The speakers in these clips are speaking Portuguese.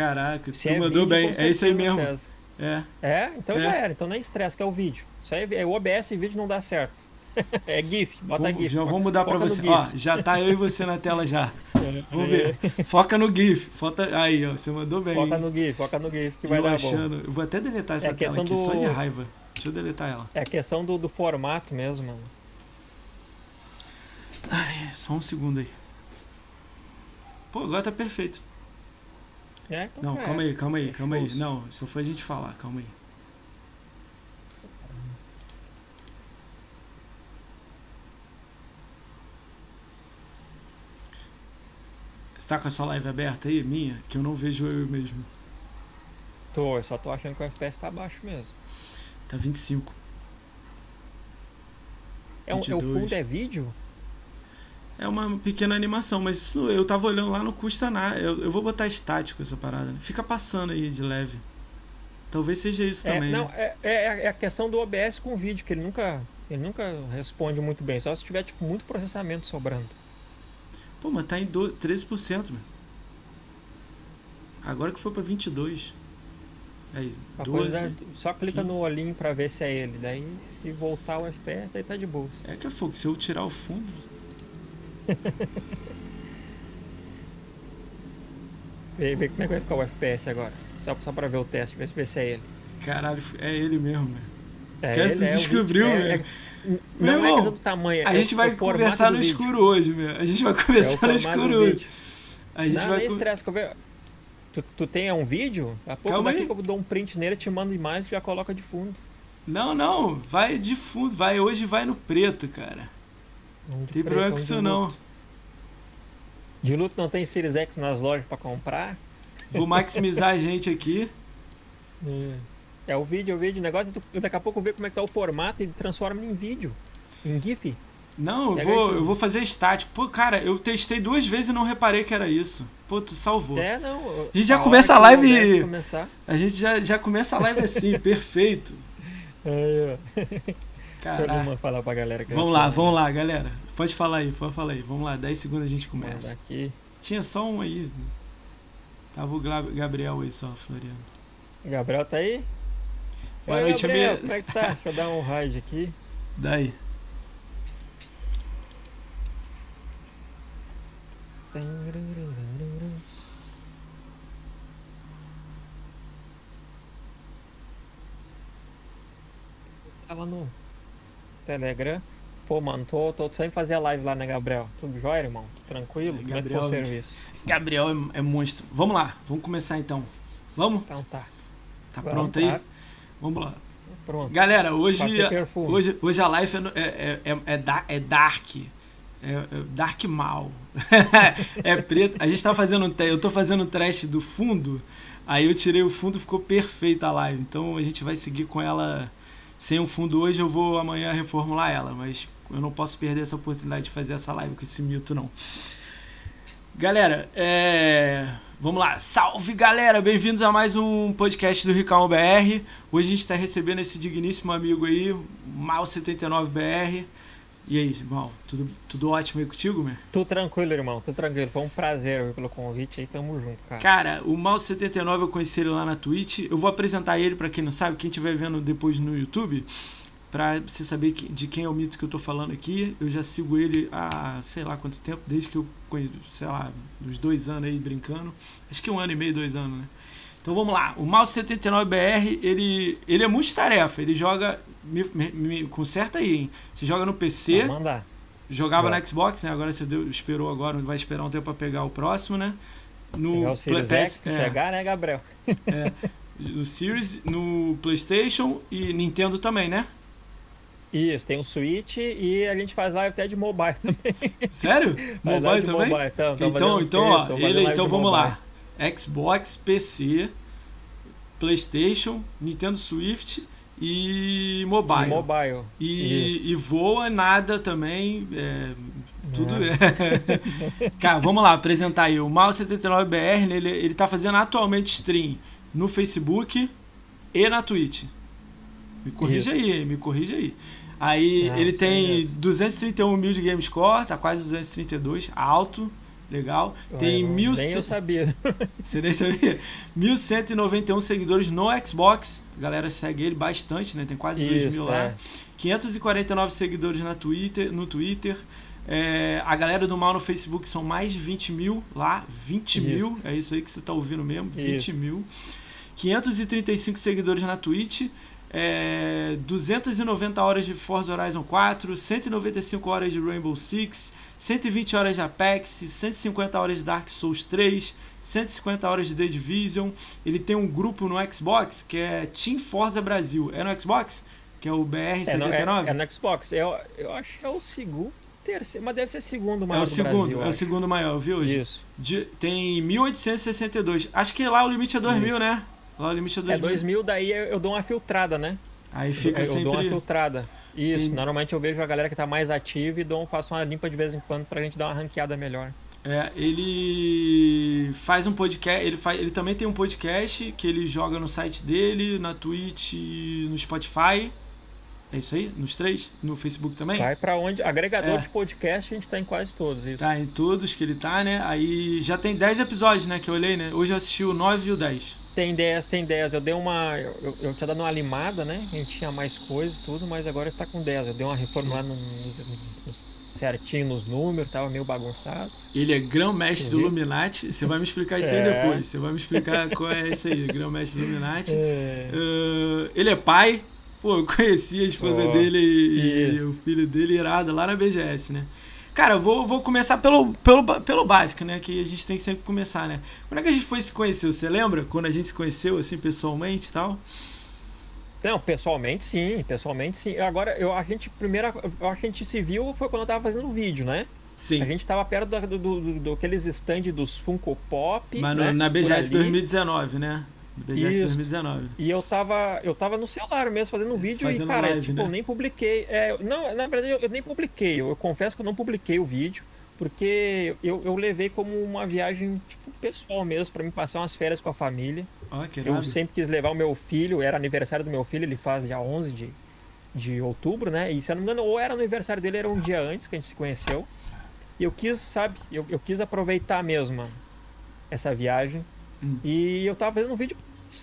Caraca, Se tu é mandou vídeo, bem. É isso aí mesmo. pesa. É. É, então É. já era. Então nem estresse, que é o vídeo. Isso aí é o OBS e vídeo não dá certo. é GIF, bota Vamos, GIF. já vou mudar no você. Ó, já tá eu e você na tela já. É, Vamos é. ver. Foca no GIF. Foca... Aí, ó, você mandou bem. Foca no GIF, foca no GIF que vai eu dar bom. achando. Eu vou até deletar essa É tela questão aqui, só do- de raiva. Deixa eu deletar ela. É questão do, do formato mesmo, mano. Ai, só um segundo aí. Pô, agora tá perfeito. É, Não, já calma aí, calma aí, calma aí. Não, só foi a gente falar, calma aí. Você tá com a sua live aberta aí, minha? Que eu não vejo eu mesmo. Tô, eu só tô achando que o FPS tá baixo mesmo. Tá 25. É, um, é o 22. fundo é vídeo? É uma pequena animação, mas isso eu tava olhando lá, não custa nada. Eu, eu vou botar estático essa parada. Né? Fica passando aí de leve. Talvez seja isso É, também. não, né? é, é, é a questão do OBS com vídeo, que ele nunca, ele nunca responde muito bem, só se tiver tipo, muito processamento sobrando. Pô, mas tá em do- 13%, meu. Agora que foi pra 22. Aí, Uma 12. coisa, só clica 15. no olhinho pra ver se é ele. Daí, se voltar o FPS, daí tá de boa. É que é fogo, se eu tirar o fundo. Vê, vê como é que vai ficar o FPS agora. Só, só pra ver o teste, ver, se é ele. Caralho, é ele mesmo. É, Quer ele tu é descobriu, é- é- Meu Não é irmão, questão do tamanho. A é gente vai conversar no vídeo. escuro hoje, meu. A gente vai É conversar no escuro hoje. A gente não, vai. nem estresse, vejo. Tu, tu tem um vídeo? A pouco Calma daqui aí. que eu dou um print nele, te mando imagem e já coloca de fundo. Não, não. Vai de fundo. Vai hoje vai no preto, cara. Um de Tem problema com de isso não. De luto não tem Series X nas lojas pra comprar. Vou maximizar a gente aqui. É o vídeo, é o vídeo, o negócio, é daqui a pouco ver como é que tá o formato e transforma em vídeo. Em GIF. Não, eu Pega vou, esses- eu vou fazer estático. Pô, cara, eu testei duas vezes e não reparei que era isso. Pô, tu salvou. É, não. A gente já hora começa a live- A gente já, já começa a live assim, perfeito. é, Deixa eu Caraca. Luma falar pra galera. que Vamos eu lá, vamos lá, galera. Pode falar aí, pode falar aí. Vamos lá, 10 segundos a gente começa. aqui. Tinha só um aí. Tava o Gabriel aí só, Floriano. Gabriel tá aí? Boa Oi, noite, Gabriel, amigo. como é que tá? Deixa eu dar um raid aqui. Daí. Tava no Telegram. Pô, mano, tô, tô sem fazer a live lá, né, Gabriel? Tudo jóia, irmão? Tudo tranquilo? Como é Gabriel- foi o serviço? Gabriel é, é monstro. Vamos lá, vamos começar então. Vamos? Então tá. Tá Vamos, pronto aí? tá. Vamos lá. Pronto. Galera, hoje, hoje, hoje a live é, é, é, é, é da- é dark. É, é dark mal. é preto. A gente tá fazendo um Eu tô fazendo um teste do fundo. Aí eu tirei o fundo ficou perfeita a live. Então a gente vai seguir com ela sem o fundo hoje. Eu vou amanhã reformular ela. Mas eu não posso perder essa oportunidade de fazer essa live com esse mito, não. Galera, é... vamos lá. Salve, galera! Bem-vindos a mais um podcast do Ricão BR. Hoje a gente está recebendo esse digníssimo amigo aí, Mal79BR. E aí, Mal, tudo, tudo ótimo aí contigo, meu? Tudo tranquilo, irmão. Tudo tranquilo. Foi um prazer pelo convite aí. Tamo junto, cara. Cara, o Mal79 eu conheci ele lá na Twitch. Eu vou apresentar ele para quem não sabe, quem estiver vendo depois no YouTube, para você saber de quem é o mito que eu tô falando aqui. Eu já sigo ele há sei lá quanto tempo, desde que eu conheço, sei lá, uns dois anos aí brincando. Acho que um ano e meio, dois anos, né? Então vamos lá. O Mal79BR, ele, ele é multitarefa. Ele joga. Me, me, me conserta aí, hein? Você joga no PC. Mandar. Jogava Joga. no Xbox, né? Agora você deu- esperou agora, vai esperar um tempo pra pegar o próximo, né? No Pegar o Series Play- X, é, chegar, né, Gabriel? no Series, no PlayStation e Nintendo também, né? Isso, tem o Switch e a gente faz live até de mobile também. Sério? Mobile também? Mobile, então, Então, então, ó, ele, então vamos mobile. lá. Xbox, PC, PlayStation, Nintendo Swift e mobile. E mobile. E, e voa nada também. é, tudo É. é. Cara, vamos lá, apresentar aí. O Mal79BR, né, ele, ele tá fazendo atualmente stream no Facebook e na Twitch. Me corrija aí, me corrija aí. Aí Não, ele isso tem mesmo. 231 mil de game score, tá quase 232, alto. Legal. Tem mil. Nem eu sabia. Você nem sabia? 1191 seguidores no Xbox. A galera segue ele bastante, né? Tem quase 2 mil lá. É. 549 seguidores na Twitter, no Twitter. É, a galera do Mal no Facebook são mais de 20 mil lá. 20 Isso. mil. É isso aí que você tá ouvindo mesmo. 20 Isso. mil. 535 seguidores na Twitch. É, 290 horas de Forza Horizon 4, 195 horas de Rainbow Six, 120 horas de Apex, 150 horas de Dark Souls 3, 150 horas de The Division. Ele tem um grupo no Xbox que é Team Forza Brasil. É no Xbox? Que é o É, não, é, BR79? é no Xbox. Eu, eu acho que é o segundo, terceiro, mas deve ser segundo É maior o do segundo, Brasil. é o segundo maior, viu? hoje? Isso. De- tem 1862. Acho que lá o limite é 2000, né? Lá o limite é 2000. É 2000, daí eu dou uma filtrada, né? Aí fica eu, eu dou uma sempre. filtrada. Isso, Tem- normalmente eu vejo a galera que tá mais ativa e dou, faço uma limpa de vez em quando pra gente dar uma ranqueada melhor. É, ele faz um podcast, ele, faz, ele também tem um podcast que ele joga no site dele, na Twitch no Spotify. É isso aí? Nos três? No Facebook também? Vai pra onde? Agregador É. de podcast, a gente tá em quase todos, isso. Tá, em todos que ele tá, né? Aí já tem 10 episódios, né? Que eu olhei, né? Hoje eu assisti o 9 e o 10. Tem 10, tem 10. Eu dei uma. Eu, eu tinha dado uma limada, né? A gente tinha mais coisas e tudo, mas agora tá com 10. Eu dei uma reformulada nos, nos- certinho nos números, tava meio bagunçado. Ele é grão-mestre do Uhum. Illuminati. Você vai me explicar isso aí É. depois. Você vai me explicar qual é isso aí, grão-mestre do Illuminati. É. Uh, ele é pai. Pô, eu conheci a esposa Ó, dele e, e o filho dele irado lá na BGS, né? Cara, eu vou, vou começar pelo, pelo, pelo básico, né? Que a gente tem que sempre começar, né? Quando é que a gente foi se conhecer? Você lembra? Quando a gente se conheceu, assim, pessoalmente e tal? Não, pessoalmente sim, pessoalmente sim. Agora, eu, a gente, primeira, a gente se viu foi quando eu tava fazendo o vídeo, né? Sim. A gente tava perto do, do, do, do- aqueles stand dos Funko Pop. Mas né? na BGS ali. 2019, né? BGS Isso. 2019. E eu tava, eu tava no celular mesmo fazendo um vídeo Fazendo e, cara, live, tipo, né? eu nem publiquei. É, não, na verdade, eu, eu nem publiquei. Eu, eu confesso que eu não publiquei o vídeo, porque eu, eu levei como uma viagem, tipo, pessoal mesmo, pra me passar umas férias com a família. Ó, que Eu sempre quis levar o meu filho, era aniversário do meu filho, ele faz dia 11 de, de outubro, né? E se eu não me engano, ou era aniversário dele, era um dia antes que a gente se conheceu. E eu quis, sabe, eu, eu quis aproveitar mesmo mano, essa viagem. Hum. E eu tava fazendo um vídeo,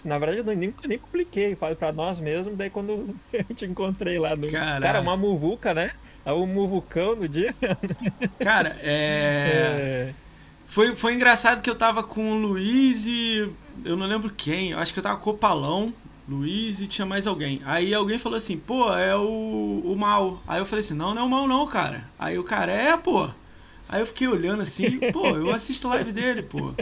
na verdade eu nem, nem publiquei, falei pra nós mesmo, daí quando eu te encontrei lá no. Caralho. Cara, uma muvuca, né? Tava um muvucão no dia. Cara, é... É. Foi, foi engraçado que eu tava com o Luiz e. Eu não lembro quem. Acho que eu tava com o Palão, Luiz e tinha mais alguém. Aí alguém falou assim, pô, é o, o mal. Aí eu falei assim, não, não é o mal, não, cara. Aí o cara, é, pô. Aí eu fiquei olhando assim, pô, eu assisto live dele, pô.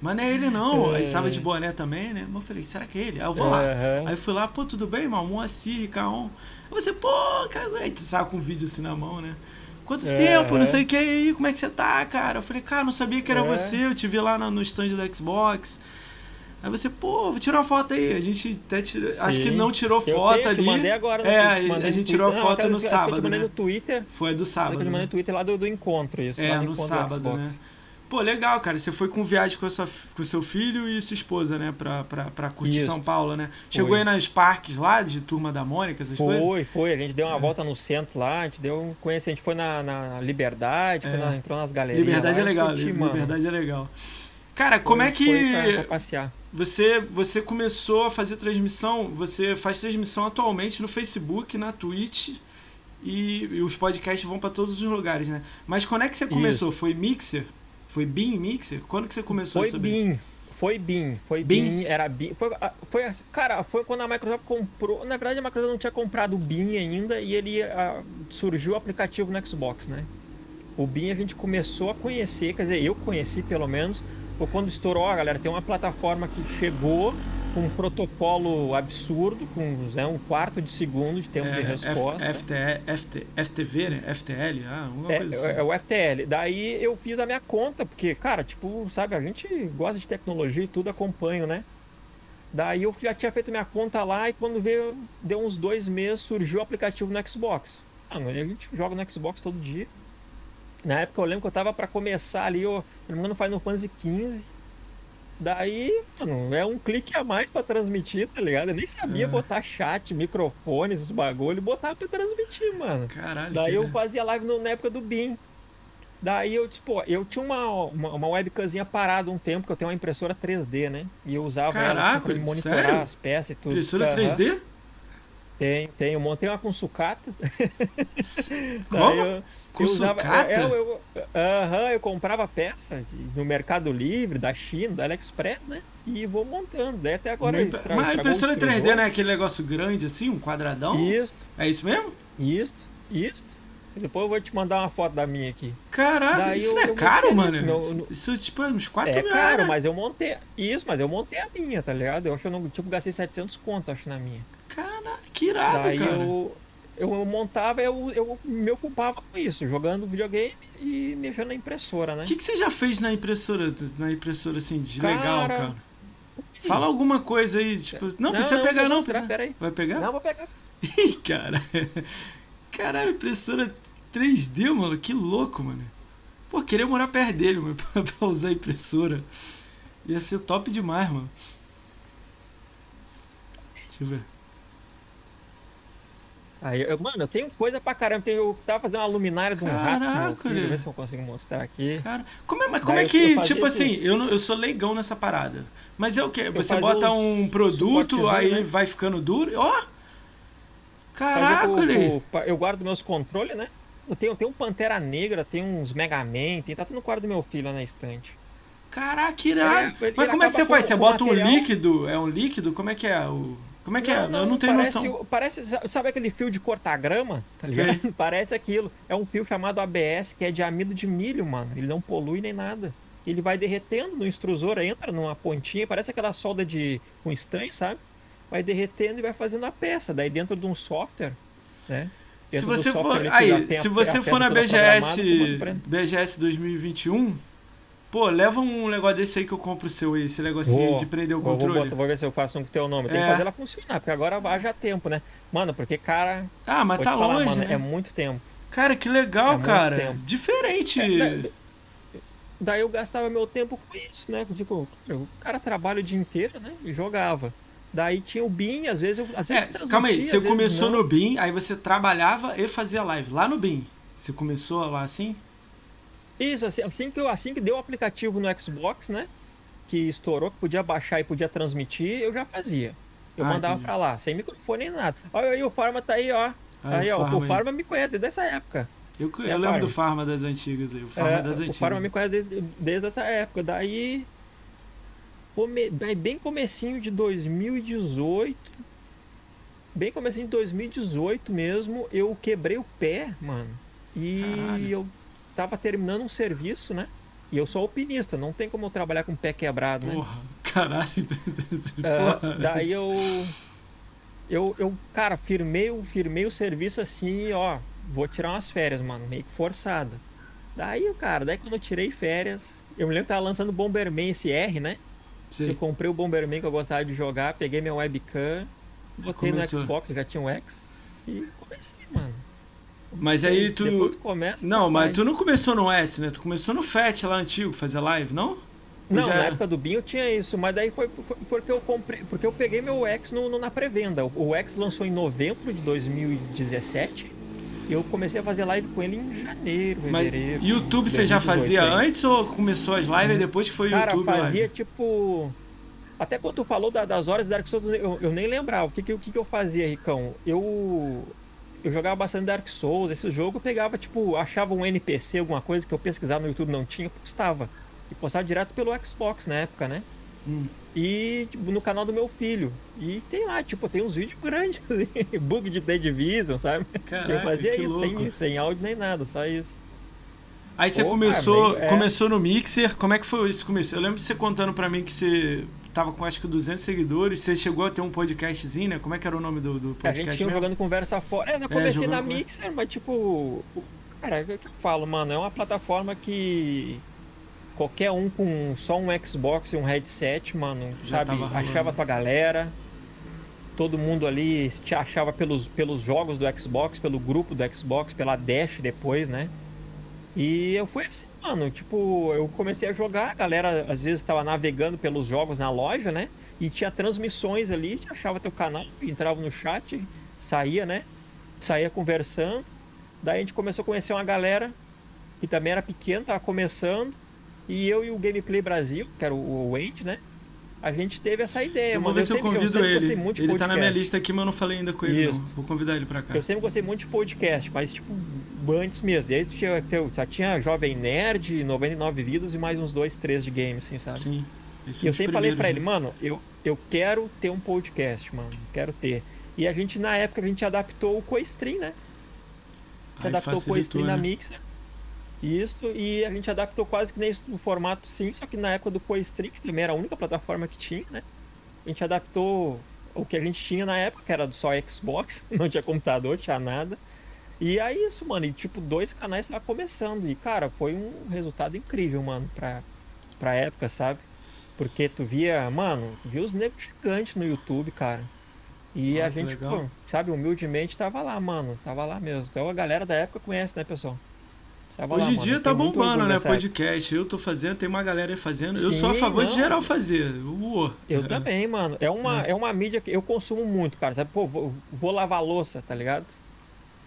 Mas não é ele, não. Aí estava de boné também, né? Mas eu falei, será que é ele? Aí eu vou lá. Aham. Aí eu fui lá, pô, tudo bem, irmão? Moacir, Ricaon. Aí você, pô, cara, aí tava com um vídeo assim na mão, né? Quanto É. tempo, não sei o que aí, como é que você tá, cara? Eu falei, cara, não sabia que era É. você, eu te vi lá na- no stand do Xbox. Aí você, pô, vou tirar uma foto aí. A gente até tirou, acho que Sim. não tirou Eu foto tenho, ali. te mandei agora no é, a gente no tirou a. Não, foto aquela no que eu- que Eu sábado, te mandei né? no Twitter. Foi do que sábado, eu te mandei né? no Twitter lá do, do encontro, isso. É, no do sábado, né? Pô, legal, cara. Você foi com viagem com, a sua, com seu filho e sua esposa, né? Pra, pra, pra curtir Isso. São Paulo, né? Chegou Foi. aí nas parques lá, de Turma da Mônica, essas coisas? Foi, foi. A gente deu uma É. volta no centro lá, a gente deu um conhece, a gente foi na, na Liberdade, foi É. na- entrou nas galerias. Liberdade lá, é legal, curti, li- mano. Liberdade é legal. Cara, como é Foi- pra- que pra passear. você, você começou a fazer transmissão? Você faz transmissão atualmente no Facebook, na Twitch e, e os podcasts vão pra todos os lugares, né? Mas quando é que você começou? Foi Mixer? Foi Beam Mixer? Quando que você começou Foi a saber? BIM. Foi BIM, foi Beam? BIM, era BIM. Foi, a- foi, assim, cara, foi quando a Microsoft comprou. Na verdade, a Microsoft não tinha comprado o BIM ainda e ele ah, surgiu o aplicativo no Xbox, né? O BIM a gente começou a conhecer, quer dizer, eu conheci pelo menos, foi quando estourou, ó, galera, tem uma plataforma que chegou com um protocolo absurdo, com né, um quarto de segundo de tempo de É, resposta. F, FT, FT, FTV, né? FTL? Ah, É, coisa assim. é, é o FTL. Daí eu fiz a minha conta, porque, cara, tipo, sabe, a gente gosta de tecnologia e tudo, acompanho, né? Daí eu já tinha feito minha conta lá e quando veio, deu uns dois meses, surgiu o aplicativo no Xbox. Ah, a gente joga no Xbox todo dia. Na época eu lembro que eu tava pra começar ali, eu, se não engano, Final Fantasy XV. Daí, mano, é um clique a mais pra transmitir, tá ligado? Eu nem sabia É. botar chat, microfone, esses bagulho, botar pra transmitir, mano. Caralho, Daí eu fazia live no- na época do BIM. Daí eu pô, eu tinha uma, uma, uma webcamzinha parada um tempo, que eu tenho uma impressora 3D, né? E eu usava Caraca, ela assim, pra monitorar sério? as peças e tudo. Impressora Aham. 3D? Tem, tem. Eu montei uma com sucata. Como? Daí eu, Com eu usava, sucata? Eu, eu, aham, eu comprava peça no Mercado Livre, da China, da AliExpress, né? E vou montando. Daí até agora eu estra- Mas a impressora os 3D extrusor. não é aquele negócio grande assim, um quadradão? Isto, É isso mesmo? isto, isto. E depois eu vou te mandar uma foto da minha aqui. Caraca, Daí isso eu- é eu caro, mano? nisso, meu- Isso, tipo, é uns 4 É mil caro, reais. mas eu montei. Isso, mas eu montei a minha, tá ligado? Eu acho que eu não, tipo, gastei 700 conto, acho, na minha. Caraca, que irado, Daí cara. eu, eu montava, eu, eu me ocupava com isso, jogando videogame e mexendo na impressora, né? O que, que você já fez na impressora, na impressora assim, de legal, Cara, cara? Fala alguma coisa aí, tipo, não, precisa pegar vou não, precisa... peraí. Vai pegar? Não, vou pegar. Ih, cara. Caralho, impressora 3D, mano, que louco, mano. Pô, queria morar perto dele, mano, pra, pra usar a impressora. Ia ser top demais, mano. Deixa eu ver. Aí, eu, mano, eu tenho coisa pra caramba. Tenho- Eu tava fazendo uma luminária de um rato. pro meu Caraca, filho, né? ver se eu consigo mostrar aqui. Cara, como é, mas como Daí é eu- que, eu tipo assim, esses- eu, não- eu sou leigão nessa parada. Mas é o quê? Você bota os um produto, aí né? vai ficando duro. Ó! Fazer Caraca, pa- eu guardo meus controles, né? Eu tenho, tem um Pantera Negra, tem uns Mega Man, tem, tá tudo no quarto do meu filho lá na estante. Caraca, irado. É, Mas como é que você faz? com- Você bota um material- líquido? É um líquido? Como é que é? O... Como é que é? Eu não tenho parece, noção. Parece, sabe aquele fio de cortar grama? Tá? Parece aquilo. É um fio chamado ABS, que é de amido de milho, mano. Ele não polui nem nada. Ele vai derretendo no extrusor, entra numa pontinha, parece aquela solda de com estanho, sabe? Vai derretendo e vai fazendo a peça. Daí dentro de um software, né? Se Dentro do você for, aí, se você for na BGS. BGS 2021, pô, leva um negócio desse aí que eu compro o seu aí, esse negocinho Vou- de prender o Vou, vou, controle. botar- vou ver se eu faço um com teu nome. Tem É. que fazer ela funcionar, porque agora haja tempo, né? Mano, porque, cara, Ah, mas tá falar, longe, mano, né? é muito tempo. Cara, que legal, é muito cara. tempo. Diferente. É, daí- Daí eu gastava meu tempo com isso, né? Tipo, o cara trabalha o dia inteiro, né? E jogava. Daí tinha o BIM, às vezes eu. Às vezes É, calma aí, você começou não. no BIM, aí você trabalhava e fazia live lá no BIM. Você começou lá assim? Isso, assim, assim, que eu, assim que deu o aplicativo no Xbox, né? Que estourou, que podia baixar e podia transmitir, eu já fazia. Eu Ah, mandava entendi. pra lá, sem microfone nem nada. Olha aí, o Farma tá aí, ó. Ah, aí, o ó, Farma o aí. Farma me conhece dessa época. Eu, eu É, lembro Farma. do Farma das antigas aí, o Farma É, das o antigas. Farma me conhece desde, desde essa época. Daí, come- daí, bem comecinho de 2018, bem comecinho de 2018 mesmo, eu quebrei o pé, mano. E Caralho. eu tava terminando um serviço, né? E eu sou alpinista, não tem como eu trabalhar com o pé quebrado, né? Porra, caralho. Porra. daí eu, eu, eu, cara, firmei, o- firmei o serviço assim, ó, vou tirar umas férias, mano, meio que forçada. Daí, cara, daí quando eu tirei férias, eu me lembro que tava lançando o Bomberman esse R, né? Sei. Eu comprei o Bomberman que eu gostava de jogar, peguei minha webcam, botei no Xbox, já tinha um X, e comecei, mano. Mas aí tu. Começa, Não, mas vai. tu não começou no S, né? Tu começou no FAT lá antigo, fazer live, não? Não, Já na época do BIM eu tinha isso, mas daí foi, foi porque eu comprei, porque eu peguei meu X no, no- na pré-venda. O, o X lançou em novembro de 2017 e eu comecei a fazer live com ele em janeiro, Mas fevereiro. YouTube você já 2018 fazia antes ou começou as lives e depois que foi o Cara, YouTube? fazia live? tipo. Até quando tu falou da- das horas do Dark Souls, eu, eu nem lembrava. O que, que, o que que eu fazia, Ricão? Eu. Eu jogava bastante Dark Souls. Esse jogo eu pegava, tipo, achava um NPC, alguma coisa que eu pesquisava no YouTube não tinha, postava. E postava direto pelo Xbox na época, né? Hum. E tipo, no canal do meu filho. E tem lá, tipo, tem uns vídeos grandes, assim, bug de The Division, sabe? Caraca, eu fazia isso, louco. sem, sem áudio nem nada, só isso. Aí você Pô, começou, é. começou no Mixer, como é que foi esse começo? Eu lembro de você contando pra mim que você tava com acho que 200 seguidores, você chegou a ter um podcastzinho, né? Como é que era o nome do, do A podcast gente tinha um mesmo? jogando conversa fora. É, eu comecei jogando na Mixer, mas tipo. Cara, o que eu falo, mano? É uma plataforma que. Qualquer um com só um Xbox e um headset, mano, Já sabe? Achava tua galera. Todo mundo ali te achava pelos, pelos jogos do Xbox, pelo grupo do Xbox, pela Dash depois, né? E eu fui assim, mano, tipo, eu comecei a jogar, a galera às vezes estava navegando pelos jogos na loja, né? E tinha transmissões ali, achava teu canal, entrava no chat, saía, né? Saía conversando. Daí a gente começou a conhecer uma galera que também era pequeno, tava começando. E eu e o Gameplay Brasil, que era o Wade, né? A gente teve essa ideia, eu mano. Vou ver se eu convido eu ele. Ele tá na minha lista aqui, mas eu não falei ainda com ele. Vou convidar ele pra cá. Eu sempre gostei muito de podcast, mas tipo, antes mesmo. Desde que eu já tinha Jovem Nerd, 99 Vidas e mais uns dois, três de game, assim, sabe? Sim. E eu sempre falei pra ele, mano, eu, eu quero ter um podcast, mano. Quero ter. E a gente, na época, a gente adaptou o CoStream, né? A gente Aí adaptou o CoStream né? na Mixer. Isso, e a gente adaptou quase que nem isso no formato sim, só que na época do que também era a única plataforma que tinha, né? A gente adaptou o que a gente tinha na época, que era só Xbox, não tinha computador, tinha nada. E é isso, mano. E tipo, dois canais lá começando. E, cara, foi um resultado incrível, mano, pra, pra época, sabe? Porque tu via, mano, via os negros gigantes no YouTube, cara. E ah, a gente, pô, sabe, humildemente tava lá, mano. Tava lá mesmo. Então a galera da época conhece, né, pessoal? Tava Hoje em dia tá bombando, né? Podcast. Eu tô fazendo, tem uma galera fazendo. Sim, eu sou a favor não. de geral fazer. Uou. Eu também, mano. É uma, é. é uma mídia que eu consumo muito, cara. Sabe? Pô, vou, vou lavar louça, tá ligado?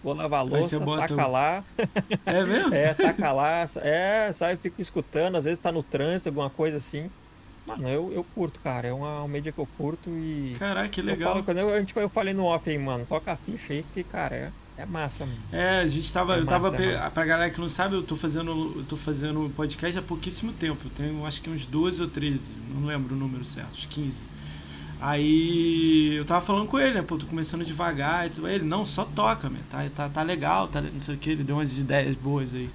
Vou lavar louça, taca lá. É mesmo? é, taca lá. É, sabe? Fico escutando. Às vezes tá no trânsito, alguma coisa assim. Mano, eu, eu curto, cara. É uma, uma mídia que eu curto e. Caraca, que legal. Eu, falo, quando eu, tipo, eu falei no off aí, mano, toca a ficha aí, porque, cara, é é massa, mano. É, a gente tava. É eu tava. Massa, é pra galera que não sabe, eu tô fazendo. Eu tô fazendo podcast há pouquíssimo tempo. Eu tenho acho que uns 12 ou 13. Não lembro o número certo, uns 15. Aí eu tava falando com ele, né? Pô, tô começando devagar e tudo. Ele, não, só toca, meu. Tá, tá, tá legal, tá, não sei o que. Ele deu umas ideias boas aí.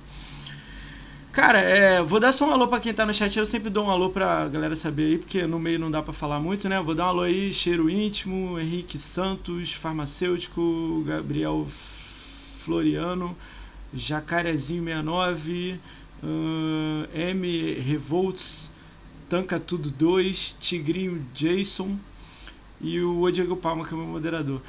Cara, é, vou dar só um alô pra quem tá no chat. Eu sempre dou um alô pra galera saber aí, porque no meio não dá pra falar muito, né? Vou dar um alô aí, Cheiro Íntimo, Henrique Santos, Farmacêutico, Gabriel Floriano, Jacarezinho 69, uh, M Revolts, Tanca Tudo 2, Tigrinho Jason e o Diego Palma, que é o meu moderador.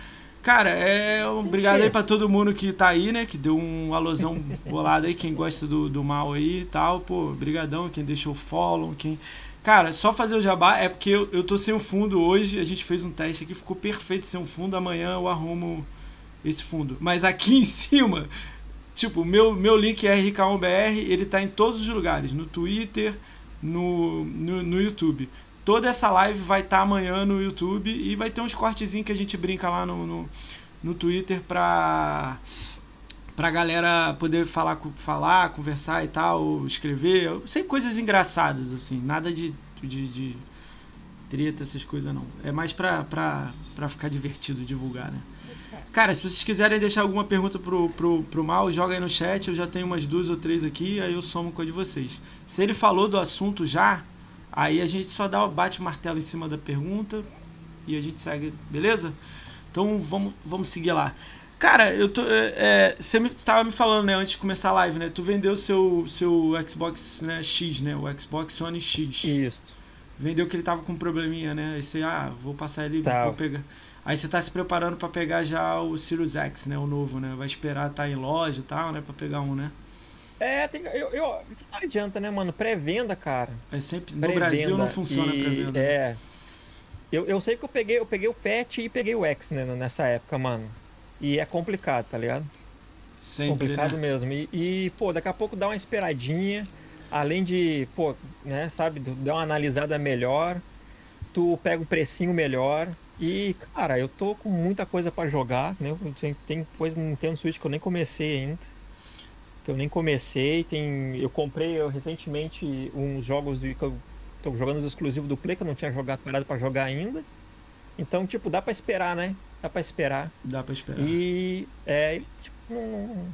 Cara, é um obrigado aí pra todo mundo que tá aí, né? Que deu um alusão bolado aí, quem gosta do, do mal aí e tal. Pô, brigadão, quem deixou follow, quem... Cara, só fazer o jabá é porque eu, eu tô sem o fundo hoje, a gente fez um teste aqui, ficou perfeito sem o fundo, amanhã eu arrumo esse fundo. Mas aqui em cima, tipo, meu, meu link é RK1BR, ele tá em todos os lugares, no Twitter, no, no, no YouTube. Toda essa live vai estar tá amanhã no YouTube e vai ter uns cortezinhos que a gente brinca lá no, no, no Twitter pra, pra galera poder falar, falar, conversar e tal, escrever. Sempre coisas engraçadas, assim, nada de, de, de treta, essas coisas não. É mais pra, pra, pra ficar divertido divulgar, né? Cara, se vocês quiserem deixar alguma pergunta pro, pro, pro Mal, joga aí no chat. Eu já tenho umas duas ou três aqui, aí eu somo com a de vocês. Se ele falou do assunto já, aí a gente só dá bate o martelo em cima da pergunta e a gente segue, beleza? Então vamos, vamos seguir lá. Cara, eu tô. É, é você estava me falando, né, antes de começar a live, né? Tu vendeu seu, seu Xbox né, X, né? O Xbox One X. Isso. Vendeu que ele tava com um probleminha, né? Aí você, ah, vou passar ele, tá. vou pegar. Aí você está se preparando para pegar já o Sirius X, né? O novo, né? Vai esperar estar tá em loja e tal, né? Para pegar um, né? É, tem, eu, eu, não adianta, né, mano? Pré-venda, cara. É sempre no Brasil não funciona pré-venda. É. Eu, eu sei que eu peguei, eu peguei o Pet e peguei o X, né, nessa época, mano. E é complicado, tá ligado? Sempre, complicado né? mesmo. E, e, pô, daqui a pouco dá uma esperadinha. Além de, pô, né, sabe, dar uma analisada melhor. Tu pega um precinho melhor. E, cara, eu tô com muita coisa para jogar, né? Tem, tem coisa no Nintendo Switch que eu nem comecei ainda. Que eu nem comecei. Tem, eu comprei eu, recentemente uns jogos do, que eu tô jogando os exclusivos do Play, que eu não tinha jogado parado para jogar ainda. Então, tipo, dá para esperar, né? Dá para esperar. Dá para esperar. E, é, tipo, não,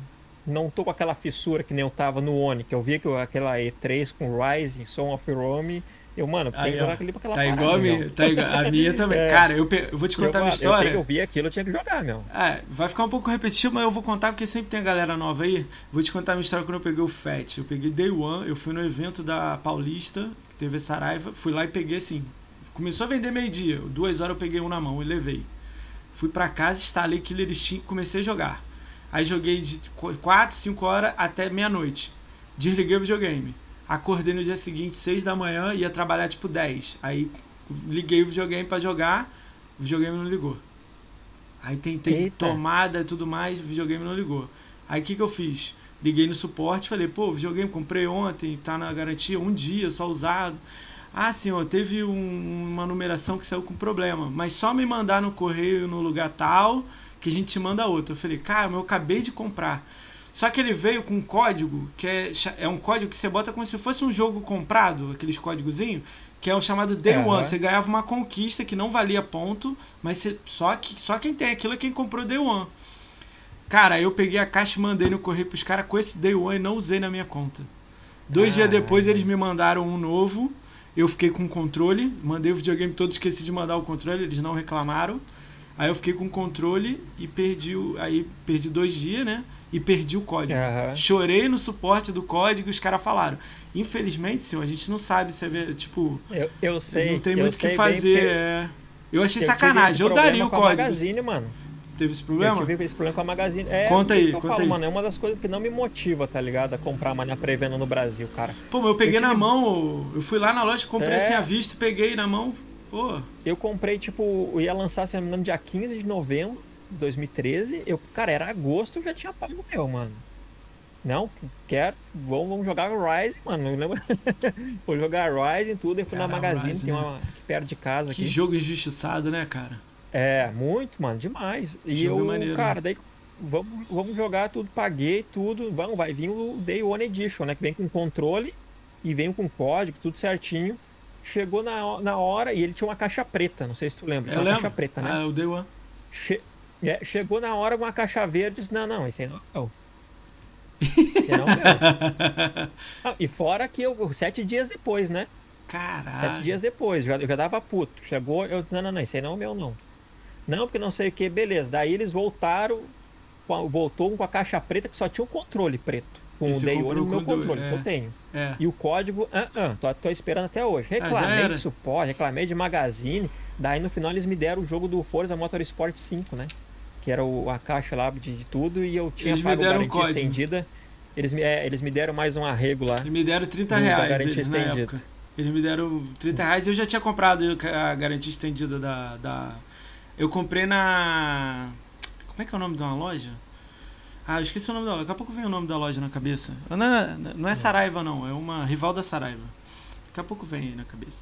não tô com aquela fissura que nem eu tava no Oni, que eu via que eu, aquela E3 com Rising, Song of Rome eu, mano, tem que jogar aquele pra aquela Tá parada, igual a minha. Tá igual, a minha também. É. Cara, eu, pe... eu vou te contar eu, uma história. Eu, eu vi aquilo, eu tinha que jogar, meu. É, vai ficar um pouco repetitivo, mas eu vou contar porque sempre tem a galera nova aí. Vou te contar uma história quando eu peguei o FAT. Eu peguei Day One, eu fui no evento da Paulista, que teve Saraiva, fui lá e peguei assim. Começou a vender meio-dia, duas horas eu peguei um na mão e levei. Fui pra casa, instalei Killer Instinct e comecei a jogar. Aí joguei de 4, 5 horas até meia-noite. Desliguei o videogame. Acordei no dia seguinte, 6 da manhã, ia trabalhar tipo 10. Aí liguei o videogame para jogar, o videogame não ligou. Aí tentei Eita. tomada e tudo mais, o videogame não ligou. Aí o que, que eu fiz? Liguei no suporte, falei, pô, videogame comprei ontem, tá na garantia um dia, só usado. Ah, senhor, teve um, uma numeração que saiu com problema, mas só me mandar no correio no lugar tal que a gente te manda outro. Eu falei, cara, mas eu acabei de comprar. Só que ele veio com um código, que é, é um código que você bota como se fosse um jogo comprado, aqueles códigozinhos, que é o chamado Day uhum. One. Você ganhava uma conquista que não valia ponto, mas você, só, que, só quem tem aquilo é quem comprou Day One. Cara, eu peguei a caixa e mandei no correio pros caras com esse Day One e não usei na minha conta. Dois dias depois eles me mandaram um novo. Eu fiquei com o controle, mandei o videogame todo, esqueci de mandar o controle, eles não reclamaram. Aí eu fiquei com o controle e perdi. Aí perdi dois dias, né? E perdi o código. Uhum. Chorei no suporte do código e os caras falaram. Infelizmente, senhor, a gente não sabe se é. Tipo. Eu, eu sei. Não tem muito o que fazer. É... Eu achei eu sacanagem. Eu daria o código. Magazine, mano. Você teve esse problema? Eu tive esse problema com a Magazine. É, conta aí, conta falo, aí. Mano, é uma das coisas que não me motiva, tá ligado? A comprar mané pré-venda no Brasil, cara. Pô, mas eu peguei eu tive... na mão. Eu fui lá na loja, comprei é... assim à vista, peguei na mão. Pô. Eu comprei, tipo, ia lançar, se não me engano, dia 15 de novembro 2013. Eu, cara, era agosto, eu já tinha pago o meu, mano. Não, quero. Vamos, vamos jogar Rise, mano. Vou jogar Rise e tudo. Eu fui cara, na Magazine, Rise, tem né? uma aqui perto de casa. Que aqui. jogo injustiçado, né, cara? É, muito, mano, demais. E jogo eu, maneiro, cara, daí vamos, vamos jogar tudo, paguei tudo. Vamos, vai vir o Day One Edition, né? Que vem com controle e vem com código, tudo certinho. Chegou na, na hora e ele tinha uma caixa preta, não sei se tu lembra. Tinha eu uma lembro. caixa preta, né? Ah, o Day One. Che é, chegou na hora com uma caixa verde disse, não, não, esse aí não é o Esse não é ah, e fora que eu, sete dias depois, né? Caralho. Sete dias depois, já, eu já dava puto. Chegou, eu disse, não, não, não, esse aí não é o meu, não. Não, porque não sei o que, beleza. Daí eles voltaram, voltou com a caixa preta que só tinha o controle preto com o Day One no meu controle, é, isso eu tenho. É. E o código, ah, ah, tô, tô esperando até hoje. Ah, reclamei ah, de suporte, reclamei de magazine. Daí no final eles me deram o jogo do Forza Motorsport 5, né? Que era o, a caixa lá de, de, tudo e eu tinha eles pago garantia um estendida. Eles me, é, eles me deram mais um arrego lá. Eles me deram 30 reais. Garantia estendida. Eles me deram 30 reais e eu já tinha comprado a garantia estendida da, da. Eu comprei na. Como é que é o nome de uma loja? Ah, eu esqueci o nome da loja. Daqui a pouco vem o nome da loja na cabeça. Não é, não é Saraiva, não. É uma rival da Saraiva. Daqui a pouco vem aí na cabeça.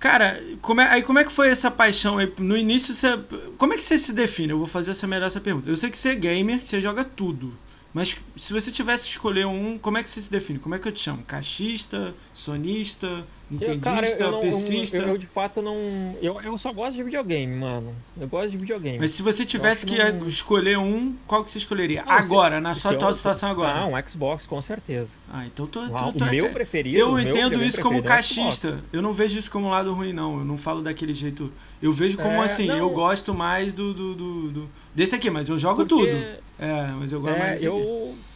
Cara, como é, aí como é que foi essa paixão? No início você. Como é que você se define? Eu vou fazer essa melhor essa pergunta. Eu sei que você é gamer, você joga tudo. Mas se você tivesse que escolher um, como é que você se define? Como é que eu te chamo? Caixista? Sonista? Nintendista? Eu, PCista? Eu, eu, de fato não. Eu, eu só gosto de videogame, mano. Eu gosto de videogame. Mas se você tivesse que não... escolher um, qual que você escolheria? Não, agora, se, na sua atual situação agora. Ah, um Xbox, com certeza. Ah, então tô. tô, tô o meu preferido. Eu entendo isso como caixista. É eu não vejo isso como um lado ruim, não. Eu não falo daquele jeito. Eu vejo como é, assim, não... eu gosto mais do, do, do, do, desse aqui, mas eu jogo Porque... tudo. É, mas eu gosto é, mais desse eu... aqui.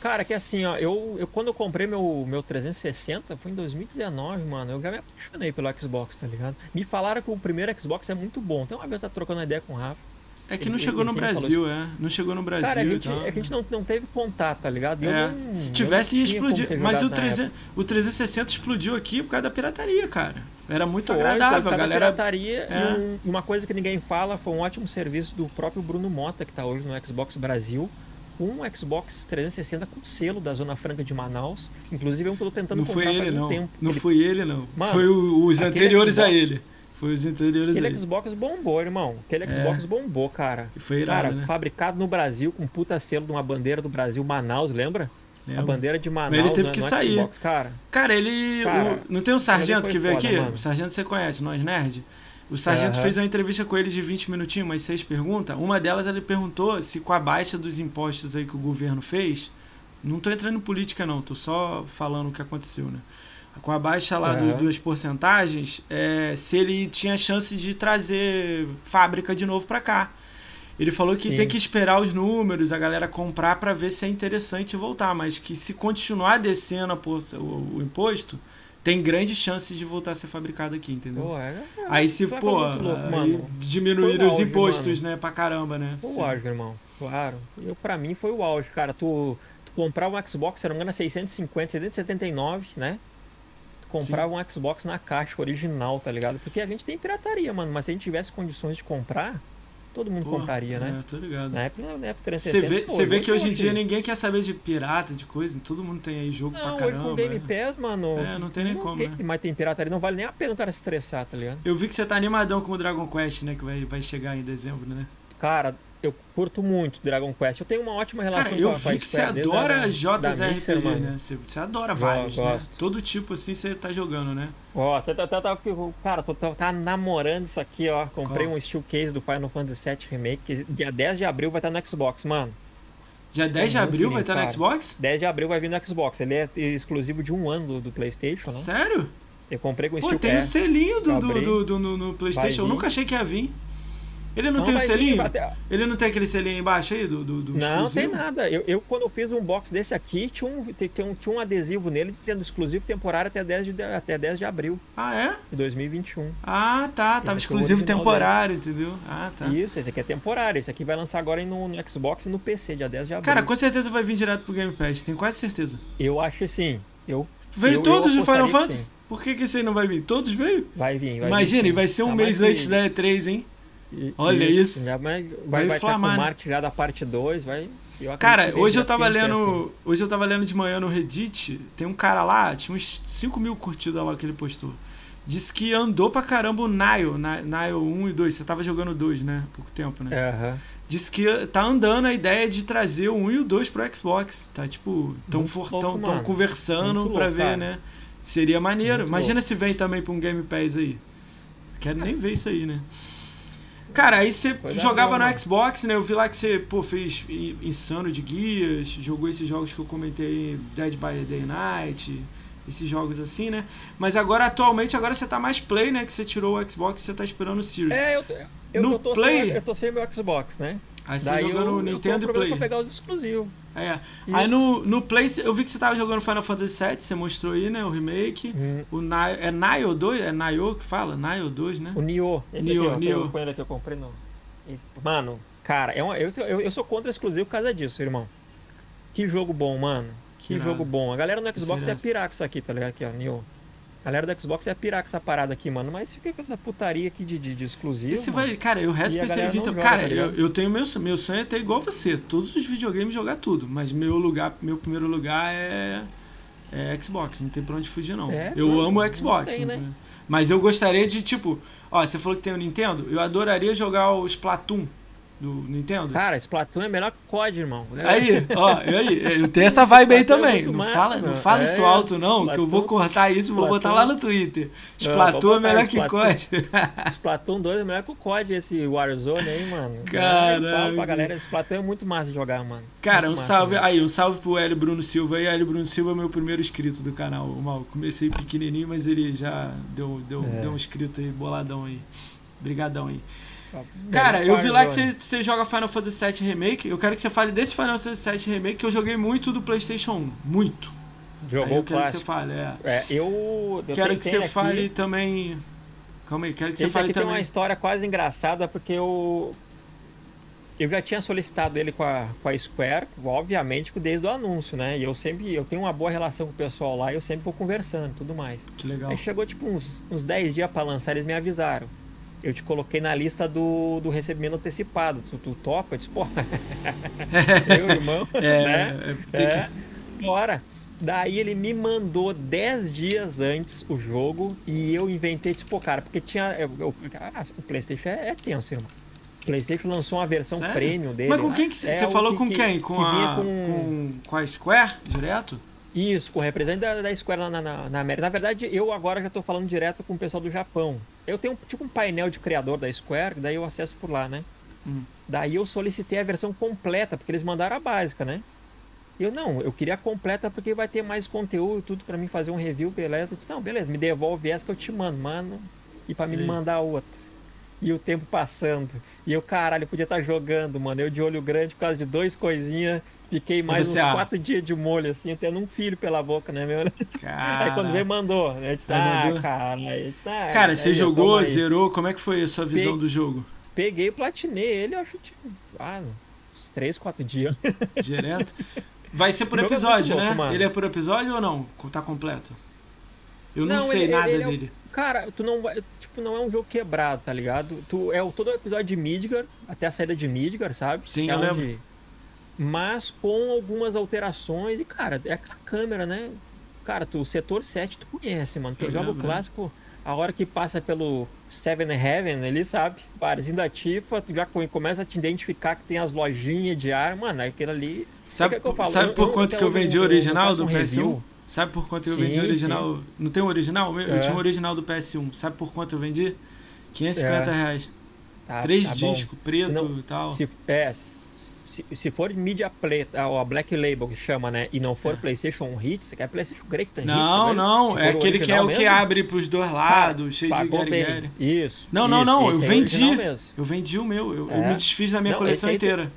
Cara, que assim, ó, eu, eu quando eu comprei meu, meu 360, foi em 2019, mano, eu já me apaixonei pelo Xbox, tá ligado? Me falaram que o primeiro Xbox é muito bom. Então, uma vez eu tá trocando ideia com o Rafa. É que ele, não chegou no Brasil, é. Não chegou no Brasil. Cara, a gente, então... a gente não, não teve contato, tá ligado? É. Não, Se tivesse, ia explodir. Mas o, 300, o 360 explodiu aqui por causa da pirataria, cara. Era muito foi, agradável, a galera. pirataria é. e um, uma coisa que ninguém fala foi um ótimo serviço do próprio Bruno Mota, que tá hoje no Xbox Brasil um Xbox 360 com selo da Zona Franca de Manaus. Inclusive, é um que eu tô tentando não comprar foi ele, faz um não. tempo. Não ele... foi ele, não. Mano, foi os anteriores Xbox... a ele. Foi os anteriores Aquele Xbox bombou, irmão. Aquele é. Xbox bombou, cara. E foi irado, cara, né? fabricado no Brasil, com puta selo de uma bandeira do Brasil, Manaus, lembra? Lembra. A bandeira de Manaus. Mas ele teve que sair. Xbox, cara. Cara, ele. Cara, o... não tem um sargento que veio foda, aqui? Mano. O sargento você conhece, nós nerd? O sargento uhum. fez uma entrevista com ele de 20 minutinhos, umas seis perguntas. Uma delas ele perguntou se com a baixa dos impostos aí que o governo fez. Não estou entrando em política, não, estou só falando o que aconteceu, né? Com a baixa lá uhum. do, porcentagens, é, se ele tinha chance de trazer fábrica de novo para cá. Ele falou que Sim. tem que esperar os números, a galera comprar para ver se é interessante voltar, mas que se continuar descendo a, o, o imposto, tem grandes chances de voltar a ser fabricado aqui, entendeu? Pô, é, é, aí se, pô, louco, diminuir os impostos, mano. né, pra caramba, né? Foi o auge, irmão. Claro. Eu, pra mim foi o auge, cara. Tu, tu comprar um Xbox, se não me engano, 650, 779, né? Tu comprar Sim. um Xbox na caixa original, tá ligado? Porque a gente tem pirataria, mano. Mas se a gente tivesse condições de comprar, todo mundo Porra, compraria, né? É, tô ligado. Na época, na época 360, você vê, pô, você vê que hoje em dia ninguém quer saber de pirata, de coisa, todo mundo tem aí jogo Não, pra caramba. com Game né? Pass, mano. É, não tem nem como, tem- né? Mas tem pirataria, não vale nem a pena o cara se estressar, tá ligado? Eu vi que você tá animadão com o Dragon Quest, né? Que vai, vai chegar em dezembro, né? Cara, eu curto muito Dragon Quest. Eu tenho uma ótima relação Cara, com eu com a vi que você adora JRPG, né? Você, você adora Go- vários, né? Todo tipo assim você tá jogando, né? Ó, tá, tá, tá, tá- cara, tô, tá, tá namorando isso aqui, ó. Comprei Qual? um steel case do Final Fantasy VII Remake, que dia 10 de abril vai estar no Xbox, mano. Dia 10 de É muito abril vai lindo, estar no cara. Xbox? 10 de abril vai vir no Xbox. Ele é exclusivo de um ano do, do PlayStation, né? Sério? Eu comprei com Pô, steel tem um case. selinho do, eu do, do, do- no, no PlayStation. Eu nunca achei que ia vir. Ele não, tem um vai vir, selinho? Ele não tem aquele selinho embaixo aí do, do, do Não, tem exclusivo? nada. Eu, eu, quando eu fiz um box desse aqui, tinha um, tem- tem um- tinha um adesivo nele dizendo exclusivo temporário até 10 de, até 10 de abril Ah, é? de 2021. Ah, tá. é Tava o exclusivo temporário, entendeu? Ah, tá. Isso, esse aqui é temporário. Esse aqui vai lançar agora no, no Xbox e no PC, dia 10 de abril. Cara, com certeza vai vir direto pro Game Pass. Tenho quase certeza. Eu acho assim. Eu, Veio Eu- todos eu de Final que Fantasy? sim. Por que, que esse aí não vai vir? Todos veio? vai vir. Vai Imagina, vir, e sim. vai ser um Tá mês antes que- da E3, hein? E- Olha isso. Já vai Vai vai, estar com o né? marketing já da parte 2, vai. eu Cara, hoje eu tava lendo. Hoje eu tava lendo de manhã no Reddit. Tem um cara lá, tinha uns 5 mil curtidas lá que ele postou. Disse que andou pra caramba o Nile, Nile 1 e 2. Você tava jogando 2, né? Há pouco tempo, né? Aham. Disse que tá andando a ideia de trazer o 1 e o 2 pro Xbox. Tá tipo, tão, Muito for, louco, tão, tão mano. conversando Muito pra louco, ver, cara. né? Seria maneiro. Muito Imagina louco. se vem também pra um Game Pass aí. Quero nem ver isso aí, né? Cara, aí você Coisa jogava boa, no mano. Xbox, né? Eu vi lá que você, pô, fez insano de guias, jogou esses jogos que eu comentei aí, Dead by Daylight, esses jogos assim, né? Mas agora, atualmente, agora você tá mais play, né? Que você tirou o Xbox e você tá esperando o Series. É, eu, eu, No eu, tô Play- sem, eu tô sem meu Xbox, né? Aí você Daí eu, jogando eu Nintendo e aproveitando Play. pra pegar os exclusivos. É. Isso. Aí no, no Play, eu vi que você tava jogando Final Fantasy VII, você mostrou aí, né? O remake. Hum, O Nile, é Nile 2? É Nile que fala? Nile 2, né? O Nioh. Esse Nioh, aqui, Nioh. que eu- Foi ele que eu comprei no. esse- Mano, cara, é uma, eu, eu, eu sou contra exclusivo por causa disso, irmão. Que jogo bom, mano. Que Irado. jogo bom. A galera no Xbox é pirar com isso aqui, tá ligado? Aqui, ó, Nioh. A galera do Xbox é pirar com essa parada aqui, mano. Mas fica com essa putaria aqui de, de, de exclusivo. Esse mano. vai, cara, eu resto também. joga, Cara, tá eu, eu tenho meu, sonho- meu sonho é ter igual você, todos os videogames jogar tudo, mas meu lugar, meu primeiro lugar é, é Xbox, não tem pra onde fugir não. É, eu não, amo Xbox, tem, né? mas eu gostaria de tipo, ó, você falou que tem o Nintendo, eu adoraria jogar o Splatoon do Nintendo. Cara, Splatoon é melhor que o COD, irmão. Aí, ó, e aí, eu tenho essa vibe aí Splatoon é também. Não massa, fala, não mano. fala isso É, alto, não, que eu vou Splatoon- cortar isso e vou botar Splatoon- lá no Twitter. Não, Splatoon é vou botar melhor que Splatoon. COD. Splatoon 2 é melhor que o COD, esse Warzone aí, mano. Caralho. Eu falo pra galera, Splatoon é muito massa de jogar, mano. Cara, um Muito massa salve. mesmo. Aí, um salve pro Hélio Bruno Silva. aí Hélio Bruno Silva é meu primeiro inscrito do canal. Mal, comecei pequenininho, mas ele já deu, deu, É. deu um inscrito aí, boladão aí. Brigadão aí. Cara, eu vi lá que você, você joga Final Fantasy VII Remake. Eu quero que você fale desse Final Fantasy VII Remake que eu joguei muito do PlayStation 1. Muito. aí jogou eu quero que você fale, é. É, eu, eu quero que você aqui- fale também. Calma aí, quero que você Esse fale aqui tem também. uma história quase engraçada, porque eu. Eu já tinha solicitado ele com a, com a Square, obviamente, desde o anúncio, né? E eu sempre. Eu tenho uma boa relação com o pessoal lá e eu sempre vou conversando e tudo mais. Que legal. Aí chegou tipo uns, uns 10 dias pra lançar, eles me avisaram. Eu te coloquei na lista do, do recebimento antecipado. Tu, tu topa? Eu disse, pô. Meu irmão, É, né? é, É, bora. Daí ele me mandou 10 dias antes o jogo e eu inventei, tipo, cara, porque tinha. eu- eu- ah, o PlayStation é, é tenso, irmão. O PlayStation lançou uma versão Sério? premium dele. Mas com quem que você, É falou que- com que- quem? Com que a, com- com... com a Square direto? Isso, com o representante da, da Square lá na, na, na América. Na verdade, eu agora já tô falando direto com o pessoal do Japão. Eu tenho tipo um painel de criador da Square, daí eu acesso por lá, né? Hum. Daí eu solicitei a versão completa, porque eles mandaram a básica, né? Eu não, eu queria a completa porque vai ter mais conteúdo, tudo pra mim fazer um review, beleza? Eu disse, não, beleza, me devolve essa que eu te mando, mano. E pra me mandar outra. E o tempo passando. E eu, caralho, podia estar jogando, mano. Eu de olho grande por causa de dois coisinhas. Fiquei mais uns quatro dias de molho, assim, tendo um filho pela boca, né, meu? Aí quando veio, Cara, mandou. Eu disse, ah, cara. Eu disse, ah, cara aí você jogou, zerou, como é que foi a sua visão Pe- do jogo? Peguei platinei ele, acho, tipo, ah, uns três, quatro dias. Direto? Vai ser por é episódio, muito né? mano. Ele é por episódio ou não? Tá completo? Eu não, Não, sei ele- nada ele é dele. Cara, tu não vai. Tipo, não é um jogo quebrado, tá ligado? Tu é o, todo o episódio de Midgar, até a saída de Midgar, sabe? Sim, é eu onde- lembro. Mas com algumas alterações. E, cara, é a câmera, né? Cara, tu, o setor 7 tu conhece, mano. Tu Eu joga o clássico, a hora que passa pelo Seven Heaven ali, sabe? Barzinho da Tifa, tu já co- começa a te identificar que tem as lojinhas de ar. Mano, aquilo ali. Sabe, É que eu sabe eu- por eu quanto até que eu vendi o original do um PS1? review. Sabe por quanto eu Sim, vendi o original? Não tem o original? Eu É. tinha o original do PS1. Sabe por quanto eu vendi? 550 É. reais. Tá, Três tá discos, preto e tal. Se, é, se, se for mídia preta, ou a Black Label que chama, né? E não for PlayStation Hits, que é PlayStation Great Hits. É. Não, não, é aquele que é o que mesmo, abre pros dois cara, lados, cheio de gary. Isso. Não, não, isso, não, eu é vendi. Eu vendi o meu, eu, eu É. me desfiz da minha Não, coleção inteira.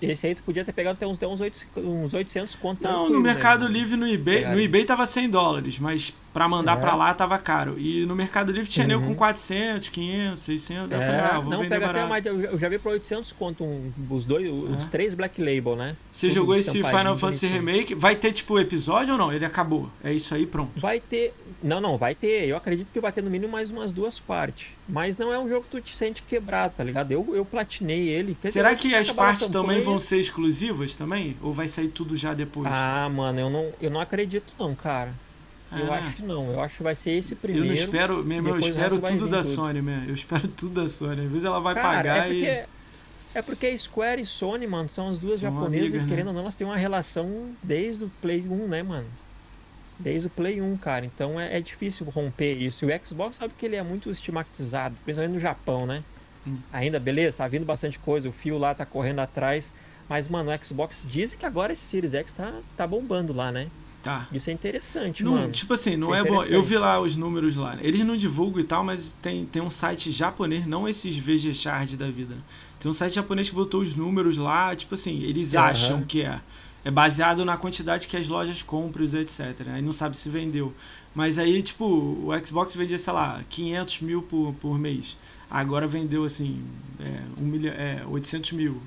Esse aí tu podia ter pegado até uns, até uns, 8, uns 800 conto. Não, no Mercado né? Livre no eBay, Pegaram. no eBay tava 100 dólares, mas pra mandar É. pra lá tava caro. E no Mercado Livre tinha nego Uhum. com 400, 500, 600. Aí eu falei, É, ah, vou não, pega barato. até mais. Eu já- vi por 800 conto um, os dois, os É. três Black Label, né? Você Tudo jogou esse Final Fantasy. Remake, vai ter tipo episódio ou não? Ele acabou. É isso aí, pronto. Vai ter. Não, não, vai ter. Eu acredito que vai ter no mínimo mais umas duas partes. Mas não é um jogo que tu te sente quebrado, tá ligado? Eu, eu platinei ele. Quer Será dizer, que as partes também vão ser exclusivas também? Ou vai sair tudo já depois? Ah, mano, eu não, eu não acredito, não, cara. Eu Ah, acho que não. Eu acho que vai ser esse Eu primeiro. não espero, meu irmão, eu espero tudo da tudo. Sony, mesmo. Eu espero tudo da Sony. Às vezes ela vai Cara, pagar é porque, e. é porque Square e Sony, mano, são as duas São japonesas amigas, e né? querendo ou não, elas têm uma relação desde o Play 1, né, mano? Desde o Play 1, cara. Então é, é difícil romper isso. E o Xbox sabe que ele é muito estigmatizado, principalmente no Japão, né? Hum. Ainda, beleza, tá vindo bastante coisa, o fio lá tá correndo atrás. Mas, mano, o Xbox dizem que agora esse Series X tá, tá bombando lá, né? Tá. Isso é interessante, Não, mano. tipo assim, não Isso é é bom. Eu vi lá os números lá. Eles não divulgam e tal, mas tem, tem um site japonês, não esses VG Chart da vida. né? Tem um site japonês que botou os números lá, tipo assim, eles Aham. acham que é. É baseado na quantidade que as lojas compram, etc. Aí não sabe se vendeu. Mas aí, tipo, o Xbox vendia, sei lá, 500 mil por, por mês. Agora vendeu, assim, é, um milhão, é, 800 mil.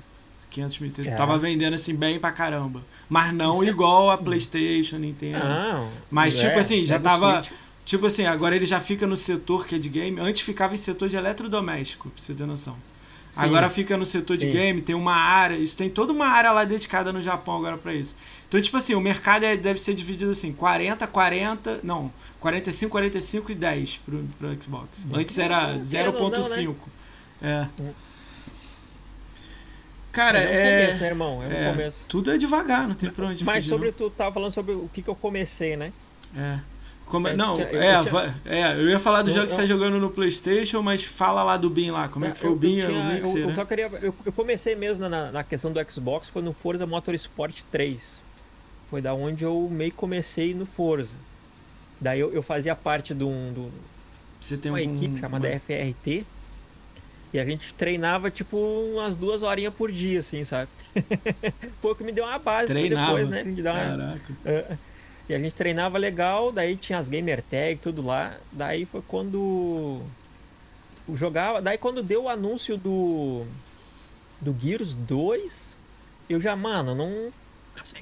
500 mil. É. Tava vendendo, assim, bem pra caramba. Mas não é- igual a PlayStation, Nintendo. Não. Mas, tipo é, assim, já o tava-. Tipo assim, agora ele já fica no setor que é de game. Antes ficava em setor de eletrodoméstico, pra você ter noção. Sim. Agora fica no setor de Sim. game, tem uma área, isso tem toda uma área lá dedicada no Japão agora pra isso. Então, tipo assim, o mercado é- deve ser dividido assim, 40, 40, não, 45, 45 e 10 pro, pro Xbox. Antes era Querendo ou não, né? 0.5. É. Cara, é no é, começo, né, irmão? É no é, começo. tudo é devagar, não tem pra onde Mas fugir, sobre tu tava falando sobre o que, que eu comecei, né? não. É. Como, É, não, eu tinha- eu é, tinha- é, eu ia falar do Eu- jogo que você tá jogando no Playstation, mas fala lá do Bin lá, como é que foi o eu, e o tinha- Mixer, eu, né? eu só queria. Eu, comecei mesmo na, na questão do Xbox foi no Forza Motorsport 3. Foi da onde eu meio comecei no Forza. Daí eu, eu fazia parte de um, do- Você tem uma um, equipe chamada uma- FRT. E a gente treinava tipo umas duas horinhas por dia, assim, sabe? Foi o que me deu uma base Treinava. depois, né? Dá uma, Caraca. É, E a gente treinava legal, daí tinha as gamer tag, tudo lá. Daí foi quando jogava, daí quando deu o anúncio do do Gears 2, eu já, mano, não assim,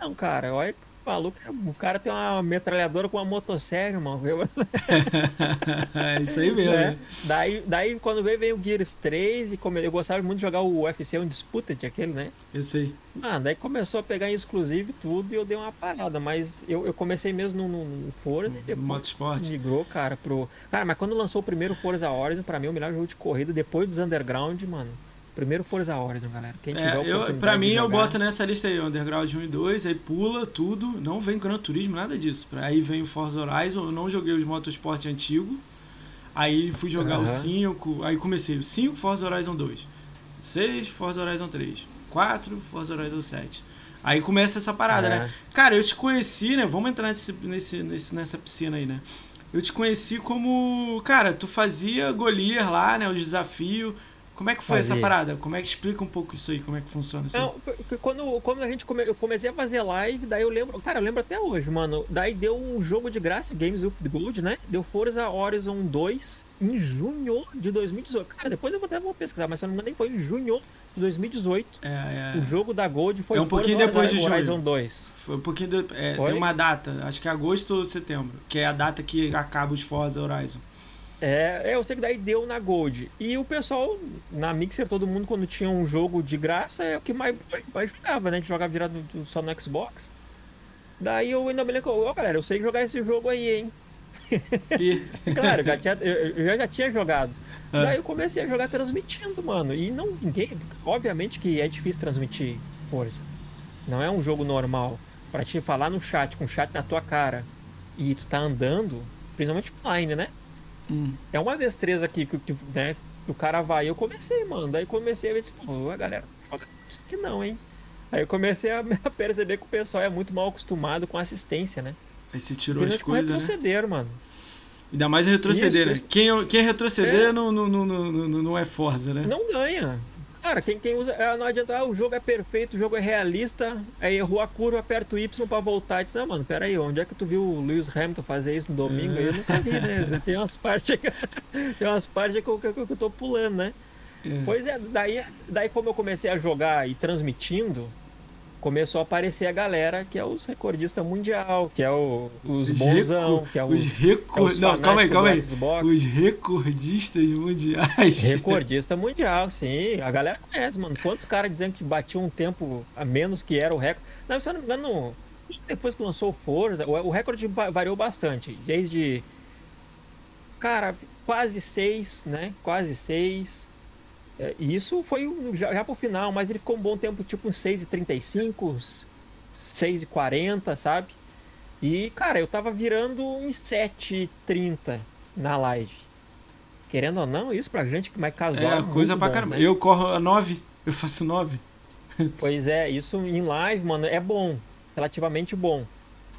não, cara, olha que maluco, o cara tem uma metralhadora com uma motosserra, irmão. É isso aí mesmo. né? né? Daí, daí quando veio, veio o Gears 3 e como eu gostava muito de jogar o UFC Undisputed, aquele, né? Eu sei. Ah, daí começou a pegar em exclusivo e tudo e eu dei uma parada, mas eu, eu comecei mesmo no, no, no Forza e No depois Motorsport. migrou, cara, pro... Cara, mas quando lançou o primeiro Forza Horizon, pra mim, o melhor jogo de corrida, depois dos Underground, mano, primeiro Forza Horizon, galera. Quem tiver a É, eu, pra mim, eu jogar- boto nessa lista aí, Underground 1 e 2, aí pula tudo, não vem Gran Turismo, nada disso. Aí vem o Forza Horizon, eu não joguei os Motorsport antigo, aí fui jogar o Aham. 5, aí comecei o 5, Forza Horizon 2, 6, Forza Horizon 3, 4, Forza Horizon 7. Aí começa essa parada, É. né? Cara, eu te conheci, né? Vamos entrar nesse, nesse, nesse- nessa piscina aí, né? Eu te conheci como. Cara, tu fazia Golier lá, né? O desafio. Como é que foi essa parada? Como é que explica um pouco isso aí? Como é que funciona isso? Não, quando, quando a gente come, eu comecei a fazer live, daí eu lembro, cara, eu lembro até hoje, mano. Daí deu um jogo de graça, Games with Gold, né? Deu Forza Horizon 2 em junho de 2018. Cara, depois eu até vou pesquisar, mas se não me engano, nem foi em junho de 2018. É, é. O jogo da Gold foi É um pouquinho Forza depois de Horizon junho. 2. Foi um pouquinho de, é, tem uma data, acho que é agosto ou setembro, que é a data que acaba os Forza Horizon. É, é, eu sei que daí deu na Gold. E o pessoal, na Mixer, todo mundo, quando tinha um jogo de graça, é o que mais, mais jogava, né? A gente jogava virado só no Xbox. Daí eu ainda me lembro, ó, oh, galera, eu sei jogar esse jogo aí, hein? claro, eu já tinha, eu já, já tinha jogado. É. Daí eu comecei a jogar transmitindo, mano. E não ninguém. Obviamente que é difícil transmitir força. Não é um jogo normal. Pra te falar no chat, com o chat na tua cara, e tu tá andando, principalmente online, né? Hum. É uma destreza aqui que, que, né, que o cara vai. Eu comecei, mano. Daí comecei a ver, tipo, a galera, isso aqui não, hein? Aí eu comecei a, perceber que o pessoal é muito mal acostumado com assistência, né? Aí você tirou as coisas, né? retroceder, mano. Ainda mais retroceder, isso, né? Quem, quem retroceder é. Não, não, não, não, não é Forza, né? Não ganha. Cara, quem, quem usa. É, não adianta, ah, o jogo é perfeito, o jogo é realista, aí errou a curva, aperta o Y pra voltar. E diz, não, mano, pera aí, onde é que tu viu o Lewis Hamilton fazer isso no domingo? É. Eu nunca vi, né? Tem umas partes que, tem umas partes que eu, que eu tô pulando, né? É. Pois é, daí, daí como eu comecei a jogar e transmitindo, começou a aparecer a galera que é os recordistas mundial, que é o, os, os bonzão, que é os, os recor... é Não, calma aí, calma aí. Os recordistas mundiais. Recordista mundial, sim. A galera conhece, mano. Quantos caras dizendo que batiam um tempo a menos que era o recorde? Não, se eu não me engano, depois que lançou o Forza, o recorde variou bastante. Desde. Cara, quase seis, né? Quase seis. É, isso foi já, já pro final, mas ele ficou um bom tempo, tipo uns 6h35, 6h40, sabe? E, cara, eu tava virando uns 7h30 na live. Querendo ou não, isso pra gente que mais casual. É, coisa pra caramba. Né? Eu corro a 9, eu faço 9. Pois é, isso em live, mano, é bom. Relativamente bom.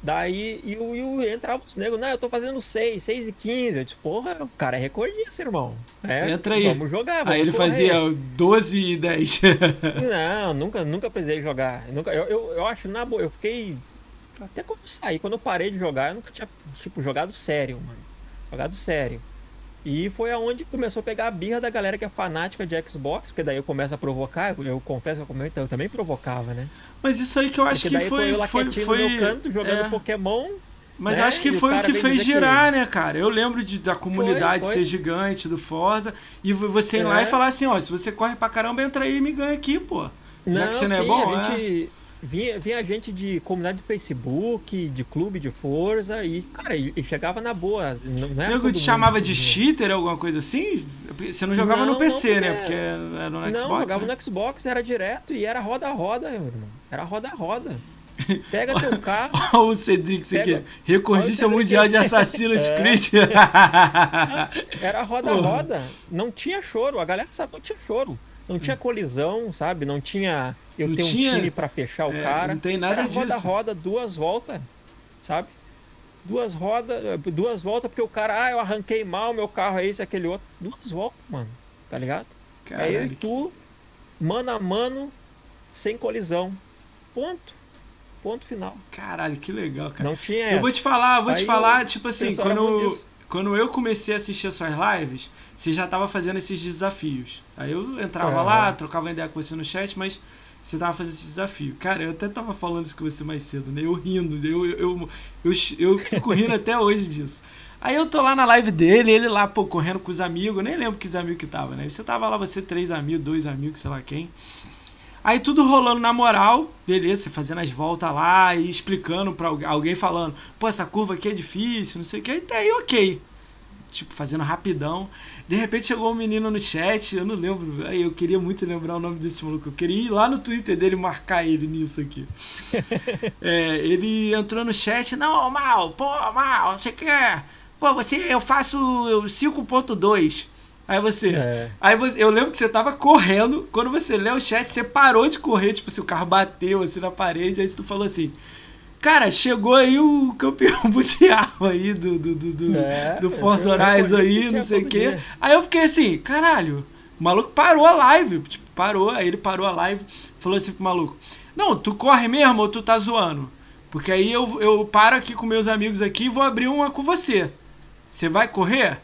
Daí, e o, e o entrava os negros, não, eu tô fazendo 6, 6 e 15. Eu disse, porra, o cara é recordista, irmão. É, Entra aí. Vamos jogar, vamos Aí ele correr. fazia 12 e 10. não, nunca, nunca precisei jogar. Nunca, eu, eu, eu acho, na boa, eu fiquei. Até quando eu saí, quando eu parei de jogar, eu nunca tinha, tipo, jogado sério, mano. Jogado sério. E foi aonde começou a pegar a birra da galera que é fanática de Xbox, porque daí eu começo a provocar, eu, eu confesso que eu, eu, também provocava, né? Mas isso aí que eu acho porque que foi. Eu foi, foi no canto jogando é... Pokémon. Mas né? acho que foi o, que fez girar, que... né, cara? Eu lembro de, da comunidade foi, foi. ser gigante do Forza e você ir é. lá e falar assim: ó, se você corre pra caramba, entra aí e me ganha aqui, pô. Já não, que você não é bom, a gente. É vinha, vinha gente de comunidade do Facebook, de clube de força, e, cara, e, chegava na boa. Não é Nego te chamava de cheater, alguma coisa assim? Você não jogava não, no PC, não, né? Porque era no Xbox. Não, jogava né? no Xbox, era direto e era roda-roda, meu irmão. Era roda-roda. Pega teu carro. Olha o Cedric, pega... Recordista mundial de Assassin's é. Creed. Era roda-roda. Não tinha choro. A galera sabe, não tinha choro. Não tinha colisão, sabe? Não tinha eu não tenho tinha... um time para fechar o é, cara. Não tem nada Era disso. Roda, roda, duas voltas, sabe? Duas rodas, duas voltas, porque o cara, ah, eu arranquei mal, meu carro é esse, aquele outro. Duas voltas, mano. Tá ligado? Caralho. É eu e tu, mano a mano, sem colisão. Ponto. Ponto final. Caralho, que legal, cara. Não tinha. Eu vou te falar, vou Aí te falar, tipo assim, quando, quando eu comecei a assistir as suas lives, você já tava fazendo esses desafios. Aí eu entrava é. lá, trocava ideia com você no chat, mas você tava fazendo esse desafio. Cara, eu até tava falando isso com você mais cedo, né? Eu rindo, eu, eu, eu, eu, eu fico rindo até hoje disso. Aí eu tô lá na live dele, ele lá, pô, correndo com os amigos, nem lembro que os amigos que tava, né? Você tava lá, você, três amigos, dois amigos, sei lá quem. Aí tudo rolando na moral, beleza, fazendo as voltas lá e explicando pra alguém falando, pô, essa curva aqui é difícil, não sei o que, até aí ok tipo, fazendo rapidão. De repente chegou um menino no chat, eu não lembro, eu queria muito lembrar o nome desse maluco. Eu queria ir lá no Twitter dele marcar ele nisso aqui. é, ele entrou no chat, não, mal, pô, mal, você quer. Pô, você, eu faço 5.2. Aí você, é. aí você. Eu lembro que você tava correndo. Quando você leu o chat, você parou de correr. Tipo, se o carro bateu assim na parede. Aí tu falou assim: Cara, chegou aí o campeão mundial aí do, do, do, do, é, do Forza Horizon aí, não sei o quê. Aí eu fiquei assim, caralho, O maluco parou a live, tipo, parou, aí ele parou a live, falou assim pro maluco: Não, tu corre mesmo ou tu tá zoando? Porque aí eu, eu paro aqui com meus amigos aqui e vou abrir uma com você. Você vai correr?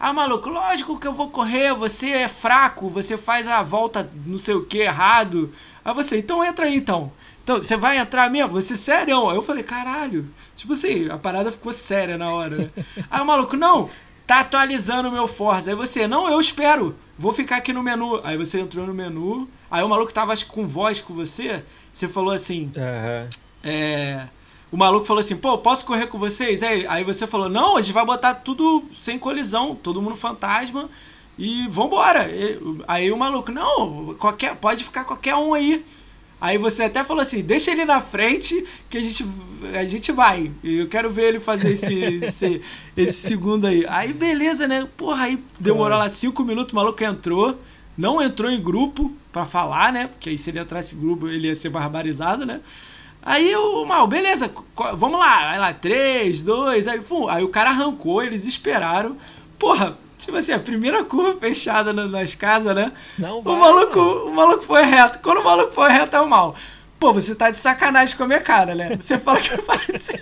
Ah, maluco, lógico que eu vou correr, você é fraco, você faz a volta não sei o que errado. Aí você, então entra aí então. Então, você vai entrar mesmo? Você sério? Aí eu falei, caralho. Tipo assim, a parada ficou séria na hora, né? Aí o maluco, não, tá atualizando o meu Forza. Aí você, não, eu espero, vou ficar aqui no menu. Aí você entrou no menu, aí o maluco tava acho, com voz com você, você falou assim, é, o maluco falou assim, pô, posso correr com vocês? Aí, aí você falou, não, a gente vai botar tudo sem colisão, todo mundo fantasma e vambora. E- aí o maluco, não, qualquer, pode ficar qualquer um aí. Aí você até falou assim, deixa ele na frente que a gente, a gente vai. Eu quero ver ele fazer esse, esse, esse segundo aí. Aí beleza, né? Porra, aí demorou lá cinco minutos, o maluco entrou. Não entrou em grupo pra falar, né? Porque aí se ele entrasse em grupo, ele ia ser barbarizado, né? Aí o mal, beleza, vamos lá, vai lá, três, dois, aí, fum, aí o cara arrancou, eles esperaram. Porra, tipo assim, a primeira curva fechada na- nas casas, né? Não O vai, maluco, mano. o maluco foi reto. Quando o maluco foi reto, é o mal. Pô, você tá de sacanagem com a minha cara, né? Você fala que eu faço isso.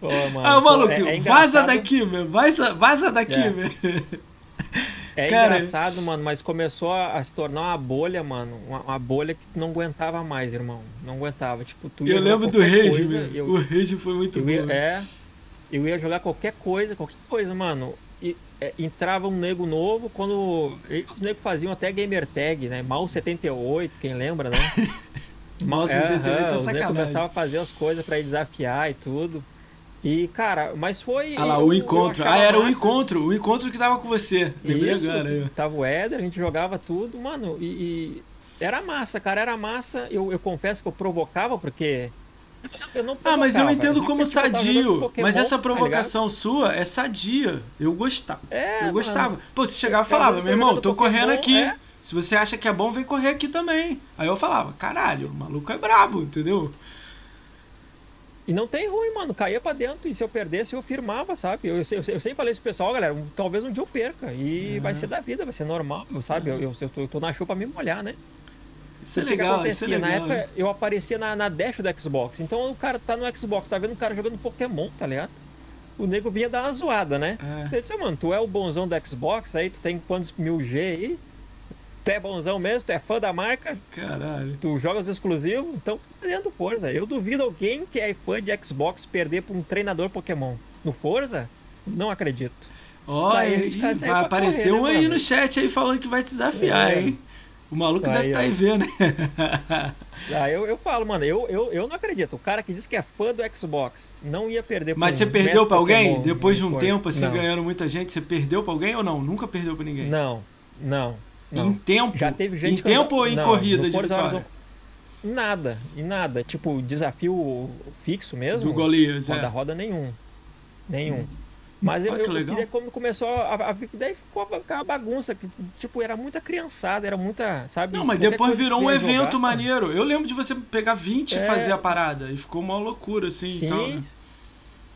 Pô, mano, Ah, o pô, maluco, é- é vaza daqui, meu. Vaza, vaza daqui, É. meu. É Cara, engraçado, mano, mas começou a, a se tornar uma bolha, mano. Uma, uma bolha que tu não aguentava mais, irmão. Não aguentava. Tipo, tu Eu lembro do Rage, meu. eu- O Rage foi muito Eu ia, bom. é, eu ia jogar qualquer coisa, qualquer coisa, mano. E é, entrava um nego novo, quando os negros faziam até gamer tag, né? Mal 78, quem lembra, né? Mal É, 78 é os negros sacanagem. começavam a fazer as coisas pra ir desafiar e tudo. E, cara, mas foi. Ah lá, o encontro. Ah, era o massa. encontro. O encontro que tava com você. Isso, agora. tava o Éder, a gente jogava tudo, mano, e, e era massa, cara, era massa. Eu, eu confesso que eu provocava, porque. Eu não Ah, mas eu entendo eu como sadio. Pokémon, Mas essa tá provocação sua é sadia. Eu gostava. É, eu mano. gostava. Pô, você chegava e falava, meu irmão, tô correndo Pokémon, aqui. é. Se você acha que é bom, vem correr aqui também. Aí eu falava, caralho, o maluco é brabo, entendeu? E não tem ruim, mano. Caía pra dentro. E se eu perdesse, eu firmava, sabe? Eu, eu, eu, eu sempre falei isso pro pessoal, galera. Talvez um dia eu perca. E Uhum. vai ser da vida, vai ser normal, sabe? Eu, eu, eu, tô, eu tô na chuva pra me molhar, né? Isso é que que legal, isso é acontecia? legal. Na época, eu aparecia na, na dash do Xbox. Então o cara tá no Xbox, tá vendo o cara jogando Pokémon, tá ligado? O nego vinha dar uma zoada, né? É. Eu disse, mano, tu é o bonzão do Xbox, aí tu tem quantos mil G aí? Tu é bonzão mesmo, tu é fã da marca, Caralho. tu joga os exclusivos, então tá dentro do Forza. Eu duvido alguém que é fã de Xbox perder pra um treinador Pokémon. No Forza? Não acredito. Ó, ih, vai aparecer correr, um né, aí mano? no chat aí falando que vai te desafiar, É. hein? O maluco Aí, deve estar ó. aí vendo. Ah, eu, eu falo, mano, eu, eu, eu não acredito. O cara que diz que é fã do Xbox não ia perder Mas você um perdeu pra alguém? Pokémon Depois de um Forza. tempo, assim, não. ganhando muita gente, você perdeu pra alguém ou não? Nunca perdeu pra ninguém? Não, não. Não. Em tempo? Já teve gente Em que tempo eu- ou em não, corrida de vitória? Nada, em nada. Tipo, desafio fixo mesmo. Do Golias, roda é. roda nenhum. Nenhum. Mas eu, Olha que eu queria como começou a, a, daí ficou aquela bagunça que tipo era muita criançada, era muita, sabe? Não, mas depois que virou um evento jogar, maneiro. Eu lembro de você pegar 20 e É. fazer a parada. E ficou uma loucura, assim. Sim. e tal, né?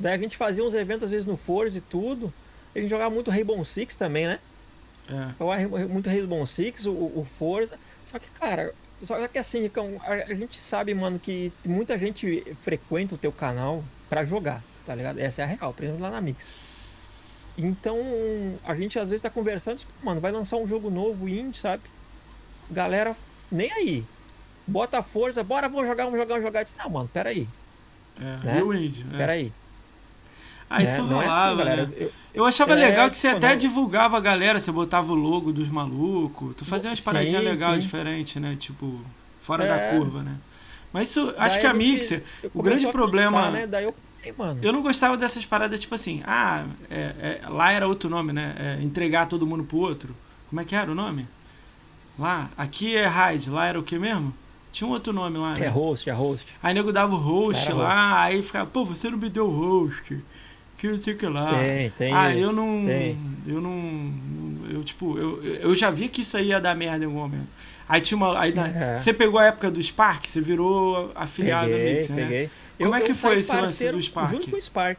Daí a gente fazia uns eventos às vezes no Forza e tudo. A gente jogava muito Rainbow Six também, né? É. Jogava muito Rainbow Six, o, o Forza. Só que, cara, só que assim, Ricão, a, gente sabe, mano, que muita gente frequenta o teu canal pra jogar, tá ligado? Essa é a real, por exemplo, lá na Mix. Então, a gente às vezes tá conversando, tipo, mano, vai lançar um jogo novo, indie, sabe? Galera, nem aí. Bota a força, bora, vamos jogar, vamos jogar, vamos jogar. Eu disse, não, mano, peraí, É, Né? Real Indie. É. peraí. Ah, isso né? Não é assim, rolava, né? Eu- Eu achava É, legal que você até não- divulgava a galera, você botava o logo dos malucos, tu fazia umas Sim, paradinhas legais, diferentes, né? Tipo, fora É. da curva, né? Mas isso, acho Daí que a Mixer, o grande problema. cansar, né? Daí eu mano. Eu não gostava dessas paradas, tipo assim, ah, é- é- lá era outro nome, né? É, entregar todo mundo pro outro. Como é que era o nome? Lá, aqui é raid, lá era o que mesmo? Tinha um outro nome lá, né? É host, é host. Aí nego dava o host lá, aí ficava, pô, você não me deu o host. Que não sei que lá. Tem, tem Ah, isso, eu não. tem. Eu não. Eu, tipo, eu, eu já vi que isso aí ia dar merda em algum momento. Aí tinha uma. Aí, É. Você pegou a época do Spark, você virou afiliado Peguei, Mix, né? peguei. Como é que foi esse lance do Spark? Junto com o Spark.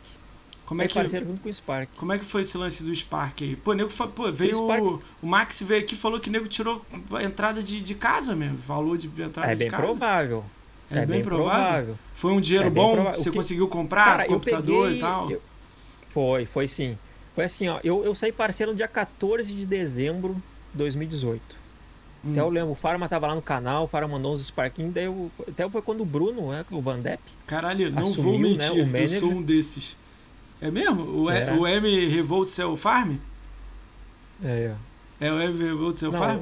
Como é que, parceiro junto com o Spark. como é que foi esse lance do Spark aí? Pô, nego, pô veio O o, Max veio aqui e falou que nego tirou a entrada de, de casa mesmo. Valor de entrada É de bem casa. provável. É, bem, provável. Foi um dinheiro É bem bom? provável. Você que- conseguiu comprar Cara, eu computador peguei, e tal? eu- Foi, foi sim. Foi assim, ó. Eu, eu saí parceiro no dia 14 de dezembro de 2018. Hum. Até eu lembro, o Farma tava lá no canal, o Farma mandou uns Sparkinhos, daí eu, até foi quando o Bruno, né, o Vandep, Caralho, não assumiu, vou né, mentir, o eu manager. sou um desses. É mesmo? O, É. o M Revolt é o Farm? é, É o M Revolt é o Não, Farm?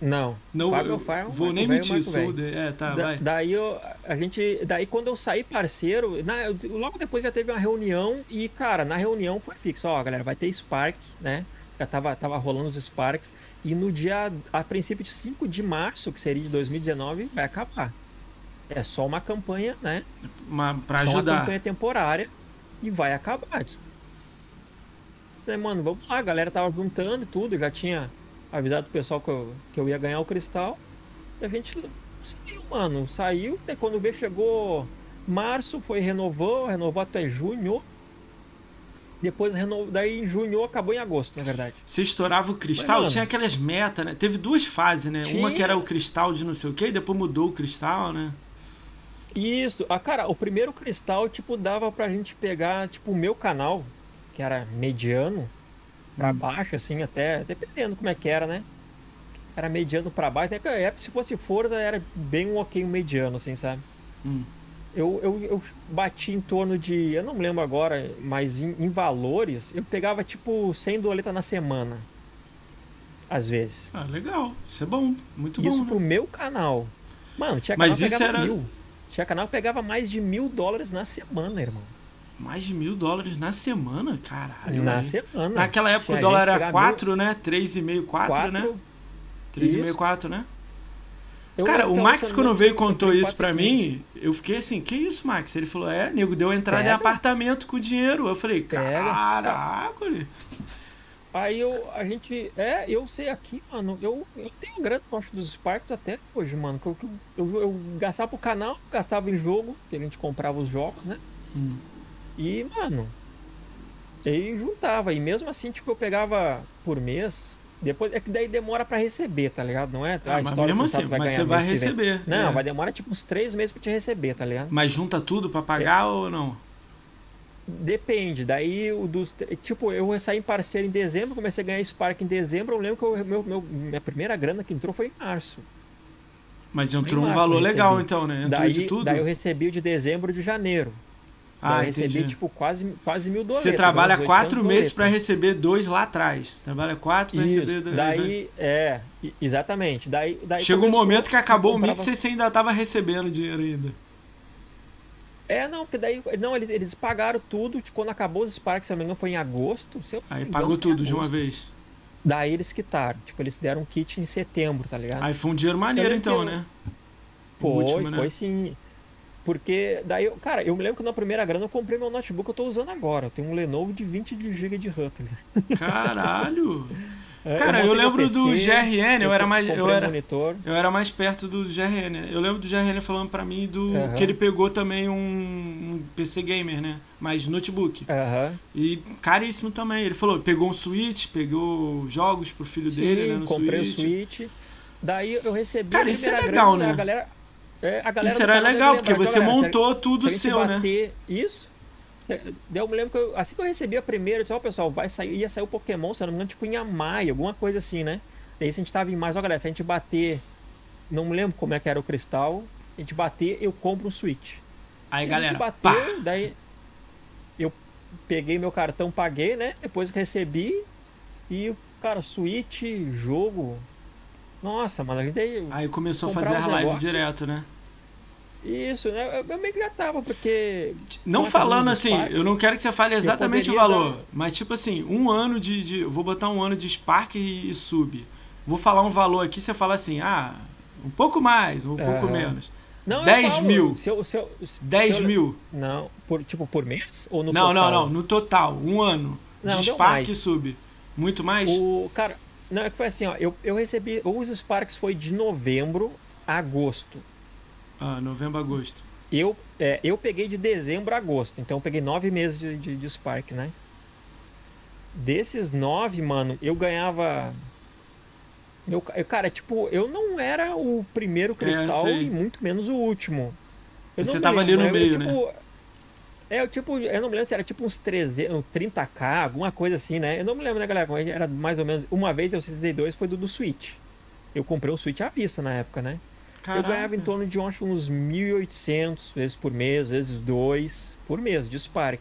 Não, Não, Fábio eu Farm, vou nem Velho, mentir, sou de... É, tá, Da- vai. daí eu, a gente, daí quando eu saí parceiro, na, logo depois já teve uma reunião e, cara, na reunião foi fixo, ó, galera, vai ter Spark, né? Já tava, tava rolando os Sparks e no dia, a princípio de 5 de março, que seria de 2019, vai acabar. É só uma campanha, né? Uma, pra só uma ajudar. campanha temporária e vai acabar. Né, mano, vamos lá, a galera tava juntando e tudo, já tinha avisado o pessoal que eu, que eu ia ganhar o cristal. E a gente saiu, mano, saiu, daí quando vê chegou março, foi renovou, renovou até junho. Depois renovou, daí em junho acabou em agosto, na verdade. Você estourava o cristal, Mas, tinha aquelas metas, né? Teve duas fases, né? Uma que Tinha. era o cristal de não sei o que, depois mudou o cristal, né? Isso, ah, cara, o primeiro cristal, tipo, dava pra gente pegar, tipo, o meu canal, que era mediano, pra Hum. baixo, assim, até, dependendo como é que era, né? Era mediano pra baixo, até que se fosse Forza era bem um ok um mediano, assim, sabe? Hum. Eu, eu, eu bati em torno de, eu não lembro agora, mas em, em valores, eu pegava, tipo, 100 doleta na semana, às vezes. Ah, legal. Isso é bom. Muito Isso bom, pro né? meu canal. Mano, tinha canal Mas isso era- mil. Tinha canal que pegava mais de mil dólares na semana, irmão. Mais de mil dólares na semana? Caralho. Na aí. semana. Naquela época o dólar era pegava 4, né? 3,5, 4, Quatro. né? 3,5, Isso. 4, né? Eu Cara, o que Max, quando veio e contou isso pra mim, eu fiquei assim, que isso, Max? Ele falou, é, nego, deu entrada em Pega. apartamento com dinheiro. Eu falei, caraca, Aí eu, a gente. É, eu sei aqui, mano. Eu, eu tenho grana gosto dos Sparks até hoje, mano. Que eu, eu, eu, eu gastava pro canal, gastava em jogo, que a gente comprava os jogos, né? Hum. E, mano. E juntava. E mesmo assim, tipo, eu pegava por mês. Depois, é que daí demora pra receber, tá ligado? Não é Ah, a mas história mesmo assim, vai mas você vai receber. Não, é. vai demorar tipo uns três meses pra te receber, tá ligado? Mas junta tudo pra pagar ou não? Depende, daí o dos. Tipo, eu saí em parceiro em dezembro, comecei a ganhar Spark em dezembro. Eu lembro que eu- meu, meu- minha primeira grana que entrou foi em março. Mas entrou um março valor eu legal então, né? Entrou Daí, de tudo? daí eu recebi o de dezembro e de janeiro. Ah, recebi, entendi. tipo, quase, quase mil dólares. Você trabalha quatro meses pra receber dois lá atrás. Trabalha quatro pra receber dois. daí, é, exatamente. Daí, daí Chega um momento que acabou o mix comprava- e você ainda tava recebendo dinheiro ainda. É, não, porque daí. Não, eles, eles pagaram tudo. tipo, Quando acabou os Sparks, se não me engano, foi em agosto. se Aí pagou engano, em tudo de uma vez. Daí eles quitaram. Tipo, eles deram um kit em setembro, tá ligado? Aí foi um dinheiro maneiro então, eu- né? Foi, último, né? foi sim. Porque daí, eu- cara, eu me lembro que na primeira grana eu comprei meu notebook que eu tô usando agora. Eu tenho um Lenovo de 20 GB de RAM? Caralho! É, Cara, eu meu lembro do PC, GRN, eu era mais. Eu era, monitor. eu era mais perto do GRN. Eu lembro do GRN falando pra mim do que ele pegou também um, um PC gamer, né? Mas notebook. Aham. E caríssimo também. Ele falou, pegou um Switch, pegou jogos pro filho dele, né? Sim, No comprei Switch. o Switch. Daí eu recebi Cara, isso é legal, grana, né? A galera, é, a galera Isso canal deve legal, porque você galera, se a- montou tudo se a gente seu, né? bater Isso. é, daí Eu me lembro que eu- assim que eu recebi a primeira, eu disse, ó, pessoal, vai sair, ia sair o Pokémon, se eu não me engano, tipo em maio, alguma coisa assim, né? Daí se a gente tava em maio, ó, galera, se a gente bater, não me lembro como é que era o cristal, a gente bater, eu compro um Switch. Aí, E a galera, gente bateu, pá! daí eu peguei meu cartão, paguei, né? Depois que recebi e, cara, Switch, jogo. Nossa, mano, a gente aí. Começou a fazer a live negócios. direto, né? Isso, né? Eu, eu meio que já tava, porque. Não é falando assim, Sparks? eu não quero que você fale exatamente o valor, dar- mas tipo assim, um ano de, de- vou botar um ano de Spark e, e Sub. Vou falar um valor aqui, você fala assim, ah, um pouco mais, um pouco Aham. menos. Não, eu 10 falo, mil. Se eu, se eu, se 10 eu- mil. Não, por, tipo, por mês? Ou no não, não, total? não, no total, um ano Não, de Spark e Sub. Muito mais? O, cara, não, é que foi assim, ó. Eu, eu recebi. Os Sparks foi de novembro a agosto. Ah, novembro, agosto. eu, é, eu peguei de dezembro a agosto, então eu peguei nove meses de, de, de Spark, né? Desses nove, mano, eu ganhava. Eu, eu, cara, tipo, eu não era o primeiro cristal sei. e muito menos o último. Eu Você tava ali lembro, no eu, meio, tipo, né? É, eu, tipo, eu não me lembro se era tipo uns 300, 30k, alguma coisa assim, né? Eu não me lembro, né, galera? Mas Era mais ou menos. Uma vez eu 72 foi do, do Switch. Eu comprei um Switch à vista na época, né? Eu ganhava em torno de acho, uns 1.800 vezes por mês, vezes dois por mês de Spark.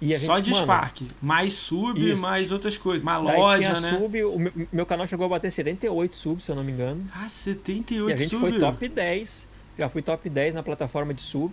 E a Só gente, de mano, Spark. Mais sub, Isso. mais outras coisas. Mais Daí loja, tinha né? sub, o meu, meu canal chegou a bater 78 subs, se eu não me engano. Ah, 78 E a gente sub. foi top 10. Já fui top 10 na plataforma de sub.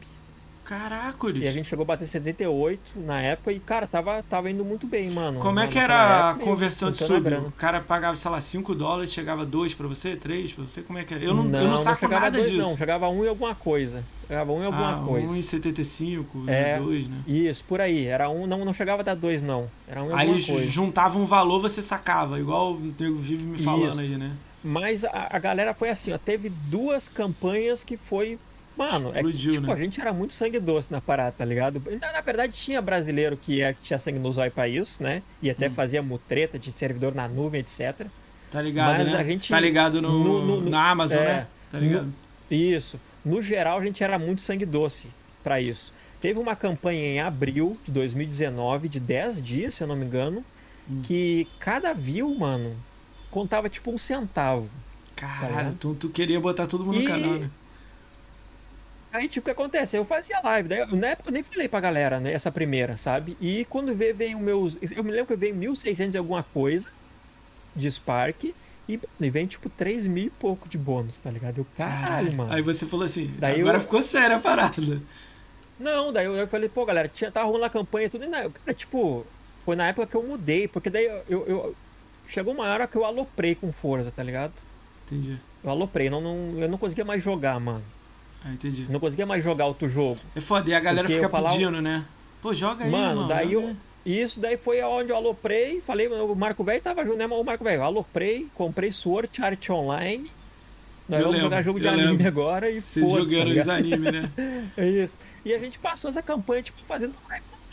Caracoles. E a gente chegou a bater 78 na época e, cara, tava, tava indo muito bem, mano. Como é que era a conversão de sub? O cara pagava, sei lá, 5 dólares, chegava 2 pra você, 3 pra você? Como é que era? Eu não, não, eu não saco chegava nada dois, disso. Não, chegava um e alguma coisa. Chegava um e alguma ah, coisa. 1,75, É. 2, né? Isso, por aí. Era um, não, não chegava a dar dois, não. Era um e Aí coisa. juntava um valor, você sacava, igual o nego vive me falando Isso. aí, né? Mas a, a galera foi assim, ó. Teve duas campanhas que foi. Mano, é que, Explodiu, tipo, né? a gente era muito sangue doce na parada, tá ligado? Na, na verdade, tinha brasileiro que, é, que tinha sangue no zóio pra isso, né? E até Hum. fazia mutreta de servidor na nuvem, etc. Tá ligado, Mas né? a gente- tá ligado no, no- no- no- na Amazon, é, né? Tá ligado? Isso. No geral, a gente era muito sangue doce pra isso. Teve uma campanha em abril de 2019, de 10 dias, se eu não me engano, Hum. que cada view, mano, contava tipo um centavo. Caralho, ligado? tu, tu queria botar todo mundo no E- canal, né? Aí, tipo, o que acontece? Eu fazia live, daí, na época eu nem falei pra galera, né, essa primeira, sabe? E quando veio, veio meus. Eu me lembro que veio 1.600 e alguma coisa de Spark e, e vem, tipo, 3 mil e pouco de bônus, tá ligado? Eu, caralho, mano. Aí você falou assim, Daí agora eu- ficou séria a parada. Não, daí eu, eu falei, pô, galera, tinha, tava rolando a campanha e tudo, e na, cara, tipo, foi na época que eu mudei, porque daí eu, eu, eu- chegou uma hora que eu aloprei com força, tá ligado? Entendi. Eu aloprei, não, não, eu não conseguia mais jogar, mano. Ah, entendi. Não conseguia mais jogar outro jogo. É foda, e a galera fica pedindo, né? Pô, joga aí, Mano, mano. daí eu. Isso daí foi onde eu aloprei, falei, o Marco Velho tava junto, né? O Marco Velho, aloprei, comprei Sword Art Online. Nós Eu vamos lembro, jogar jogo de anime lembro. agora e Você foda-se, tá jogando os animes, né? É isso. E a gente passou essa campanha, tipo, fazendo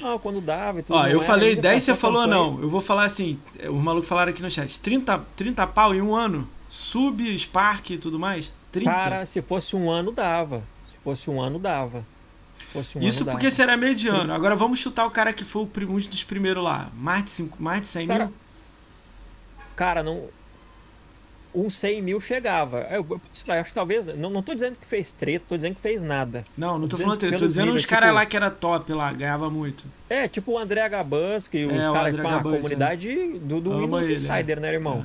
não, quando dava e tudo. Ó, eu era, falei a gente 10, você falou campanha. não. Eu vou falar assim, os malucos falaram aqui no chat. 30, 30 pau em um ano? Sub, Spark e tudo mais? 30? Cara, se fosse um ano, dava. Se fosse um ano, dava. Um Isso ano, porque dava. será mediano. Agora vamos chutar o cara que foi um dos primeiros lá. Mais de, cinco, mais de 100 Cara, mil? Cara, não. Um 100 mil chegava. Eu, eu, acho que talvez. Não, não tô dizendo que fez treta, tô dizendo que fez nada. Não, não tô dizendo falando treta. Tô dizendo uns níveis, caras tipo- lá que era top lá, ganhava muito. É, tipo o André Gabus, que os É, caras com a Gabus, comunidade do, do Amo Windows ele, Insider, é. né, irmão?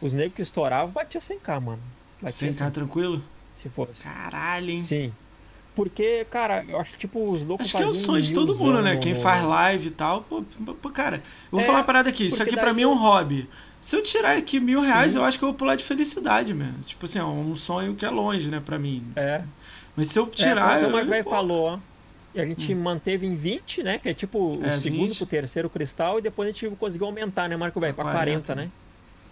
Os negros que estouravam batia 100k, mano. Batia 100k tranquilo? se fosse. Caralho, hein? Sim. Porque, cara, eu acho que, tipo, os loucos Acho que é o sonho de todo mundo, né? no- Quem faz live e tal, pô, pô, cara, eu vou É, falar uma parada aqui. Isso aqui pra daí mim é um eu- hobby. Se eu tirar aqui mil reais, Sim. eu acho que eu vou pular de felicidade mesmo. Tipo assim, é um sonho que é longe, né, pra mim. É. Mas se eu É, tirar. eu, o Marco pô, falou, ó. E a gente manteve em 20, né? Que é tipo o É, segundo 20. pro terceiro cristal, e depois a gente conseguiu aumentar, né, Marco Velho? Pra Pra 40, 40, né?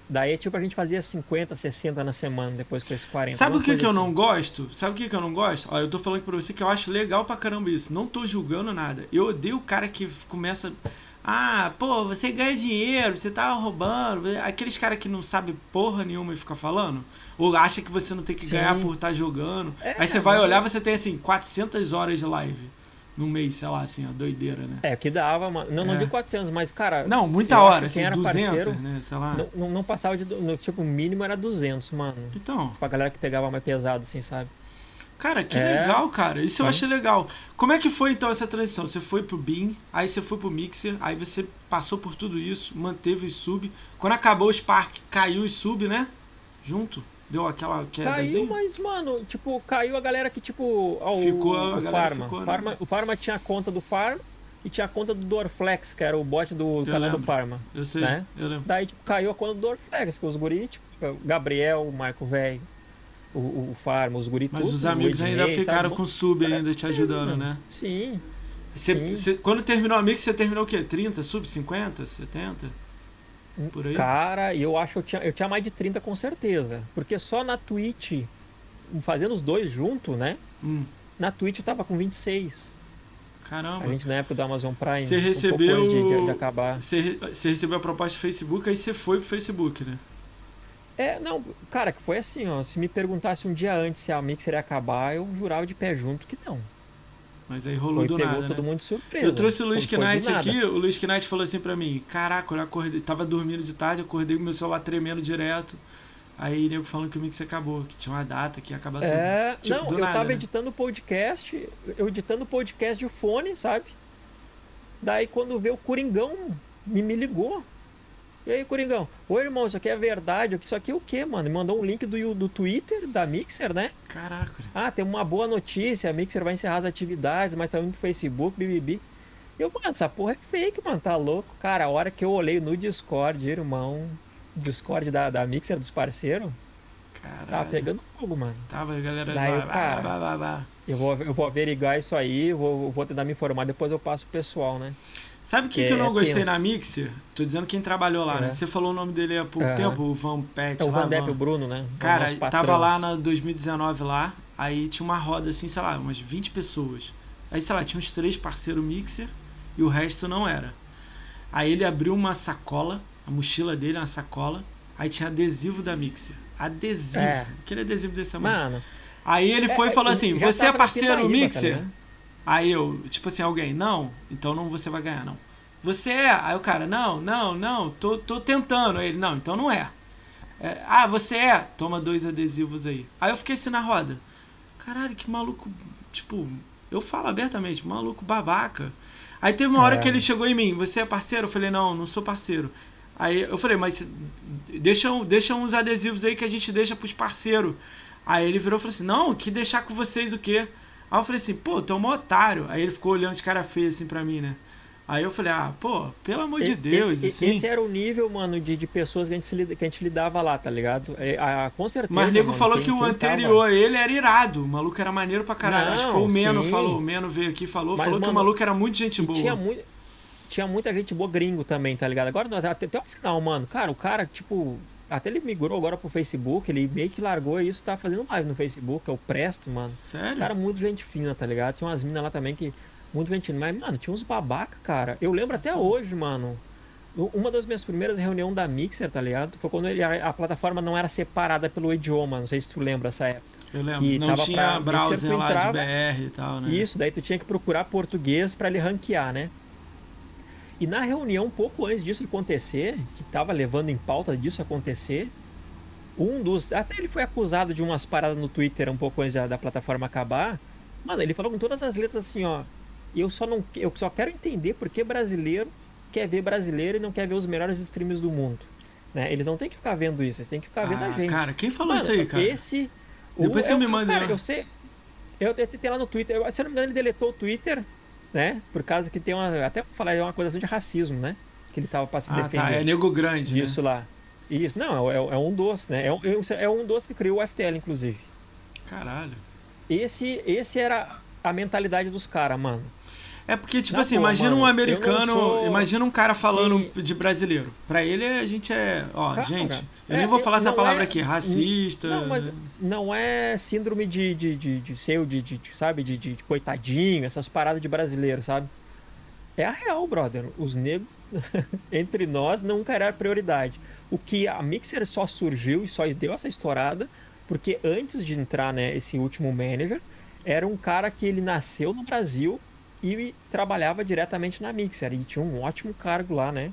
Daí, tipo, a gente fazia 50, 60 na semana, depois com esse 40. Sabe o que, que eu coisa não assim. gosto? Sabe o que, que eu não gosto? Ó, eu tô falando pra você que eu acho legal pra caramba isso. Não tô julgando nada. Eu odeio o cara que começa. Ah, pô, você ganha dinheiro, você tá roubando. Aqueles caras que não sabem porra nenhuma e fica falando. Ou acha que você não tem que Sim. ganhar por estar jogando. É, Aí você vai olhar, você tem assim, 400 horas de live. Num mês, sei lá, assim, ó, doideira, né? É, que dava, mano. Não, não É. de 400, mas, cara. Não, muita eu hora, assim, quem era 200, parceiro, né? Sei lá. Não, não, passava de. No, tipo, o mínimo era 200, mano. Então, Pra galera que pegava mais pesado, assim, sabe? Cara, que É. legal, cara. Isso eu Sim. achei legal. Como é que foi então essa transição? Você foi pro Beam, aí você foi pro Mixer, aí você passou por tudo isso, manteve os sub. Quando acabou o Spark, caiu os sub, né? Junto. Deu aquela Caiu, quedazinha. mas, mano, tipo, caiu a galera que, tipo. Ó, o- Ficou, a o, galera Farma. ficou, né? Farma. O Farma tinha a conta do Farma e tinha a conta do Dorflex, que era o bot do canal do lembro. Farma. Eu sei, né? eu lembro. Daí, tipo, caiu a conta do Dorflex, que os guri, tipo, o Gabriel, o Marco Velho, o, o Farma, os guri Mas tudo, os o amigos ainda Ednei, ficaram sabe? com sub ainda te ajudando, né? Sim. Você, Sim. você- quando terminou a Mix, você terminou o quê? 30? Sub 50? 70? Por aí? Cara, eu acho que eu tinha, eu tinha mais de 30 com certeza. Porque só na Twitch, fazendo os dois junto, né? Hum. Na Twitch eu tava com 26. Caramba. A gente na época do Amazon Prime. Você recebeu. Um de, de, de, acabar. Você, você recebeu a proposta do Facebook, aí você foi pro Facebook, né? É, não, cara, que foi assim, ó. Se me perguntasse um dia antes se a Mixer ia acabar, eu jurava de pé junto que não. Mas aí rolou foi, do pegou nada. todo né? mundo de surpresa. Eu trouxe o Luiz Knight aqui, o Luiz Knight falou assim pra mim: Caraca, eu acordei, tava dormindo de tarde, acordei com meu celular tremendo direto. Aí nego falando que o Mix acabou, que tinha uma data que ia acabar tudo. É, tipo, não, eu nada, tava né? editando o podcast, eu editando o podcast de fone, sabe? Daí quando veio o Coringão, me, me ligou. E aí, Coringão? Oi, irmão, isso aqui é verdade. Isso aqui é o quê, mano? Mandou um link do, do Twitter, da Mixer, né? Caraca. Ah, tem uma boa notícia, a Mixer vai encerrar as atividades, mas tá indo pro Facebook, bibibi. Eu, mano, essa porra é fake, mano, tá louco? Cara, a hora que eu olhei no Discord, irmão, Discord da, da Mixer dos parceiros, Caralho. tava pegando fogo, mano. Tava, galera. Daí, blá, cara, blá, blá, blá. Eu vou, eu vou averiguar isso aí, vou, vou tentar me informar, depois eu passo pro pessoal, né? Sabe o que, É, que eu não é gostei tenso. na Mixer? Tô dizendo quem trabalhou lá, É. né? Você falou o nome dele há pouco É. tempo, o Van Pet. É o Van Depp, Van- o Bruno, né? O Cara, tava lá na 2019 lá, aí tinha uma roda assim, sei lá, umas 20 pessoas. Aí, sei lá, tinha uns três parceiros mixer e o resto não era. Aí ele abriu uma sacola, a mochila dele, uma sacola, aí tinha adesivo da mixer. Adesivo. É. Aquele adesivo desse tamanho. Mano, Aí ele foi e é, falou assim: Você é parceiro tá mixer? Aí eu, tipo assim, alguém, não, então não você vai ganhar, não. Você é? Aí o cara, não, não, não, tô, tô tentando. Aí ele, não, então não é. É, Ah, você é? Toma dois adesivos aí. Aí eu fiquei assim na roda. Caralho, que maluco. Tipo, eu falo abertamente, maluco babaca. Aí teve uma hora É. que ele chegou em mim, você é parceiro? Eu falei, não, não sou parceiro. Aí eu falei, mas deixa, deixa uns adesivos aí que a gente deixa pros parceiros. Aí ele virou e falou assim, não, que deixar com vocês o quê? Aí eu falei assim, pô, tu é um otário. Aí ele ficou olhando de cara feia assim pra mim, né? Aí eu falei, ah, pô, pelo amor de Deus, esse, assim. esse era o nível, mano, de, de pessoas que a, gente que a gente lidava lá, tá ligado? É, a- com certeza. Mas o nego mano, falou que o anterior a ele era irado. O maluco era maneiro pra caralho. Acho que foi o Não, Meno sim. falou. O Meno veio aqui e falou. Mas, falou que o mano, maluco era muito gente boa. tinha, muito, tinha muita gente boa gringo também, tá ligado? Agora, até, até o final, mano. Cara, o cara, tipo, até ele migrou agora pro Facebook, ele meio que largou isso, tá fazendo live no Facebook, é o Presto, mano. Os Sério? caras muito gente fina, tá ligado? Tinha umas minas lá também que. Muito gente fina. Mas, mano, tinha uns babaca, cara. Eu lembro até hoje, mano. Uma das minhas primeiras reuniões da Mixer, tá ligado? Foi quando ele- a, a plataforma não era separada pelo idioma. Não sei se tu lembra essa época. Eu lembro. E Não tinha browser Mixer, lá entrava- de BR e tal, né? Isso, daí tu tinha que procurar português pra ele ranquear, né? E na reunião, um pouco antes disso acontecer, que tava levando em pauta disso acontecer, um dos. Até ele foi acusado de umas paradas no Twitter um pouco antes da, da plataforma acabar. Mano, ele falou com todas as letras assim, ó. Eu só não. Eu só quero entender por que brasileiro quer ver brasileiro e não quer ver os melhores streams do mundo. Né? Eles não têm que ficar vendo isso, eles têm que ficar vendo a Ah, gente. cara, quem falou Mano, isso aí, cara? Esse. Depois o- você é me manda Cara, eu sei. Eu tentei lá no Twitter. eu- se eu não me engano, ele deletou o Twitter, né? Por causa que tem uma. Até pra falar, é uma acusação de racismo, né? Que ele tava pra se Ah, defender tá. É nego grande, disso né? lá. Isso, não, é, é um doce, né? É um, é um doce que criou o FTL, inclusive. Caralho. Esse, esse era a mentalidade dos caras, mano. É porque, tipo Na assim, boa, imagina mano, um americano, sou- imagina um cara falando Sim. de brasileiro. Pra ele, a gente é. Ó, Cara, gente, eu é, nem vou falar essa palavra é- aqui, racista. Não, mas não é síndrome de, de, de, de ser, de, de, de, sabe, de, de, de coitadinho, essas paradas de brasileiro, sabe? É a real, brother. Os negros, entre nós, nunca era prioridade. O que a Mixer só surgiu e só deu essa estourada, porque antes de entrar, né, esse último manager, era um cara que ele nasceu no Brasil e trabalhava diretamente na Mixer. E tinha um ótimo cargo lá, né?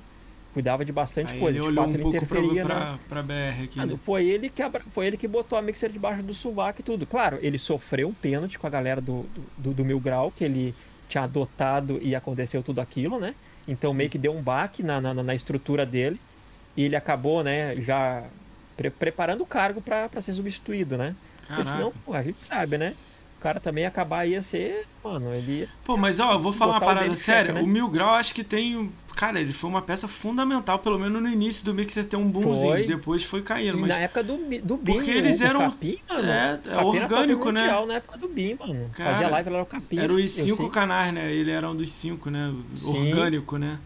Cuidava de bastante Aí coisa. ele de olhou fato, um ele pouco pra, na- pra BR aqui. Mano, né? foi ele que abra- foi ele que botou a mixer debaixo do sovaco e tudo. Claro, ele sofreu um pênalti com a galera do, do, do Mil Grau, que ele tinha adotado e aconteceu tudo aquilo, né? Então meio que deu um baque na, na, na estrutura dele. E ele acabou, né, já pre- preparando o cargo pra pra ser substituído, né? Porque Caraca. senão, pô, a gente sabe, né? O cara também acabar ia ser, mano, ele ia Pô, mas ó, eu vou falar uma parada séria. né? O Mil Grau acho que tem. Cara, ele foi uma peça fundamental, pelo menos no início do Mixer ter um boomzinho. Foi. Depois foi caindo. Mas na época do, do BIM, Porque eles eram- Capim, mano, é, é orgânico, né? mundial na época do BIM, mano. Cara, Fazia live, era o Capim. eram os cinco canais, né? Ele era um dos cinco, né? Sim. Orgânico, né?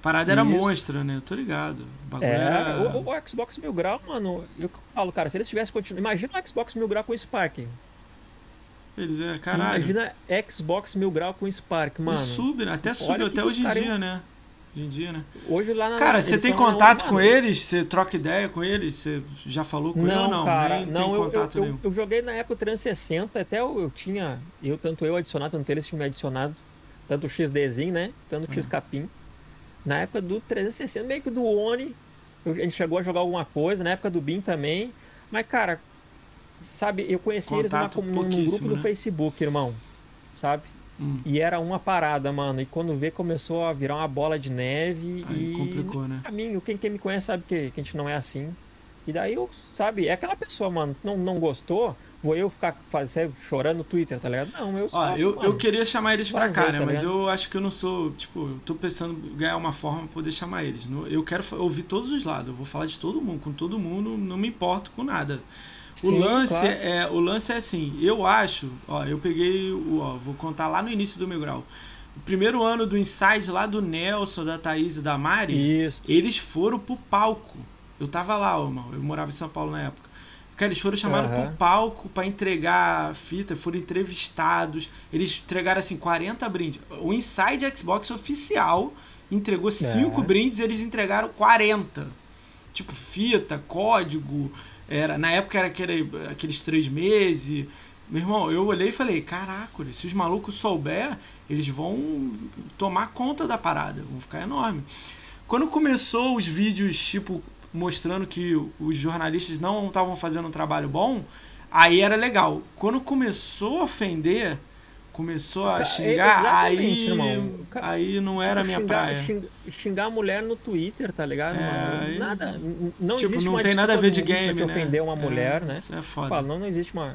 Parada era Isso. monstra, né? Eu tô ligado. O É, era. o, o Xbox Mil Grau, mano, eu falo, cara, se eles tivessem continuado. Imagina o Xbox Mil Grau com o Spark. Eles é caralho. Imagina Xbox Mil Grau com Spark, mano. Sub, né? Até sub até hoje em dia, né? Hoje em dia, né? Hoje lá na, Cara, você tem contato com eles? Você troca ideia com eles? Você já falou com não, ele ou não? Cara, Nem não, tem eu, contato eu, nenhum. Eu, eu, joguei na época 360, até eu, eu, tinha, eu tanto eu adicionado, tanto eles tinham me adicionado, tanto o XDzinho, né? Tanto o X Capim. Na época do 360, meio que do Oni, a gente chegou a jogar alguma coisa, na época do BIM também. Mas, cara, sabe, eu conheci Contato eles numa, num grupo né? do Facebook, irmão. Sabe? Hum. E era uma parada, mano. E quando vê, começou a virar uma bola de neve. Aí e complicou, né? Mim, quem, quem me conhece sabe que, que a gente não é assim. E daí, eu, sabe, é aquela pessoa, mano, não, não gostou, vou eu ficar fazendo, chorando no Twitter, tá ligado? Não, eu só. Ó, eu, mano, eu queria chamar eles pra cá, né? tá mas eu acho que eu não sou. Tipo, eu tô pensando em ganhar uma forma pra poder chamar eles. Eu quero ouvir todos os lados. Eu vou falar de todo mundo. Com todo mundo, não me importo com nada. O Sim, lance, claro. é, o lance é assim, eu acho, ó, eu peguei, o, ó, vou contar lá no início do meu grau. O primeiro ano do Inside lá do Nelson, da Thaís e da Mari, Isso. eles foram pro palco. Eu tava lá, ó, irmão, eu morava em São Paulo na época. Cara, eles foram chamados Aham. pro palco pra entregar fita, foram entrevistados. Eles entregaram assim 40 brindes. O Inside Xbox oficial entregou 5 É. brindes, eles entregaram 40. Tipo, fita, código. Era, na época era aquele, aqueles três meses. Meu irmão, eu olhei e falei, caraca, se os malucos souber, eles vão tomar conta da parada, vão ficar enorme. Quando começou os vídeos, tipo, mostrando que os jornalistas não estavam fazendo um trabalho bom, aí era legal. Quando começou a ofender, começou a Ca- xingar, exatamente, aí, irmão. Aí não era a minha xingar, praia. Xingar, xingar a mulher no Twitter, tá ligado, É, Nada. Não Tipo, existe não uma tem nada a ver de game, pra te né? ofender uma É, mulher, né? Isso é foda. Não, não existe uma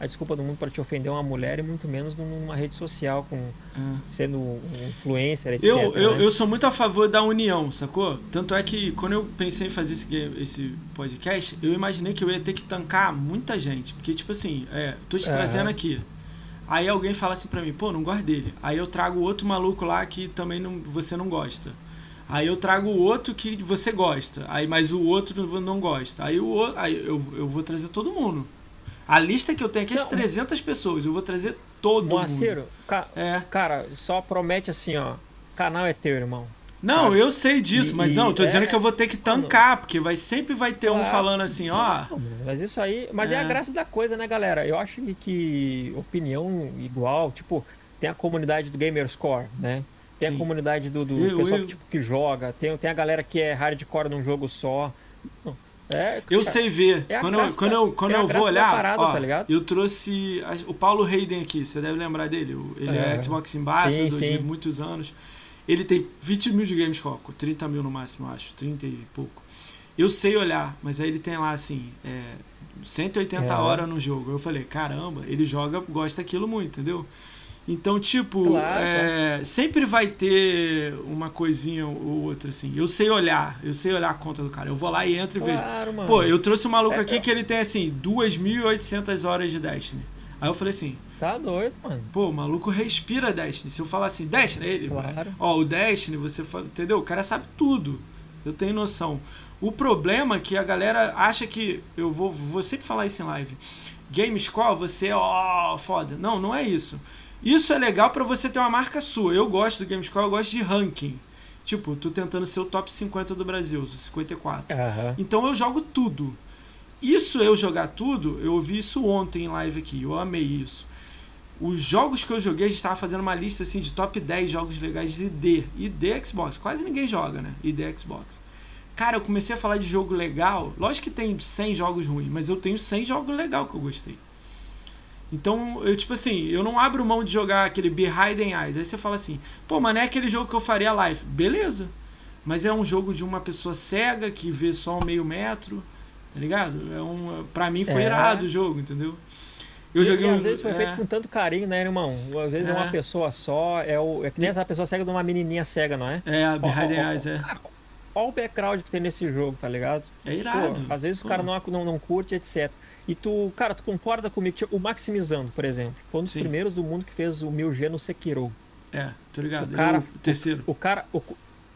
a desculpa do mundo para te ofender uma mulher e muito menos numa rede social com É. sendo um influencer, etc. Eu, eu, né? eu sou muito a favor da união, sacou? Tanto é que quando eu pensei em fazer esse, game- esse podcast, eu imaginei que eu ia ter que tancar muita gente. Porque, tipo assim, é, tô te trazendo aqui. Aí alguém fala assim pra mim, pô, não gosto dele. Aí eu trago outro maluco lá que também não, você não gosta. Aí eu trago o outro que você gosta. Aí, mas o outro não gosta. Aí, o, aí eu, eu vou trazer todo mundo. A lista que eu tenho aqui é de Não. 300 pessoas. Eu vou trazer todo mundo. Ca- É. cara, só promete assim, ó. Canal é teu, irmão. Não, Sabe? eu sei disso, E- mas não, eu tô dizendo é- que eu vou ter que tancar, porque vai sempre vai ter um Claro. falando assim, ó. Não, mas isso aí. Mas é. É. a graça da coisa, né, galera? Eu acho que, opinião igual, tipo, tem a comunidade do Gamerscore, né? Tem Sim. a comunidade do, do Eu- pessoal eu- Tipo, que joga, tem, tem a galera que é hardcore num jogo só. É, Eu cara, sei ver. é quando eu, graça quando da- eu, quando é eu vou olhar, parada, ó, tá eu trouxe o Paulo Hayden aqui, você deve lembrar dele. Ele é, É. Xbox Ambassador Sim, de muitos anos. Ele tem 20 mil de Gamescom, 30 mil no máximo, acho, 30 e pouco. Eu sei olhar, mas aí ele tem lá assim, é, 180 É. horas no jogo. Eu falei, caramba, ele joga, gosta daquilo muito, entendeu? Então, tipo, Claro, é, sempre vai ter uma coisinha ou outra, assim. Eu sei olhar, eu sei olhar a conta do cara. Eu vou lá e entro e vejo. Claro, mano. Pô, eu trouxe um maluco É, aqui é. que ele tem, assim, 2.800 horas de Destiny. Aí eu falei assim, Tá doido, mano. pô, o maluco respira Destiny. Se eu falar assim, Destiny, ele, Claro. ó, o Destiny, você fala, entendeu? O cara sabe tudo. Eu tenho noção. O problema é que a galera acha que, eu vou, vou sempre falar isso em live, Gamescore, você é, ó, foda. Não, não é isso. Isso é legal pra você ter uma marca sua. Eu gosto do Gamescore, eu gosto de ranking. Tipo, tô tentando ser o top 50 do Brasil, 54. Aham. Então eu jogo tudo. Isso eu jogar tudo, eu ouvi isso ontem em live aqui, eu amei isso. Os jogos que eu joguei, a gente tava fazendo uma lista assim de top 10 jogos legais de ID. ID Xbox. Quase ninguém joga, né? ID Xbox. Cara, eu comecei a falar de jogo legal. Lógico que tem 100 jogos ruins, mas eu tenho 100 jogos legal que eu gostei. Então, eu tipo assim, eu não abro mão de jogar aquele Behind Eyes. Aí você fala assim, pô, mas não é aquele jogo que eu faria live. Beleza. Mas é um jogo de uma pessoa cega que vê só um meio metro, tá ligado? É um, pra mim foi É. irado o jogo, entendeu? Eu E- joguei e um. às vezes foi é, feito com tanto carinho, né, irmão? Às vezes é, É. uma pessoa só, é, o, é que nem essa pessoa cega de uma menininha cega, não é? É, a Behind ó, Eyes, é. Cara, olha o background que tem nesse jogo, tá ligado? É irado. Pô, às vezes Pô. o cara não, não, não curte, etc. E tu, cara, tu concorda comigo? Tipo, o Maximizando, por exemplo, foi um dos Sim. primeiros do mundo que fez o 1000G no Sekiro. É, tô ligado. O cara- Eu- o terceiro. O cara. O,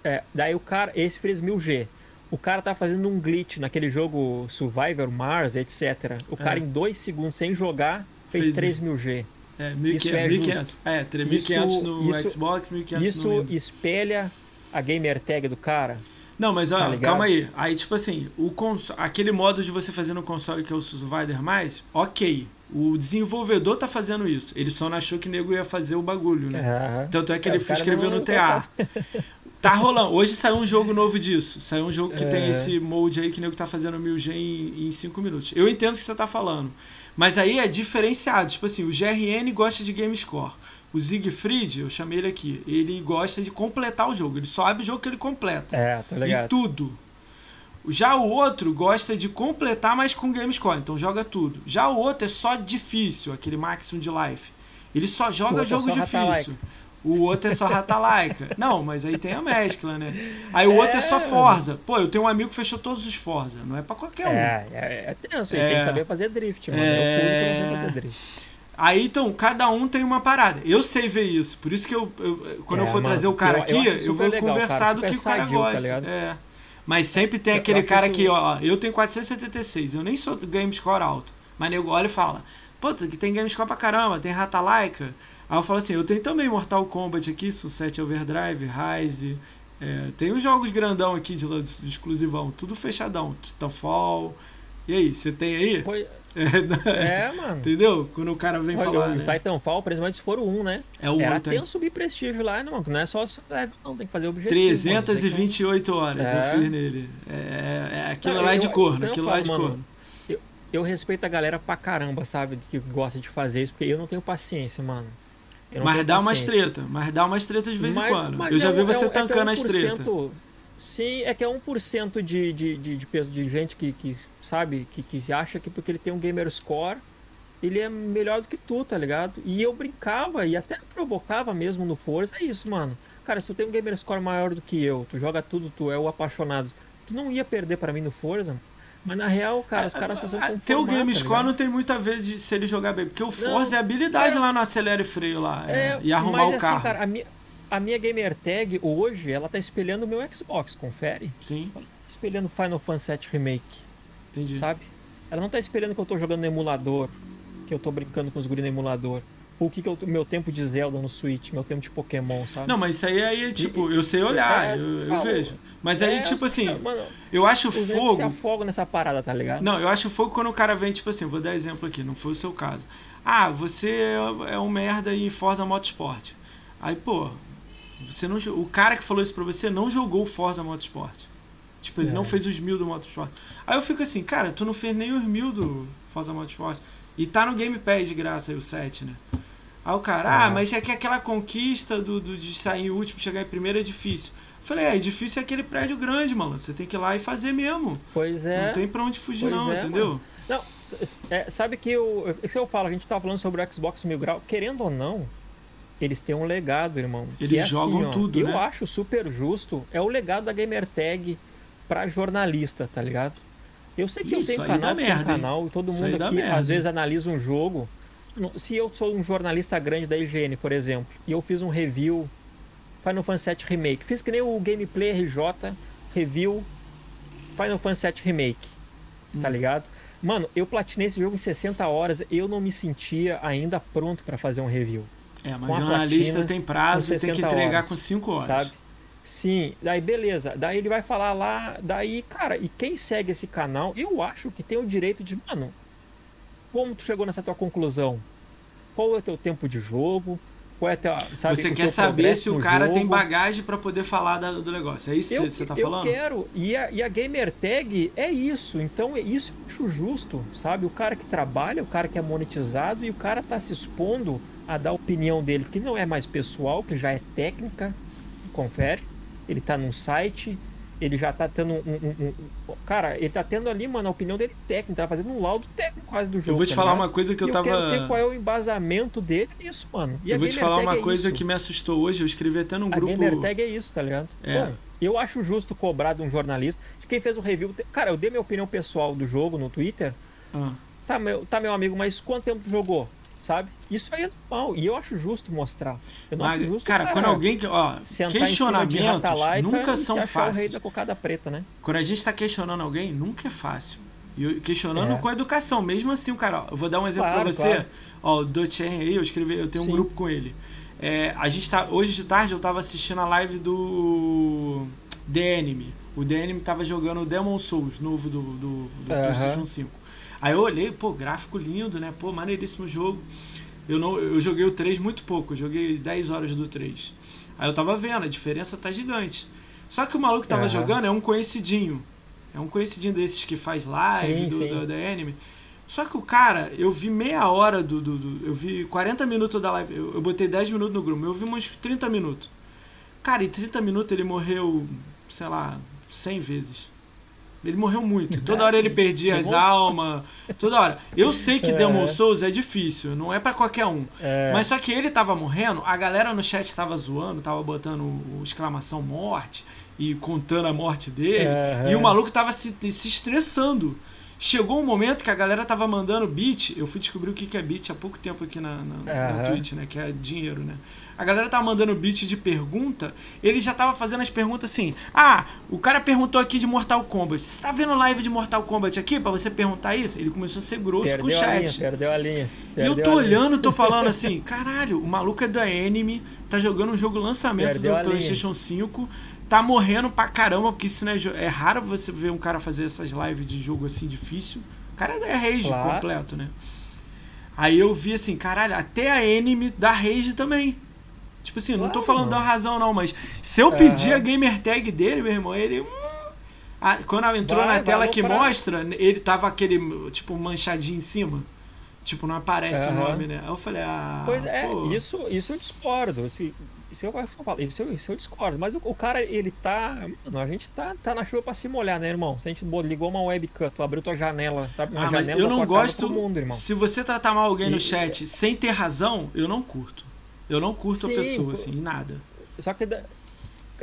é, daí o cara. Esse fez 1000G. O cara tá fazendo um glitch naquele jogo Survivor Mars, etc. O cara É. em dois segundos, sem jogar, fez, Fez 3000G. É, Isso é 1.500. justo. É, 3.500 Isso- no isso- Xbox, 1.500 no Isso espelha a gamer tag do cara? Não, mas ó, Tá calma aí. Aí, tipo assim, o conso- aquele modo de você fazer no console que é o Survivor mais, ok. O desenvolvedor tá fazendo isso. Ele só não achou que o nego ia fazer o bagulho, né? Aham. Tanto é que É, ele escreveu no TA. Tá rolando. Hoje saiu um jogo novo disso. Saiu um jogo que tem É. esse molde aí que o nego tá fazendo 1000G em 5 minutos. Eu entendo o que você tá falando. Mas aí é diferenciado. Tipo assim, o GRN gosta de game score. O Siegfried, eu chamei ele aqui, ele gosta de completar o jogo. Ele só abre o jogo que ele completa. É, E ligado. tudo. Já o outro gosta de completar, mas com game score, então joga tudo. Já o outro é só difícil, aquele maximum de life. Ele só joga outro é jogo só difícil. rata-laica. O outro é só rata-laica. Não, mas aí tem a mescla, né? Aí o outro é só É. Forza. Pô, eu tenho um amigo que fechou todos os Forza. Não é pra qualquer um. É, é, é tenso, ele É. tem que saber fazer drift, mano. É. Eu pulo que eu não sei fazer drift. Aí então, cada um tem uma parada. Eu sei ver isso. Por isso que eu, eu- quando É, eu for mano, trazer o cara eu- eu aqui, eu, super vou legal, conversar cara, do que o cara sadio, tá gosta. ligado? é. Mas sempre tem Eu- aquele eu cara que, ó, eu tenho 476, eu nem sou game score alto. Mas nego olha e fala, puta, que tem game score pra caramba, tem Rata Laika. Aí eu falo assim, eu tenho também Mortal Kombat aqui, Sunset Overdrive, Rise. é, tem os jogos grandão aqui de, de exclusivão, tudo fechadão. Titanfall. E aí, você tem aí? Pois- É, É, mano. Entendeu? Quando o cara vem Olha, falar, o né? Titanfall, principalmente se for o 1, né? É o Era um, tem. um subir prestígio lá, não, não é só level, não, tem que fazer objetivo. mano, tem que- 328 horas eu É. fiz nele. É, é- aquilo Não, lá é eu- de eu- corno, eu aquilo lá é de falo, mano, corno. Eu, eu respeito a galera pra caramba, sabe? Que gosta de fazer isso, porque eu não tenho paciência, mano. Mas dá umas paciência. treta, mas dá umas treta de vez Mas- em quando. Eu já é vi um- você é é que é tancando as treta. 1%, Sim, é que é 1% de, de, de, de, peso- de gente que, que sabe, que, que se acha que porque ele tem um gamer score, ele é melhor do que tu, tá ligado? E eu brincava e até provocava mesmo no Forza, é isso, mano. Cara, se tu tem um gamer score maior do que eu, tu joga tudo, tu é o apaixonado, tu não ia perder pra mim no Forza. Mas na real, cara, os caras só são Ter o conformar, game tá score ligado? não tem muito a ver de se ele jogar bem, porque o Forza é habilidade é- lá no acelera e freio lá. é, É, e arrumar mas o assim, carro. cara, a minha, a minha gamer tag hoje, ela tá espelhando o meu Xbox, confere? Sim, espelhando Final Fantasy VII Remake, entendi. sabe? Ela não tá espelhando que eu tô jogando no emulador, que eu tô brincando com os guri no emulador. Ou o que, que eu, meu tempo de Zelda no Switch, meu tempo de Pokémon, sabe? Não, mas isso aí, aí tipo, eu sei olhar, É, eu, eu vejo. Mas aí, É, tipo assim, Mano, eu acho os negros se fogo. nessa parada, tá ligado? Não, eu acho fogo quando o cara vem, tipo assim, vou dar exemplo aqui, não foi o seu caso. Ah, você é um merda em Forza Motorsport. Aí, pô, você não, o cara que falou isso pra você não jogou Forza Motorsport. Tipo, ele É. não fez os mil do Motorsport. Aí eu fico assim, cara, tu não fez nem os mil do Forza Motorsport. E tá no Game Pass de graça aí, o 7, né? Aí o cara, ah, mas é que aquela conquista do, do- de sair em último, chegar em primeiro é difícil. Eu falei, é, difícil é aquele prédio grande, mano. Você tem que ir lá e fazer mesmo. Pois é. Não tem pra onde fugir, Pois não, é, entendeu? mano. Não, é, sabe que eu, isso eu falo, a gente tava falando sobre o Xbox Mil Grau, querendo ou não, eles têm um legado, irmão. que Eles é assim, jogam ó, tudo, Eu né? acho super justo, é o legado da Gamer Tag pra jornalista, tá ligado? Eu sei que eu Isso tenho aí canal, merda, hein? canal, todo mundo aqui merda, às vezes hein? analisa um jogo. Se eu sou um jornalista grande da IGN, por exemplo, e eu fiz um review Final Fantasy VII Remake, fiz que nem o Gameplay RJ review Final Fantasy VII Remake, tá Hum. ligado? Mano, eu platinei esse jogo em 60 horas, eu não me sentia ainda pronto pra fazer um review, É, mas com jornalista platina, tem prazo e tem que 60 entregar horas, com 5 horas. sabe? Sim, daí beleza. Daí ele vai falar lá, daí, cara, e quem segue esse canal, eu acho que tem o direito de, mano, como tu chegou nessa tua conclusão? Qual é o teu tempo de jogo? Qual é tua, sabe, Você quer teu saber se o cara tem jogo? bagagem pra poder falar da- do negócio. É isso Eu, que você tá eu falando? quero, e a, e a gamer tag é isso, então é isso eu acho justo, sabe? O cara que trabalha, o cara que é monetizado e o cara tá se expondo a dar a opinião dele, que não é mais pessoal, que já é técnica, confere. Ele tá num site, ele já tá tendo um, um- um- Cara, ele tá tendo ali, mano, a opinião dele técnica, tá fazendo um laudo técnico quase do jogo. Eu vou te tá falar ligado? uma coisa que eu E eu tava. quero ter qual é o embasamento dele nisso, mano. E a Eu vou te falar uma é coisa que me assustou hoje. Eu escrevi até num A grupo. gamer tag é isso, tá ligado? É. Bom, eu acho justo cobrar de um jornalista. De quem fez o review. Cara, eu dei minha opinião pessoal do jogo no Twitter. Ah, Tá, meu, tá, meu amigo, mas quanto tempo tu jogou? Sabe? Isso aí é normal. E eu acho justo mostrar. Eu não mas, acho justo. cara, quando alguém. Ó, questionamentos nunca são fáceis. preta, né? Quando a gente tá questionando alguém, nunca é fácil. E questionando É. com a educação. Mesmo assim, o cara, ó, eu vou dar um exemplo Claro, pra você. claro. Ó, o Dochen aí, eu escrevi, eu tenho um Sim. grupo com ele. É, a gente tá. Hoje de tarde eu tava assistindo a live do The Enemy. O The Enemy tava jogando o Demon Souls, novo do, do, do Aham. PlayStation 5. Aí eu olhei, pô, gráfico lindo, né? Pô, maneiríssimo jogo. Eu, não, eu joguei o 3 muito pouco, eu joguei 10 horas do 3. Aí eu tava vendo, a diferença tá gigante. Só que o maluco que tava Aham. jogando é um conhecidinho. É um conhecidinho desses que faz live Sim, do, sim. do- da anime. Só que o cara, eu vi meia hora do. do- do- eu vi 40 minutos da live. Eu, eu botei 10 minutos no grupo, eu vi uns 30 minutos. Cara, em 30 minutos ele morreu, sei lá, 100 vezes. Ele morreu muito. Toda hora ele perdia as almas. Toda hora. Eu sei que É. Demon Souls é difícil, não é pra qualquer um. É, Mas só que ele tava morrendo, a galera no chat tava zoando, tava botando o exclamação morte e contando a morte dele. Aham. E o maluco tava se, se estressando. Chegou um momento que a galera tava mandando beat. Eu fui descobrir o que é beat há pouco tempo aqui na, na, na. Twitch, né? Que é dinheiro, né? A galera tava mandando beat de pergunta. Ele já tava fazendo as perguntas assim. Ah, o cara perguntou aqui de Mortal Kombat. Você tá vendo live de Mortal Kombat aqui pra você perguntar isso? Ele começou a ser grosso com o perdeu a linha, chat. perdeu a linha. E eu perdeu tô olhando, tô falando assim, caralho, o maluco é da Enemy, tá jogando um jogo lançamento Perdeu do a linha. PlayStation 5, tá morrendo pra caramba, porque isso não é, é raro você ver um cara fazer essas lives de jogo assim difícil. O cara é rage Claro. completo, né? Aí eu vi assim, caralho, até a Enemy dá rage também. Tipo assim, não tô Claro, falando da mano. razão não, mas se eu pedir Aham. a gamer tag dele, meu irmão, ele. ah, quando ela entrou Vai, na vai tela que lucrar. mostra, ele tava aquele, tipo, manchadinho em cima. Tipo, não aparece o Aham. nome, né? Aí eu falei, ah. Pois é, pô. isso, isso eu discordo. Isso, isso, eu, isso, eu, isso eu discordo. Mas o, o cara, ele tá. Mano, a gente tá, tá na chuva pra se molhar, né, irmão? Se a gente ligou uma webcam, tu abriu tua janela, tá uma Ah, janela eu da não gosto. mundo, irmão. Se você tratar mal alguém no E- chat sem ter razão, eu não curto. Eu não curto a Sim, pessoa, pô. assim, em nada. Só que. da-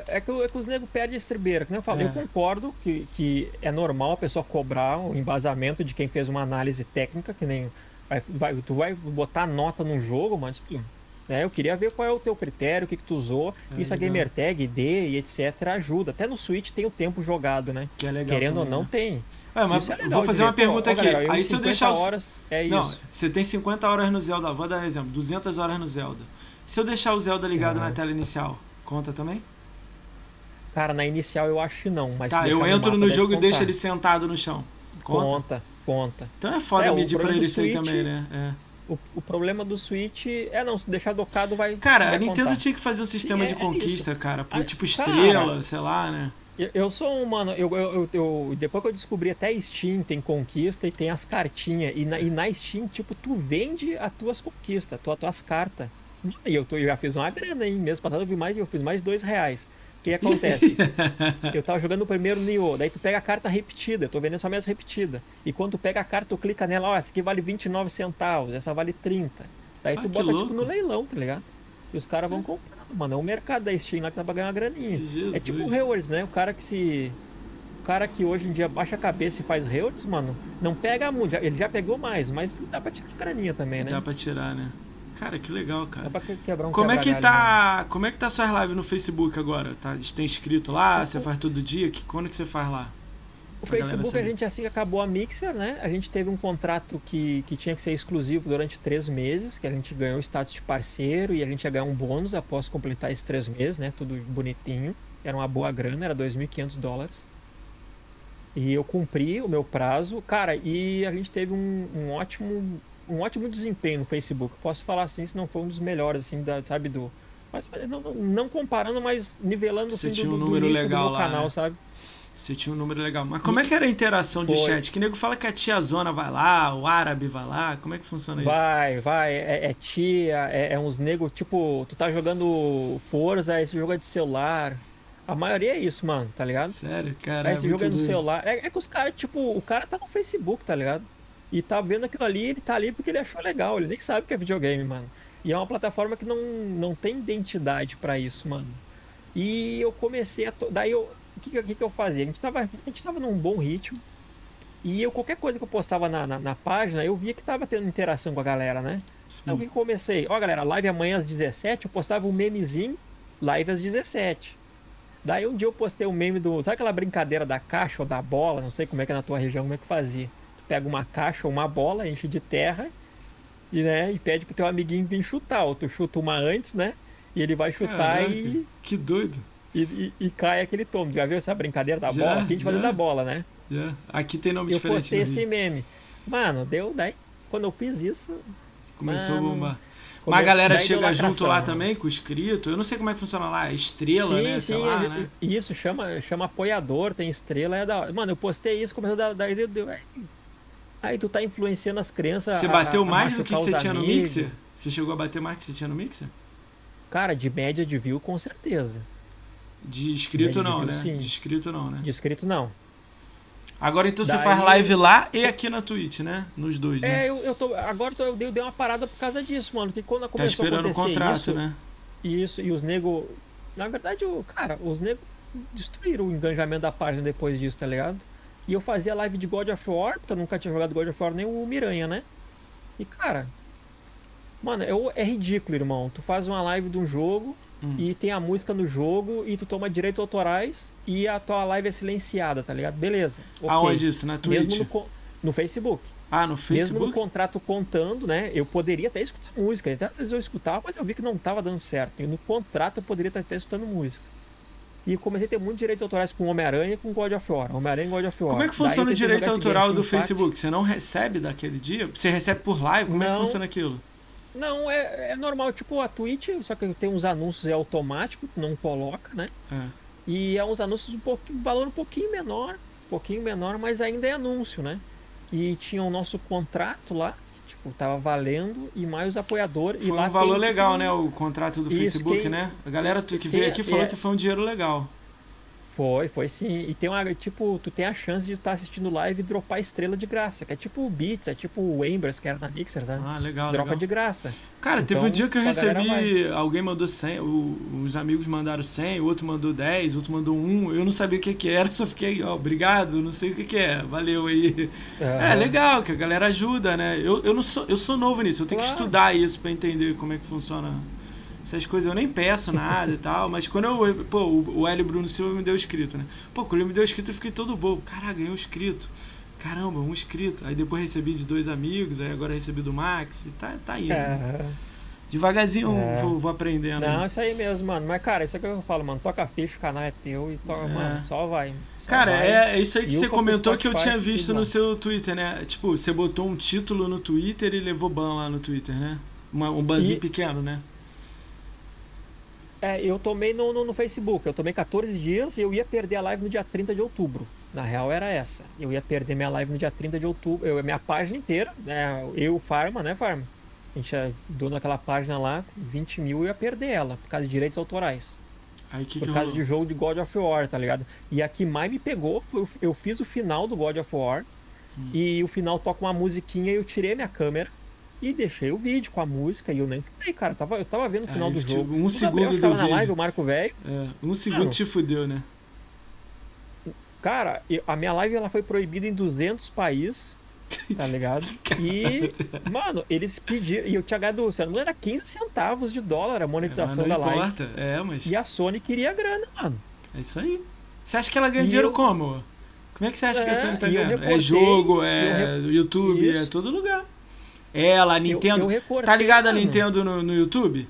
É que, o- é que os negros perdem a estribeira, que nem eu falo. É. Eu concordo que, que é normal a pessoa cobrar o embasamento de quem fez uma análise técnica, que nem. vai- vai- tu vai botar nota num jogo, mas. tipo, né, eu queria ver qual é o teu critério, o que, que tu usou. É, Isso a legal. gamer tag, ID e etc. ajuda. Até no Switch tem o tempo jogado, né? Que é legal. Querendo ou também, não, né? tem. É, mas Isso é legal vou fazer uma pergunta ó, aqui. galera, eu Aí se eu 50 deixar. os- horas, é Não, isso. você tem 50 horas no Zelda. Vou dar um exemplo: 200 horas no Zelda. Se eu deixar o Zelda ligado Aham. na tela inicial, conta também? Cara, na inicial eu acho que não, mas Tá, eu entro no deve jogo e deixo contar. ele sentado no chão. Conta? Conta, conta. Então é foda É, medir pra ele Switch- também, né? É. O, o problema do Switch é não, se deixar docado vai. Cara, vai a Nintendo contar. tinha que fazer um sistema é- de é conquista, cara. Por, tipo cara. estrela, sei lá, né? Eu, eu sou um, mano, eu, eu, eu- depois que eu descobri até Steam tem conquista e tem as cartinhas. E na, e na Steam, tipo, tu vende as tuas conquistas, tuas, tuas cartas. E eu, tô, eu já fiz uma grana, hein? Mês passado eu, vi mais, eu fiz mais de dois reais. O que acontece? eu tava jogando o primeiro Nioh, daí tu pega a carta repetida, eu tô vendendo só minhas repetidas. E quando tu pega a carta, tu clica nela, ó, essa aqui vale 29 centavos, essa vale 30. Daí Ah, tu bota tipo no leilão, tá ligado? E os caras vão comprando, mano. É o mercado da Steam lá que dá pra ganhar uma graninha. Jesus. É tipo o Rewards, né? O cara que se. O cara que hoje em dia baixa a cabeça e faz Rewards, mano, não pega muito. Ele já pegou mais, mas dá pra tirar graninha também, né? Dá pra tirar, né? Cara, que legal, Dá cara. pra que- quebrar um Como é que quebra-galho, né? tá. Como é que tá suas lives no Facebook agora? Tá, tem inscrito lá? Você faz todo dia? Que, quando que você faz lá? O pra Facebook, a gente assim que acabou a Mixer, né? A gente teve um contrato que, que tinha que ser exclusivo durante três meses, que a gente ganhou o status de parceiro e a gente ia ganhar um bônus após completar esses três meses, né? Tudo bonitinho. Era uma boa grana, era 2.500 dólares. E eu cumpri o meu prazo. Cara, e a gente teve um, um ótimo um ótimo desempenho no Facebook. Posso falar assim, se não foi um dos melhores, assim, da, sabe, do... Mas, não, não comparando, mas nivelando Você assim, tinha do, um do número nível legal do lá, canal, né? sabe? Você tinha um número legal. Mas como é que era a interação de Foi. chat? Que nego fala que a tia Zona vai lá, o árabe vai lá. Como é que funciona isso? Vai, vai, é, é tia, é, é uns nego, tipo, tu tá jogando Forza, esse jogo é de celular. A maioria é isso, mano, tá ligado? Sério, É, cara. esse jogo é no celular. É, é que os caras, tipo, o cara tá no Facebook, tá ligado? E tá vendo aquilo ali, ele tá ali porque ele achou legal, ele nem sabe que é videogame, mano. E é uma plataforma que não, não tem identidade pra isso, mano. E eu comecei a. to- Daí eu. O que, que, que eu fazia? A gente, tava, a gente tava num bom ritmo. E eu, qualquer coisa que eu postava na, na, na página, eu via que tava tendo interação com a galera, né? Então o que que eu comecei? Ó, galera, live amanhã às 17, eu postava um memezinho, live às 17. Daí um dia eu postei um meme do. Sabe aquela brincadeira da caixa ou da bola? Não sei como é que é na tua região, como é que fazia. Pega uma caixa ou uma bola, enche de terra e, né, e pede pro teu amiguinho vir chutar. Ou tu chuta uma antes, né? E ele vai chutar Caraca, e, Que doido. e, e- e cai aquele tombo. Já viu essa brincadeira da Já, bola? Aqui a gente fazia já. da bola, né? Já. Aqui tem nome Eu diferente. postei no esse Rio. meme. Mano, deu daí. Quando eu fiz isso. Começou a Mano, bombar. Mas a galera chega junto lá também com o escrito. Eu não sei como é que funciona lá. Estrela, sim, né? sim, Sei lá, é- né? isso, chama, chama apoiador, tem estrela, é da hora. Mano, eu postei isso, começou a dar. Daí, deu- deu- aí, tu tá influenciando as crianças. Você a- bateu a mais do que você tinha no amigos. Mixer? Você chegou a bater mais do que você tinha no Mixer? Cara, de média de view, com certeza. De inscrito Média de não, view, né? sim. De inscrito não, né? De inscrito, não. Agora então você Daí- faz live lá e aqui na Twitch, né? Nos dois, né? É, eu, eu tô. Agora eu, dei, eu dei uma parada por causa disso, mano. Que quando Tá começou a esperando o acontecer contrato, isso, né? Isso, e os nego. Na verdade, o, cara, os nego destruíram o engajamento da página depois disso, tá ligado? E eu fazia live de God of War, porque eu nunca tinha jogado God of War nem o Miranha, né? E cara. Mano, é, é ridículo, irmão. Tu faz uma live de um jogo Hum. e tem a música no jogo e tu toma direitos autorais e a tua live é silenciada, tá ligado? Beleza. ok. Aonde isso? Na Twitch? Mesmo no, no Facebook. Ah, no Mesmo no Facebook? contrato contando, né? Eu poderia até escutar música. Até às vezes eu escutava, mas eu vi que não estava dando certo. E no contrato eu poderia estar até escutando música. E comecei a ter muitos direitos autorais com Homem-Aranha e com God of War. Homem-Aranha e God of War. Como é que Daí funciona o tentei direito autoral do. Facebook? Você não recebe daquele dia? Você recebe por live? Como é que Não. funciona aquilo? Não, é, é normal. Tipo a Twitch, só que tem uns anúncios é automático, não coloca, né? É. E é uns anúncios um valor um pouquinho menor, um pouquinho menor, mas ainda é anúncio, né? E tinha o nosso contrato lá, tipo, tava valendo, e mais os apoiadores. e Foi lá um valor tem, legal, tipo, né? O contrato do Facebook, quem- né? A galera que veio aqui falou é- que foi um dinheiro legal. Foi, foi sim. E tem uma, tipo, tu tem a chance de estar assistindo live e dropar estrela de graça, que é tipo o Beats, é tipo o Embers, que era na Mixer, tá? Ah, legal, Dropa legal. de graça. Cara, teve um Então, dia que eu recebi, alguém mandou 100, o- os amigos mandaram 100, o outro mandou 10, o outro mandou 1, eu não sabia o que que era, só fiquei, ó, obrigado, não sei o que que é, valeu aí. É, Aham. legal, que a galera ajuda, né? Eu, eu, não sou, eu sou novo nisso, eu tenho que Claro. estudar isso pra entender como é que funciona essas coisas. Eu nem peço nada e tal, mas quando eu. Pô, o, Hélio Bruno Silva me deu escrito, né? Pô, quando ele me deu escrito eu fiquei todo bobo. Caraca, ganhei um inscrito. Caramba, um inscrito. Aí depois recebi de dois amigos, aí agora recebi do Max. E tá, tá indo. né? Aham. Devagarzinho É. vou, vou aprendendo. Não, isso aí mesmo, mano. Mas, cara, isso é que eu falo, mano. Toca ficha, o canal é teu e toca, É. mano. Só vai. Só Cara, vai. é, é isso aí que E você comentou que eu tinha visto tudo no seu Twitter, né? Tipo, você botou um título no Twitter e levou ban lá no Twitter, né? Uma- um banzinho E- pequeno, né? É, eu tomei no, no, no Facebook. Eu tomei 14 dias e eu ia perder a live no dia 30 de outubro. Na real era essa. Eu ia perder minha live no dia 30 de outubro. Eu, minha página inteira, né? Eu, Farma, né, Farma? A gente é dono daquela página lá, 20 mil, eu ia perder ela, por causa de direitos autorais. Aí que por que causa rolou? de jogo de God of War, tá ligado? E a que mais me pegou foi eu fiz o final do God of War Hum. e o final toca uma musiquinha e eu tirei minha câmera e deixei o vídeo com a música e eu nem falei, cara, eu tava, eu tava vendo o final Aí, do jogo. um O segundo Gabriel que do tava na vídeo. live, o Marco Velho. É, um segundo Mano. te fudeu, né? Cara, a minha live ela foi proibida em 200 países, tá ligado? E, mano, eles pediram, e eu tinha ganhado, se não era 15 centavos de dólar a monetização não da live. importa. É, mas E a Sony queria grana, mano. é isso aí. Você acha que ela ganha E dinheiro eu- como? Como é que você acha que a É, Sony tá ganhando? É reportei, jogo, eu é YouTube, é Isso. todo lugar. Ela, a Eu- Nintendo. eu recortei, tá ligado a. Nintendo no, no YouTube?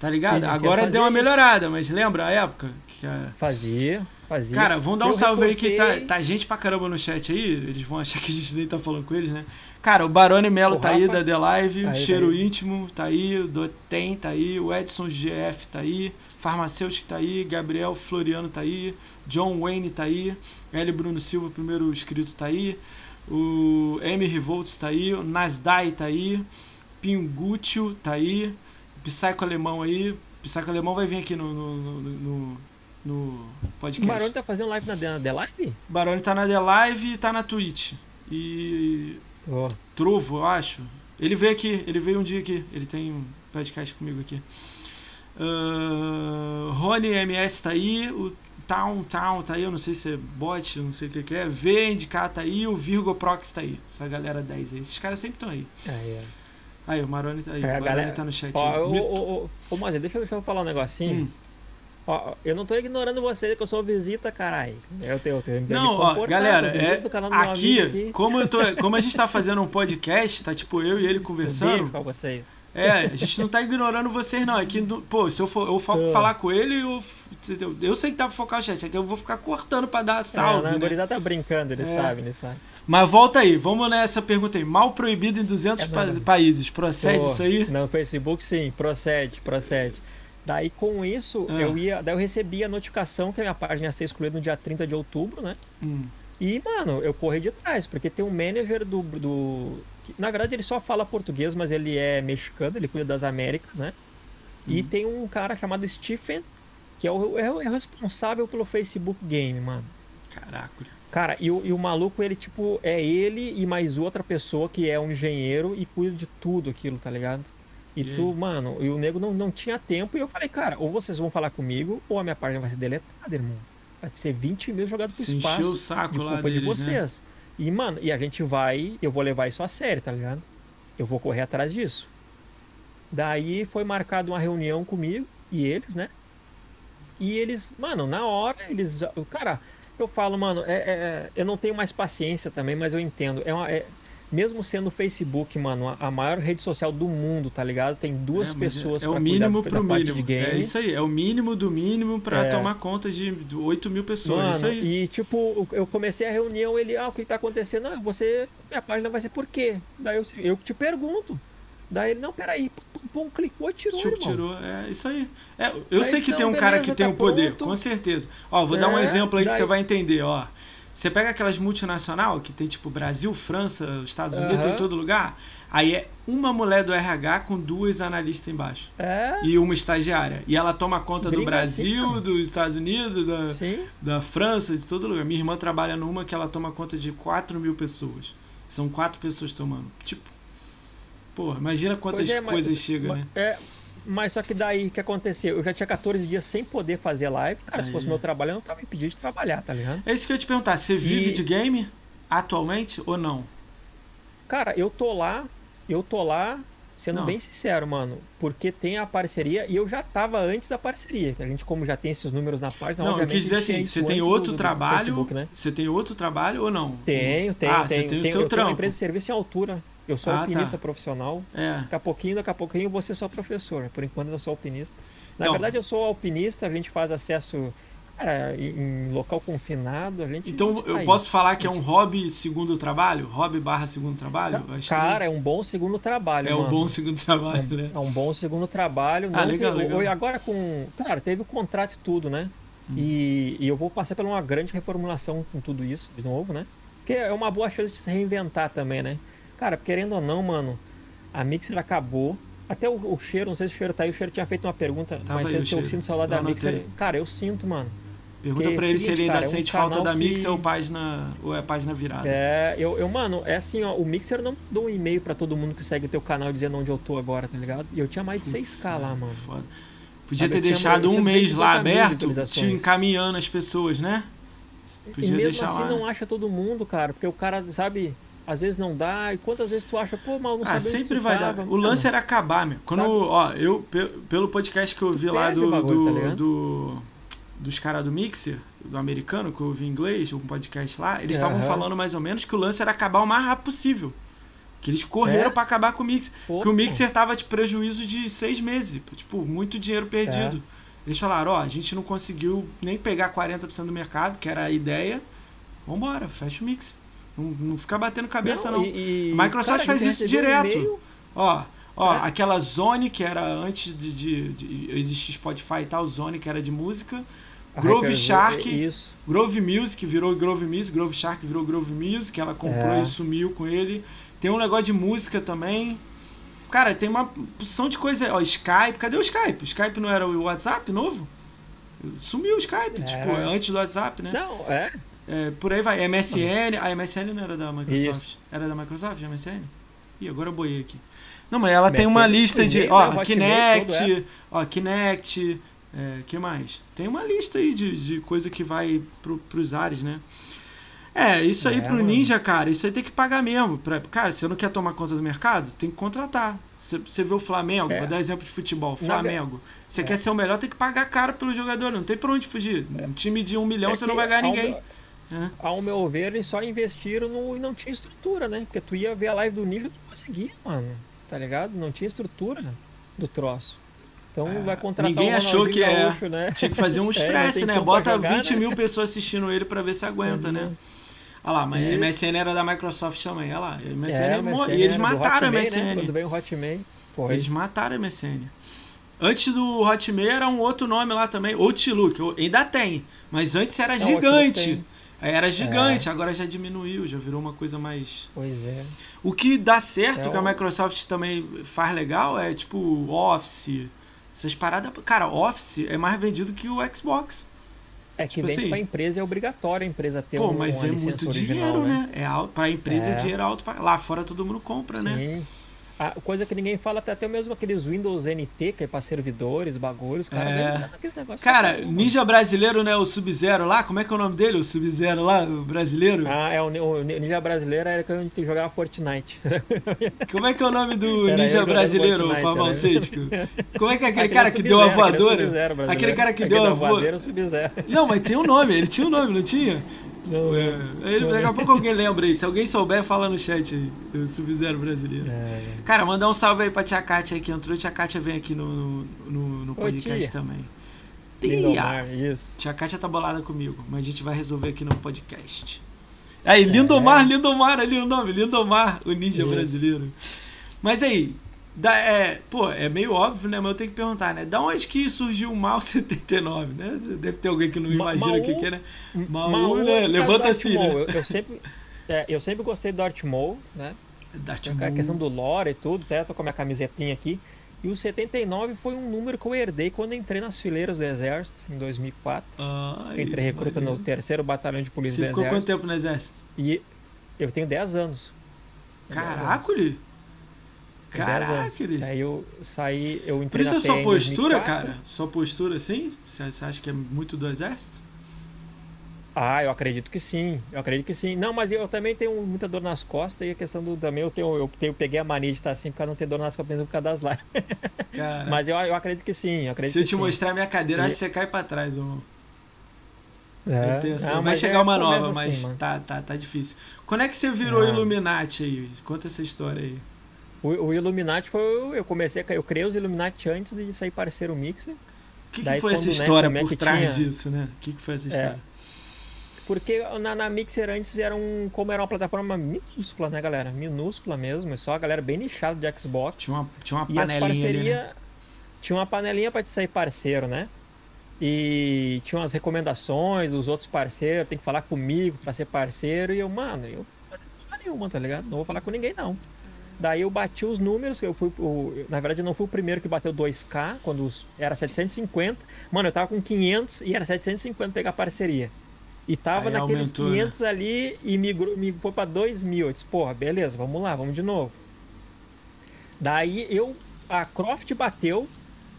Tá ligado? Agora deu uma isso. melhorada, mas lembra a época? Que a- Fazia, fazia. Cara, vamos dar um Eu salve aí que tá, tá gente pra caramba no chat aí. Eles vão achar que a gente nem tá falando com eles, né? Cara, o Barone Melo O tá aí Rafa- da The Live, o Aí, Cheiro daí. Íntimo tá aí, o Dotem tá aí, o Edson GF tá aí, Farmacêutico tá aí, Gabriel Floriano tá aí, John Wayne tá aí, L. Bruno Silva, primeiro inscrito, tá aí, o M. Revolts tá aí, o Nasdai tá aí, Pingúcio tá aí, Psycho Alemão aí, Psycho Alemão vai vir aqui no, no, no, no- no O podcast. Barone tá fazendo live na, na The Live? Barone tá na The Live e tá na Twitch. E Tô. Trovo, eu acho. Ele veio aqui, ele veio um dia aqui. Ele tem um podcast comigo aqui. Uh, Rony MS tá aí, o Town Town tá aí, eu não sei se é bot, eu não sei o que, que é. V Indicar tá aí, o Virgo Prox tá aí. Essa galera 10 aí. Esses caras sempre estão aí. Aí, é. Aí, o Maroni tá aí. É, o Maroni galera- tá no chat Ó, aí. ô, ô, ô, deixa, eu- deixa eu falar um negocinho. Hum, Ó, eu não tô ignorando você, que eu sou visita, caralho. Eu tenho, eu tenho Não, ó, galera, é, aqui, aqui, Como, eu tô, como a gente tá fazendo um podcast, tá tipo eu e ele conversando. Com vocês. É, a gente não tá ignorando vocês, não. É que, pô, se eu for eu for falar com ele, eu, eu sei que dá pra focar o chat, é que eu vou ficar cortando pra dar salve. É, não, né? tá brincando, ele é. sabe, ele sabe. Mas volta aí, vamos nessa pergunta aí. Mal proibido em 200 é, pa países, procede pô, isso aí? No Facebook, sim, procede, procede. Daí com isso, ah. eu ia. Daí eu recebi a notificação que a minha página ia ser excluída no dia 30 de outubro, né? Hum. E, mano, eu corri de trás, porque tem um manager do. do que, na verdade, ele só fala português, mas ele é mexicano, ele cuida das Américas, né? Hum. E tem um cara chamado Stephen, que é o, é o responsável pelo Facebook Game, mano. Caraca. Cara, e o, e o maluco, ele, tipo, é ele e mais outra pessoa que é um engenheiro e cuida de tudo aquilo, tá ligado? E, tu, mano, e o nego não, não tinha tempo. E eu falei, cara, ou vocês vão falar comigo, ou a minha página vai ser deletada, irmão. Vai ser 20 mil jogados pro Se espaço. o saco de lá culpa deles, de vocês. Né? E, mano, e a gente vai, eu vou levar isso a sério, tá ligado? Eu vou correr atrás disso. Daí foi marcada uma reunião comigo e eles, né? E eles, mano, na hora, eles. Cara, eu falo, mano, é, é, eu não tenho mais paciência também, mas eu entendo. É, uma, é mesmo sendo o Facebook, mano, a maior rede social do mundo, tá ligado? Tem duas é, pessoas é, é o mínimo pro mínimo. É isso aí, é o mínimo do mínimo para é. tomar conta de 8 mil pessoas. Mano, é isso aí. E tipo, eu comecei a reunião, ele, ah, o que tá acontecendo? Ah, você, minha página vai ser por quê? Daí eu, eu te pergunto. Daí ele, não, peraí, pum, clicou tirou, Chup, tirou, é isso aí. É, eu sei que tem um beleza, cara que tem o tá um poder, com certeza. Ó, vou dar um é, exemplo aí daí... que você vai entender, ó. Você pega aquelas multinacional que tem tipo Brasil, França, Estados Unidos, uhum. em todo lugar. Aí é uma mulher do RH com duas analistas embaixo. É? E uma estagiária. E ela toma conta Briga do Brasil, assim, dos Estados Unidos, da, da França, de todo lugar. Minha irmã trabalha numa que ela toma conta de 4 mil pessoas. São quatro pessoas tomando. Tipo, pô, imagina quantas é, coisas chegam, né? É, mas só que daí, o que aconteceu? Eu já tinha 14 dias sem poder fazer live. Cara, Aí. se fosse meu trabalho, eu não tava impedido de trabalhar, tá ligado? É isso que eu ia te perguntar. Você vive e... de game atualmente ou não? Cara, eu tô lá, eu tô lá, sendo não. bem sincero, mano, porque tem a parceria e eu já tava antes da parceria. A gente, como já tem esses números na página, não, eu quis dizer assim, você tem outro do, trabalho, Facebook, né? Você tem outro trabalho ou não? Tenho, tenho, ah, tenho. Você tem o seu eu trampo. Tenho uma empresa de serviço em altura. Eu sou ah, alpinista tá. profissional. É. Daqui a pouquinho, daqui a pouquinho você só professor. Por enquanto eu sou alpinista. Na então, verdade, eu sou alpinista, a gente faz acesso cara, em local confinado, a gente. Então eu posso falar que é um hobby segundo trabalho? Hobby barra segundo trabalho? Cara, é um bom segundo trabalho. É mano. um bom segundo trabalho, é, né? É um bom segundo trabalho. Ah, legal, que, legal. Agora com. Cara, teve o contrato e tudo, né? Hum. E, e eu vou passar por uma grande reformulação com tudo isso de novo, né? Porque é uma boa chance de se reinventar também, né? Cara, querendo ou não, mano, a Mixer acabou. Até o, o cheiro, não sei se o cheiro tá aí, o cheiro tinha feito uma pergunta, Tava mas se eu sinto saudade da Mixer. Cara, eu sinto, mano. Pergunta pra ele seguinte, se ele ainda cara, sente é um falta da que... Mixer ou, página, ou é página virada. É, eu, eu, mano, é assim, ó, o Mixer não dou um e-mail pra todo mundo que segue o teu canal dizendo onde eu tô agora, tá ligado? E eu tinha mais de 6k lá, mano. Foda. Podia Sabe, ter deixado um mês lá aberto, te encaminhando as pessoas, né? Podia e mesmo assim lá. não acha todo mundo, cara, porque o cara, sabe, às vezes não dá. E quantas vezes tu acha, pô, mal não ah, sempre vai tava. dar. O lance era acabar, meu. Quando, Sabe? ó, eu, pelo podcast que eu vi lá do, bagulho, do, tá do, dos caras do Mixer, do americano, que eu ouvi em inglês, um podcast lá, eles estavam uhum. falando mais ou menos que o lance era acabar o mais rápido possível. Que eles correram é? para acabar com o Mixer. Pô, que o Mixer tava de prejuízo de seis meses. Tipo, muito dinheiro perdido. É. Eles falaram, ó, a gente não conseguiu nem pegar 40% do mercado, que era a ideia. Vambora, fecha o Mixer. Não, não fica batendo cabeça, não. não. E, a Microsoft cara, faz isso direto. Ó, ó, é. aquela Zone que era antes de, de, de, existir Spotify e tal, Zone que era de música. Grove Shark, isso. Grove Music virou Grove Music, Grove Shark virou Grove Music, ela comprou é. e sumiu com ele. Tem um negócio de música também. Cara, tem uma porção de coisa. Ó, Skype, cadê o Skype? O Skype não era o WhatsApp novo? Sumiu o Skype, é. tipo, antes do WhatsApp, né? Não, é. É, por aí vai. MSN. A MSN não era da Microsoft? Isso. Era da Microsoft, a MSN? Ih, agora eu boiei aqui. Não, mas ela MSN, tem uma lista de. Ó, Kinect, é. ó, Kinect. É, que mais? Tem uma lista aí de, de coisa que vai pro, pros ares, né? É, isso aí é, pro mano. Ninja, cara, isso aí tem que pagar mesmo. Pra, cara, você não quer tomar conta do mercado? Tem que contratar. Você vê o Flamengo, é. vou dar exemplo de futebol. Flamengo. Você é. quer ser o melhor, tem que pagar caro pelo jogador. Não tem pra onde fugir. É. Um time de um milhão, é você não vai ganhar ninguém. É. Ao meu ver, eles só investiram no, e não tinha estrutura, né? Porque tu ia ver a live do Ninja, tu conseguia, mano. Tá ligado? Não tinha estrutura do troço. Então é. vai contratar Ninguém achou que é. né? Tinha que fazer um estresse, né? Bota jogar, 20 né? mil pessoas assistindo ele para ver se aguenta, né? Olha lá, mas a MSN era da Microsoft também. Olha lá, MSN, é, MSN e eles mataram a MSN. Né? Quando veio o Hotmail. Porra. Eles mataram a MSN. Antes do Hotmail era um outro nome lá também, Outlook, ainda tem, mas antes era gigante. Era gigante, é. agora já diminuiu, já virou uma coisa mais. Pois é. O que dá certo, é que a Microsoft também faz legal, é tipo Office, essas paradas. Cara, Office é mais vendido que o Xbox. É que tipo dentro assim, pra empresa é obrigatório a empresa ter pô, um, mas é muito original, dinheiro, né? né? É alto, pra empresa é, é dinheiro alto. Pra... Lá fora todo mundo compra, né? Sim. Né? A coisa que ninguém fala, até, até mesmo aqueles Windows NT, que é para servidores, bagulhos, cara, é... Cara, ninja brasileiro, né? O Sub-Zero lá, como é que é o nome dele? O Sub-Zero lá, o brasileiro? Ah, é o, o ninja brasileiro era que a gente jogava Fortnite. Como é que é o nome do era ninja brasileiro, o farmacêutico? Né? Como é que é aquele, aquele cara que deu a voadora? Aquele cara que deu a voadora. Não, mas tinha um nome, ele tinha um nome, não tinha? Não, é. daqui a pouco alguém lembra aí. Se alguém souber, fala no chat aí. O Sub-Zero brasileiro. É. Cara, mandar um salve aí pra tia Kátia que entrou. Tia Kátia vem aqui no, no, no podcast também. Tia! Isso. Tia Kátia tá bolada comigo, mas a gente vai resolver aqui no podcast. Aí, Lindomar, é. Lindomar ali o nome. Lindomar, o ninja isso. brasileiro. Mas aí, da, é, pô, é meio óbvio, né? Mas eu tenho que perguntar, né? Da onde que surgiu o Mal 79, né? Deve ter alguém que não imagina o que, que é, né? Mal né? Levanta assim, né? Eu, eu, sempre, é, eu sempre gostei do Maul, né? Darth. A questão do lore e tudo, até tô com a minha camisetinha aqui. E o 79 foi um número que eu herdei quando entrei nas fileiras do Exército, em 2004. Ai, entrei recruta no terceiro batalhão de polícia Você ficou quanto tempo no Exército? E eu tenho 10 anos. Caraca, Caraca, querido. Aí eu saí, eu entrei Por isso a sua postura, cara? Sua postura assim? Você acha que é muito do exército? Ah, eu acredito que sim. Eu acredito que sim. Não, mas eu também tenho muita dor nas costas e a questão do também eu tenho, eu, tenho, eu peguei a mania de estar assim porque não ter dor nas costas por causa das lives. mas eu, eu acredito que sim. Eu acredito Se eu te sim. mostrar minha cadeira, e... acho que você cai pra trás, irmão. É. vai chegar é uma nova, mas assim, tá, tá, tá difícil. Quando é que você virou ah. Illuminati aí? Conta essa história aí. O, o Illuminati foi. Eu comecei a. Eu criei os Illuminati antes de sair parecer o Mixer. O que, que foi essa história né, por trás tinha... disso, né? O que, que foi essa é. história? É, porque na, na, Mixer antes era um. Como era uma plataforma minúscula, né, galera? Minúscula mesmo. Só a galera bem nichada de Xbox. Tinha uma, tinha uma panelinha. Parceria, ali, né? Tinha uma panelinha pra te sair parceiro, né? E tinha umas recomendações dos outros parceiros, tem que falar comigo pra ser parceiro. E eu, mano, eu não nenhuma, tá ligado? Não vou falar com ninguém, não. Daí eu bati os números, eu fui, o, na verdade eu não fui o primeiro que bateu 2K, quando era 750. Mano, eu tava com 500 e era 750 pegar parceria. E tava Aí naqueles aumentou, 500 né? ali e migrou, migrou foi pra 2 mil. Eu disse, porra, beleza, vamos lá, vamos de novo. Daí eu, a Croft bateu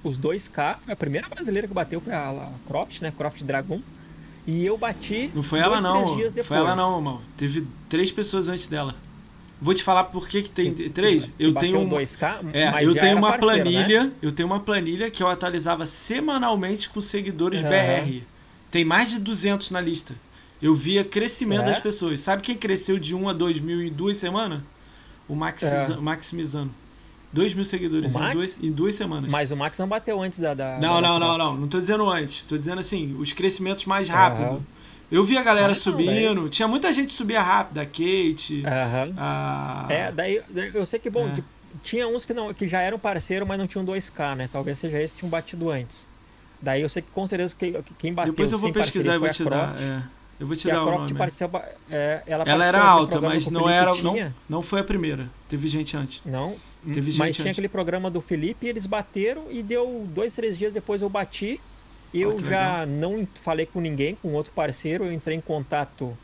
os 2K, foi a primeira brasileira que bateu foi a, a Croft, né? Croft Dragon. E eu bati. Não foi dois, ela não. Foi ela não, irmão. Teve três pessoas antes dela. Vou te falar por que, que tem três. Eu tenho um, 2K, é, eu tenho uma parceiro, planilha, né? eu tenho uma planilha que eu atualizava semanalmente com seguidores uhum. BR. Tem mais de 200 na lista. Eu via crescimento é. das pessoas. Sabe quem cresceu de 1 a 2 mil em duas semanas? O Max, é. Maximizano. 2 mil seguidores em duas, em duas semanas. Mas o Max não bateu antes da. da não, da não, não, não. Não tô dizendo antes. Tô dizendo assim, os crescimentos mais rápidos. Uhum. Eu vi a galera ah, subindo, tinha muita gente subia rápido, a Kate. Uhum. A... É, daí eu sei que, bom, é. tinha uns que, não, que já eram parceiro, mas não tinham 2K, né? Talvez seja esse que tinham batido antes. Daí eu sei que com certeza quem bateu Depois eu vou pesquisar e vou te dar. É. Eu vou te dar o nome. Participou, é, ela, ela era alta, mas não era. Não, não foi a primeira. Teve gente antes. Não. Teve gente mas tinha antes. aquele programa do Felipe e eles bateram e deu dois, três dias depois eu bati eu oh, já legal. não falei com ninguém, com outro parceiro, eu entrei em contato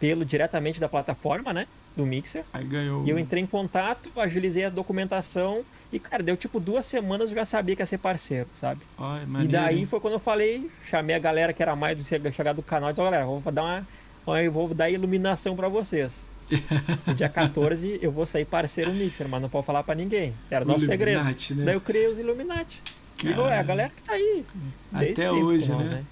pelo diretamente da plataforma, né? Do Mixer. Aí ganhou. E eu entrei em contato, agilizei a documentação e, cara, deu tipo duas semanas eu já sabia que ia ser parceiro, sabe? Ai, e daí foi quando eu falei, chamei a galera que era mais do chegar do canal e disse, galera, vou dar uma. Eu vou dar iluminação para vocês. Dia 14 eu vou sair parceiro Mixer, mas não pode falar pra ninguém. Era o nosso segredo. Né? Daí eu criei os Illuminati. E é a galera que tá aí. Até hoje, nós, né? né?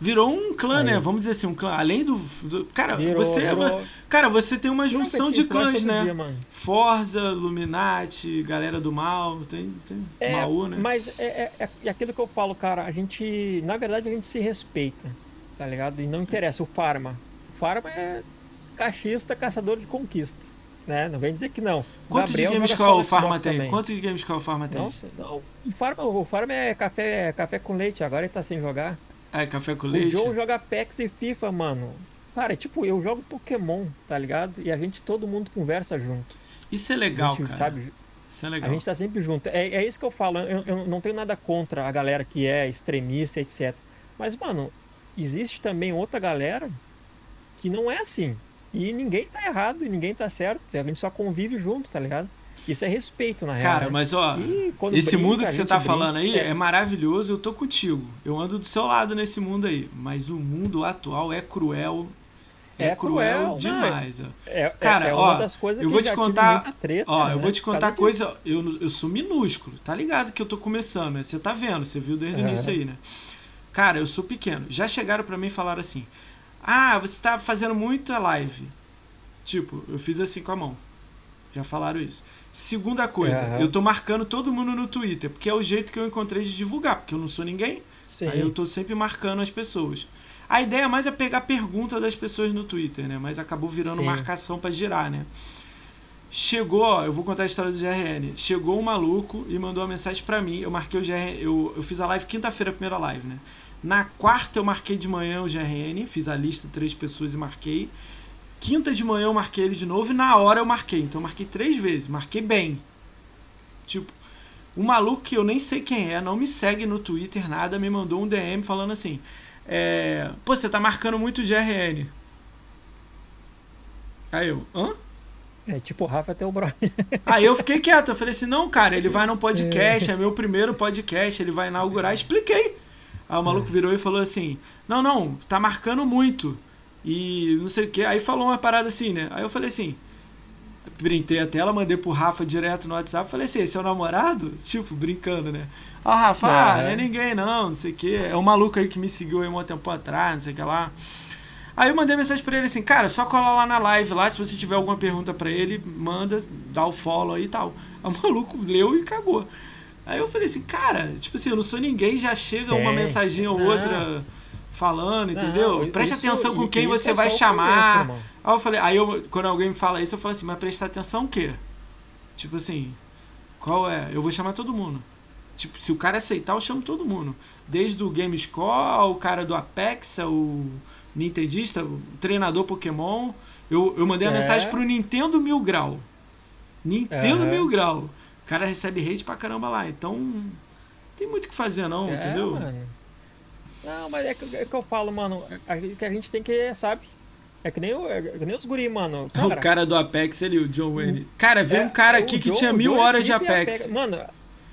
Virou um clã, né? aí. né? Vamos dizer assim, um clã. Além do. do cara, virou, você. É virou... Cara, você tem uma junção de clãs, né? Dia, Forza, Luminati, galera do mal, tem, tem é, Maú, né? Mas é, é, é aquilo que eu falo, cara, a gente. Na verdade, a gente se respeita, tá ligado? E não interessa. O Farma. O Farma é cachista, caçador de conquista. Né? Não vem dizer que não. Quantos de Gamescom o Farma tem? Também. Quantos de Gamescom o Farma tem? Nossa, não. O Farma, o Farma é café, café com leite, agora ele tá sem jogar. É, café com leite? O Joe joga PEX e FIFA, mano. Cara, tipo, eu jogo Pokémon, tá ligado? E a gente, todo mundo conversa junto. Isso é legal, gente, cara. Sabe? Isso é legal. A gente tá sempre junto. É, é isso que eu falo. Eu, eu não tenho nada contra a galera que é extremista, etc. Mas, mano, existe também outra galera que não é assim. E ninguém tá errado e ninguém tá certo. A gente só convive junto, tá ligado? Isso é respeito, na real. Cara, né? mas ó, esse brinca, mundo que você tá brinca, falando aí é maravilhoso, eu tô contigo. Eu ando do seu lado nesse mundo aí. Mas o mundo atual é cruel. É, é cruel, cruel, demais. Não, é, é, Cara, é ó, eu vou te contar. Treta, ó, né? eu vou te contar coisa. Eu, eu sou minúsculo, tá ligado que eu tô começando, né? Você tá vendo, você viu desde o início aí, né? Cara, eu sou pequeno. Já chegaram para mim e falaram assim: Ah, você tá fazendo muita live. Tipo, eu fiz assim com a mão. Já falaram isso. Segunda coisa, uhum. eu tô marcando todo mundo no Twitter, porque é o jeito que eu encontrei de divulgar, porque eu não sou ninguém. Sim. Aí eu tô sempre marcando as pessoas. A ideia mais é pegar pergunta das pessoas no Twitter, né? Mas acabou virando Sim. marcação para girar, né? Chegou, ó, eu vou contar a história do GRN. Chegou um maluco e mandou uma mensagem para mim. Eu marquei o GRN, eu, eu fiz a live quinta-feira, a primeira live, né? Na quarta eu marquei de manhã o GRN, fiz a lista de três pessoas e marquei. Quinta de manhã eu marquei ele de novo e na hora eu marquei. Então eu marquei três vezes, marquei bem. Tipo, o maluco que eu nem sei quem é, não me segue no Twitter, nada, me mandou um DM falando assim: é, Pô, você tá marcando muito GRN. Aí eu, hã? É tipo o Rafa até o Brian. Aí eu fiquei quieto, eu falei assim: não, cara, ele vai num podcast, é, é meu primeiro podcast, ele vai inaugurar. Expliquei. Aí o maluco virou e falou assim: não, não, tá marcando muito. E não sei o que. Aí falou uma parada assim, né? Aí eu falei assim. Printei a tela, mandei pro Rafa direto no WhatsApp. Falei assim: esse é o namorado? Tipo, brincando, né? Ó, Rafa, ah, não é ninguém não, não sei o que. É um maluco aí que me seguiu aí um tempo atrás, não sei o que lá. Aí eu mandei mensagem pra ele assim: cara, só cola lá na live lá. Se você tiver alguma pergunta pra ele, manda, dá o follow aí e tal. Aí o maluco leu e cagou. Aí eu falei assim, cara, tipo assim, eu não sou ninguém, já chega uma mensaginha ou outra falando, entendeu? Não, Preste isso, atenção com quem você é vai chamar. Começo, aí eu falei, aí eu, quando alguém me fala isso, eu falo assim, mas prestar atenção o quê? Tipo assim, qual é? Eu vou chamar todo mundo. Tipo, se o cara aceitar, eu chamo todo mundo. Desde o GameScore, ao cara do Apex, o Nintendista, o treinador Pokémon. Eu, eu mandei a é. mensagem pro Nintendo Mil Grau. Nintendo Mil Grau. O cara recebe hate pra caramba lá. Então, tem muito o que fazer não, é, entendeu? Mano. Não, mas é que, é que eu falo, mano, a, que a gente tem que, sabe? É que nem, o, é que nem os guri, mano. Cara, o cara do Apex ali, o John Wayne. Cara, veio é, um cara aqui que John, tinha mil horas de Apex. Apex. Mano,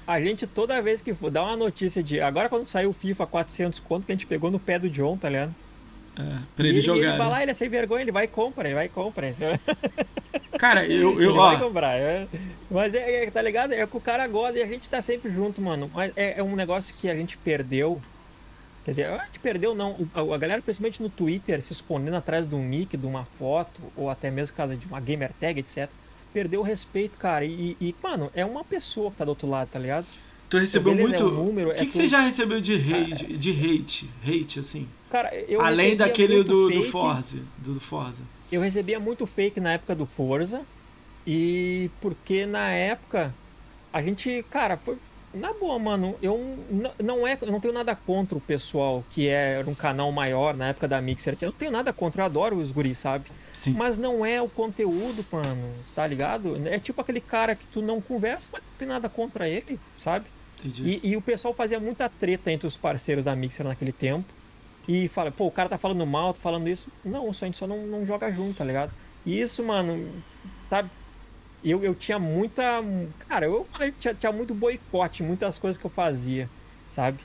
a gente toda vez que for dar uma notícia de. Agora quando saiu o FIFA 400 conto, que a gente pegou no pé do John, tá ligado? É, pra ele, ele jogar. Ele vai lá, ele é sem vergonha, ele vai e compra, ele vai e compra. Cara, eu. eu ele ó... vai comprar. É. Mas é, é, tá ligado? É que o cara gosta e a gente tá sempre junto, mano. Mas é, é um negócio que a gente perdeu Quer dizer, a gente perdeu não. A galera, principalmente no Twitter, se escondendo atrás de um nick, de uma foto, ou até mesmo caso de uma gamer tag, etc. Perdeu o respeito, cara. E, e, mano, é uma pessoa que tá do outro lado, tá ligado? Tu recebeu então, muito. É um número, o que, é que tu... você já recebeu de hate, de hate, hate, assim? Cara, eu Além daquele do, fake, do Forza. Do Forza. Eu recebia muito fake na época do Forza. E porque na época a gente, cara, foi, na boa, mano, eu não, é, eu não tenho nada contra o pessoal que era um canal maior na época da Mixer. Eu não tenho nada contra, eu adoro os guris, sabe? Sim. Mas não é o conteúdo, mano, tá ligado? É tipo aquele cara que tu não conversa, mas não tem nada contra ele, sabe? E, e o pessoal fazia muita treta entre os parceiros da Mixer naquele tempo. E fala, pô, o cara tá falando mal, tá falando isso. Não, a gente só não, não joga junto, tá ligado? E isso, mano, sabe? eu, eu tinha muita. Cara, eu tinha, tinha muito boicote, muitas coisas que eu fazia, sabe?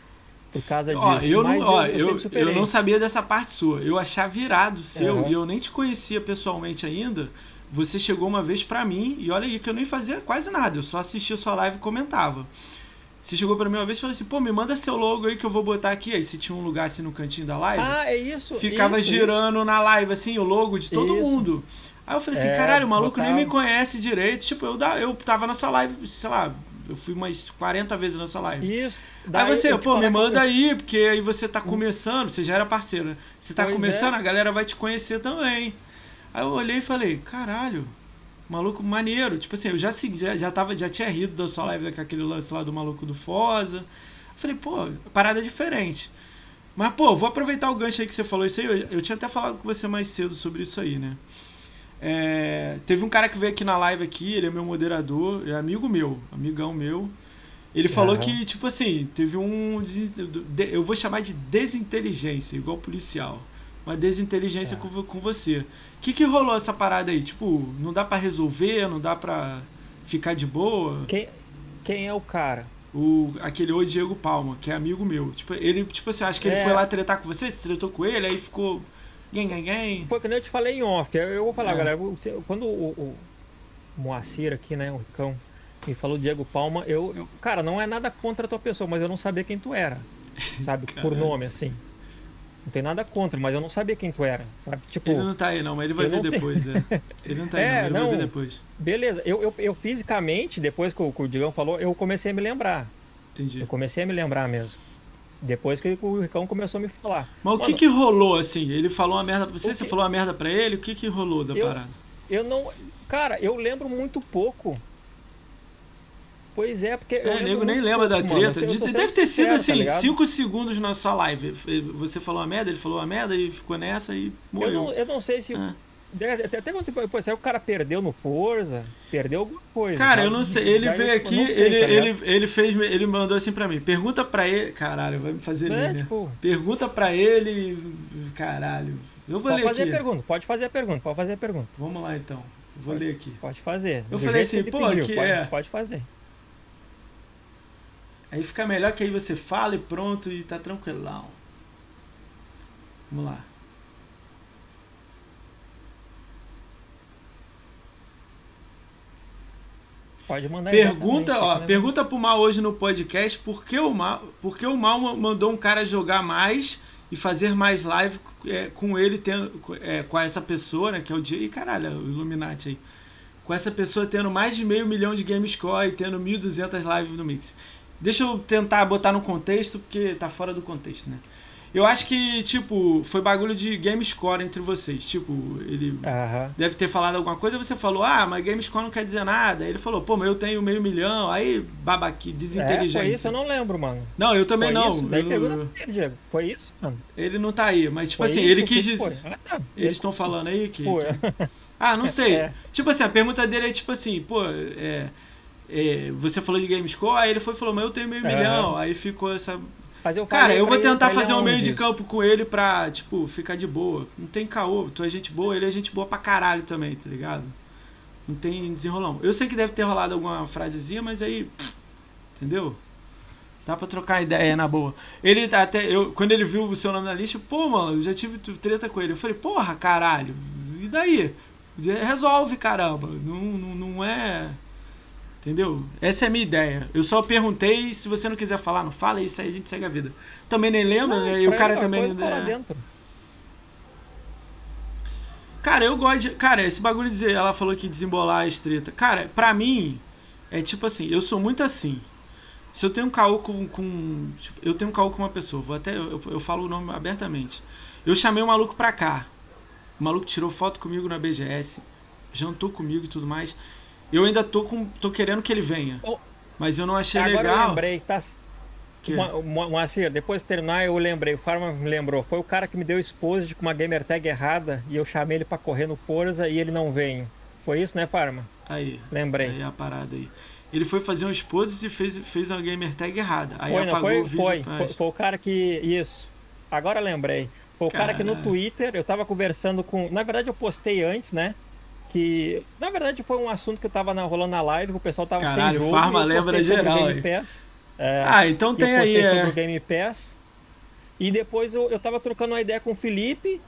por causa disso. Ó, eu, não, ó, eu, eu, eu não sabia dessa parte sua. Eu achava virado seu Aham. e eu nem te conhecia pessoalmente ainda. Você chegou uma vez pra mim e olha aí que eu nem fazia quase nada. Eu só assistia sua live e comentava. Você chegou pra mim uma vez e falou assim: pô, me manda seu logo aí que eu vou botar aqui. Aí você tinha um lugar assim no cantinho da live. Ah, é isso. ficava isso, girando na live, assim, o logo de todo Isso. mundo. Aí eu falei assim, É, caralho, o maluco nem botava. me conhece direito. Tipo, eu, eu tava na sua live, sei lá, eu fui umas 40 vezes nessa live. Isso. Aí Daí você, eu te pô, me manda aí, porque aí você tá começando, você já era parceiro, né? Você tá Pois começando, é. a galera vai te conhecer também. Aí eu olhei e falei, caralho, maluco maneiro. Tipo assim, eu já já, já, tava, já tinha rido da sua live com aquele lance lá do maluco do Foza. Eu falei, pô, parada diferente. Mas, pô, vou aproveitar o gancho aí que você falou isso aí. Eu, eu tinha até falado com você mais cedo sobre isso aí, né? É, teve um cara que veio aqui na live aqui, ele é meu moderador, é amigo meu, amigão meu. Ele falou Aham. que, tipo assim, teve um. Eu vou chamar de desinteligência, igual policial. Uma desinteligência É. com, com você. O que, que rolou essa parada aí? Tipo, não dá pra resolver, não dá pra ficar de boa? Quem, quem é o cara? O, aquele o Diego Palma, que é amigo meu. Tipo, ele, tipo assim, acho que ele É. foi lá tretar com você, você tretou com ele, aí ficou. Gang, gang, gang. Foi que nem eu te falei em off. Eu, vou falar, É. galera. você- Quando o, o Moacir aqui, né, o Ricão, me falou Diego Palma, eu, eu- Cara, não é nada contra a tua pessoa, mas eu não sabia quem tu era. Sabe? Por nome, assim. Não tem nada contra, mas eu não sabia quem tu era. Sabe? Tipo, Ele não tá aí não, mas ele vai ver tenho- depois, é. Ele não tá aí É, não, ele vai não. ver depois. beleza. Eu, eu, eu fisicamente, depois que o, que o Digão falou, eu comecei a me lembrar. Entendi. Eu comecei a me lembrar mesmo. Depois que o Ricão começou a me falar. Mas o que Mano, que rolou assim? Ele falou uma merda pra você, O você que- falou uma merda pra ele, o que que rolou da Eu- parada? Eu não. Cara, eu lembro muito pouco. Pois é, porque. eu É, nego nem lembra da pouco, mano. treta. Eu tô De- Deve ter sido tá assim, ligado? 5 segundos na sua live. Você falou uma merda, ele falou uma merda e ficou nessa e Eu morreu. não, eu não sei se. Ah. Até, até quando pô, se o cara perdeu no Forza, perdeu alguma coisa. Cara, eu não sei. Ele Daí eu, veio tipo, aqui, sei, ele, tá ele, ele fez, ele mandou assim pra mim. Pergunta pra ele. Caralho, vai me fazer É, tipo, Pergunta pra ele. Caralho. Eu vou pode ler fazer aqui. a pergunta, pode fazer a pergunta, pode fazer a pergunta. Vamos lá então. Vou ler aqui. Pode fazer. Eu do falei assim, pô, pediu, que pode, é- pode fazer. Aí fica melhor que aí você fala e pronto e tá tranquilão. Vamos lá. Pode mandar exatamente, Pergunta, ó, né? pergunta pro Mal hoje no podcast por que o Mal, por que o Mal mandou um cara jogar mais e fazer mais live é, com ele tendo é, com essa pessoa, né, que é o dia, e caralho, é o Illuminati aí. Com essa pessoa tendo mais de meio milhão de game score e tendo 1.200 lives no Mix. Deixa eu tentar botar no contexto, porque tá fora do contexto, né? Eu acho que, tipo, foi bagulho de game score entre vocês. Tipo, ele deve ter falado alguma coisa, você falou, ah, mas Gamescom não quer dizer nada. Aí ele falou, pô, mas eu tenho meio milhão. Aí, babaqui, É, desinteligência. foi isso, eu não lembro, mano. não, eu também foi não. Isso? Daí Eu- pergunta pra ele, Diego. Foi isso, mano? ele não tá aí, mas tipo Foi assim, isso? ele quis dizer. Ah, tá. Eles estão falando aí que. Que- Ah, não sei. É. Tipo assim, a pergunta dele é tipo assim, pô, é, é, você falou de Gamescom, aí ele foi e falou, mas eu tenho meio Aham. milhão. Aí ficou essa. Eu Cara, eu vou tentar fazer um meio de aonde campo com ele pra, tipo, ficar de boa. Não tem caô, tu é gente boa, ele é gente boa pra caralho também, tá ligado? Não tem desenrolão. Eu sei que deve ter rolado alguma frasezinha, mas aí. pff, Entendeu? Dá pra trocar ideia na boa. Ele até. Eu, quando ele viu o seu nome na lista, pô, mano, eu já tive treta com ele. Eu falei, porra, caralho, e daí? Resolve, caramba. Não, não, não é. Entendeu? Essa é a minha ideia. Eu só perguntei, se você não quiser falar, não fala, e isso aí a gente segue a vida. Também nem lembra, Não, né? E o cara também. né? Cara, eu gosto de. Cara, esse bagulho de dizer. Ela falou que desembolar as treta. Cara, pra mim, é tipo assim, eu sou muito assim. Se eu tenho um caô com. com tipo, eu tenho um caô com uma pessoa, vou até. Eu, eu falo o nome abertamente. Eu chamei o maluco pra cá. O maluco tirou foto comigo na BGS, jantou comigo e tudo mais. Eu ainda tô, com, tô querendo que ele venha. Oh. Mas eu não achei Agora eu legal. lembrei, tá? que- Mo- Mo- Moacir, depois de terminar, eu lembrei. O Farma me lembrou. Foi o cara que me deu exposed com uma gamer tag errada e eu chamei ele pra correr no Forza e ele não veio. Foi isso, né, Farma? Aí. Lembrei. Aí a parada aí. Ele foi fazer um expose e fez, fez uma gamer tag errada. Aí foi, não apagou foi? o vídeo. Foi, foi. Foi o cara que. Isso. Agora lembrei. Foi o cara que no Caralho. Twitter eu tava conversando com. Na verdade, eu postei antes, né? Que. Na verdade, foi um assunto que eu tava na, rolando na live, que o pessoal tava Caralho, sem jogo. Farma eu lembra geral Game aí. Pass. É, Ah, então eu tem aí. postei sobre É... o Game Pass. E depois eu, eu tava trocando uma ideia com o Felipe,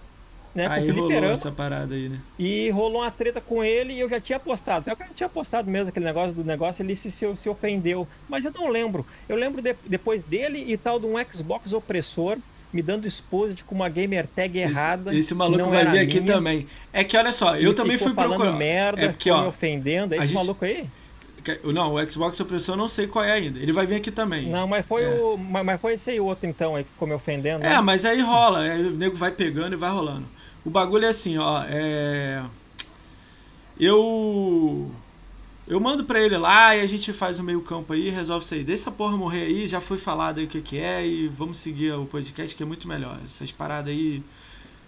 né? Aí com o Felipe rolou essa parada aí, né? E rolou uma treta com ele e eu já tinha postado. Até o cara tinha postado mesmo aquele negócio do negócio, ele se, se, se ofendeu. Mas eu não lembro. Eu lembro de, depois dele e tal de um Xbox opressor me dando exposed com uma gamer tag errada. Esse, esse maluco vai vir aqui minha. também. É que olha só, eu também fui procurar. merda, é porque, ó, me ofendendo. É esse gente... maluco aí? Não, o Xbox opressor eu não sei qual é ainda. Ele vai vir aqui também. Não, mas foi é. o. Mas foi esse aí outro então aí que ficou me ofendendo. É, né? mas aí rola. Aí o nego vai pegando e vai rolando. O bagulho é assim, ó. É... Eu. Eu mando pra ele lá e a gente faz o meio campo aí, resolve isso aí. Deixa essa porra morrer aí, já foi falado aí o que, que é e vamos seguir o podcast que é muito melhor. Essas paradas aí.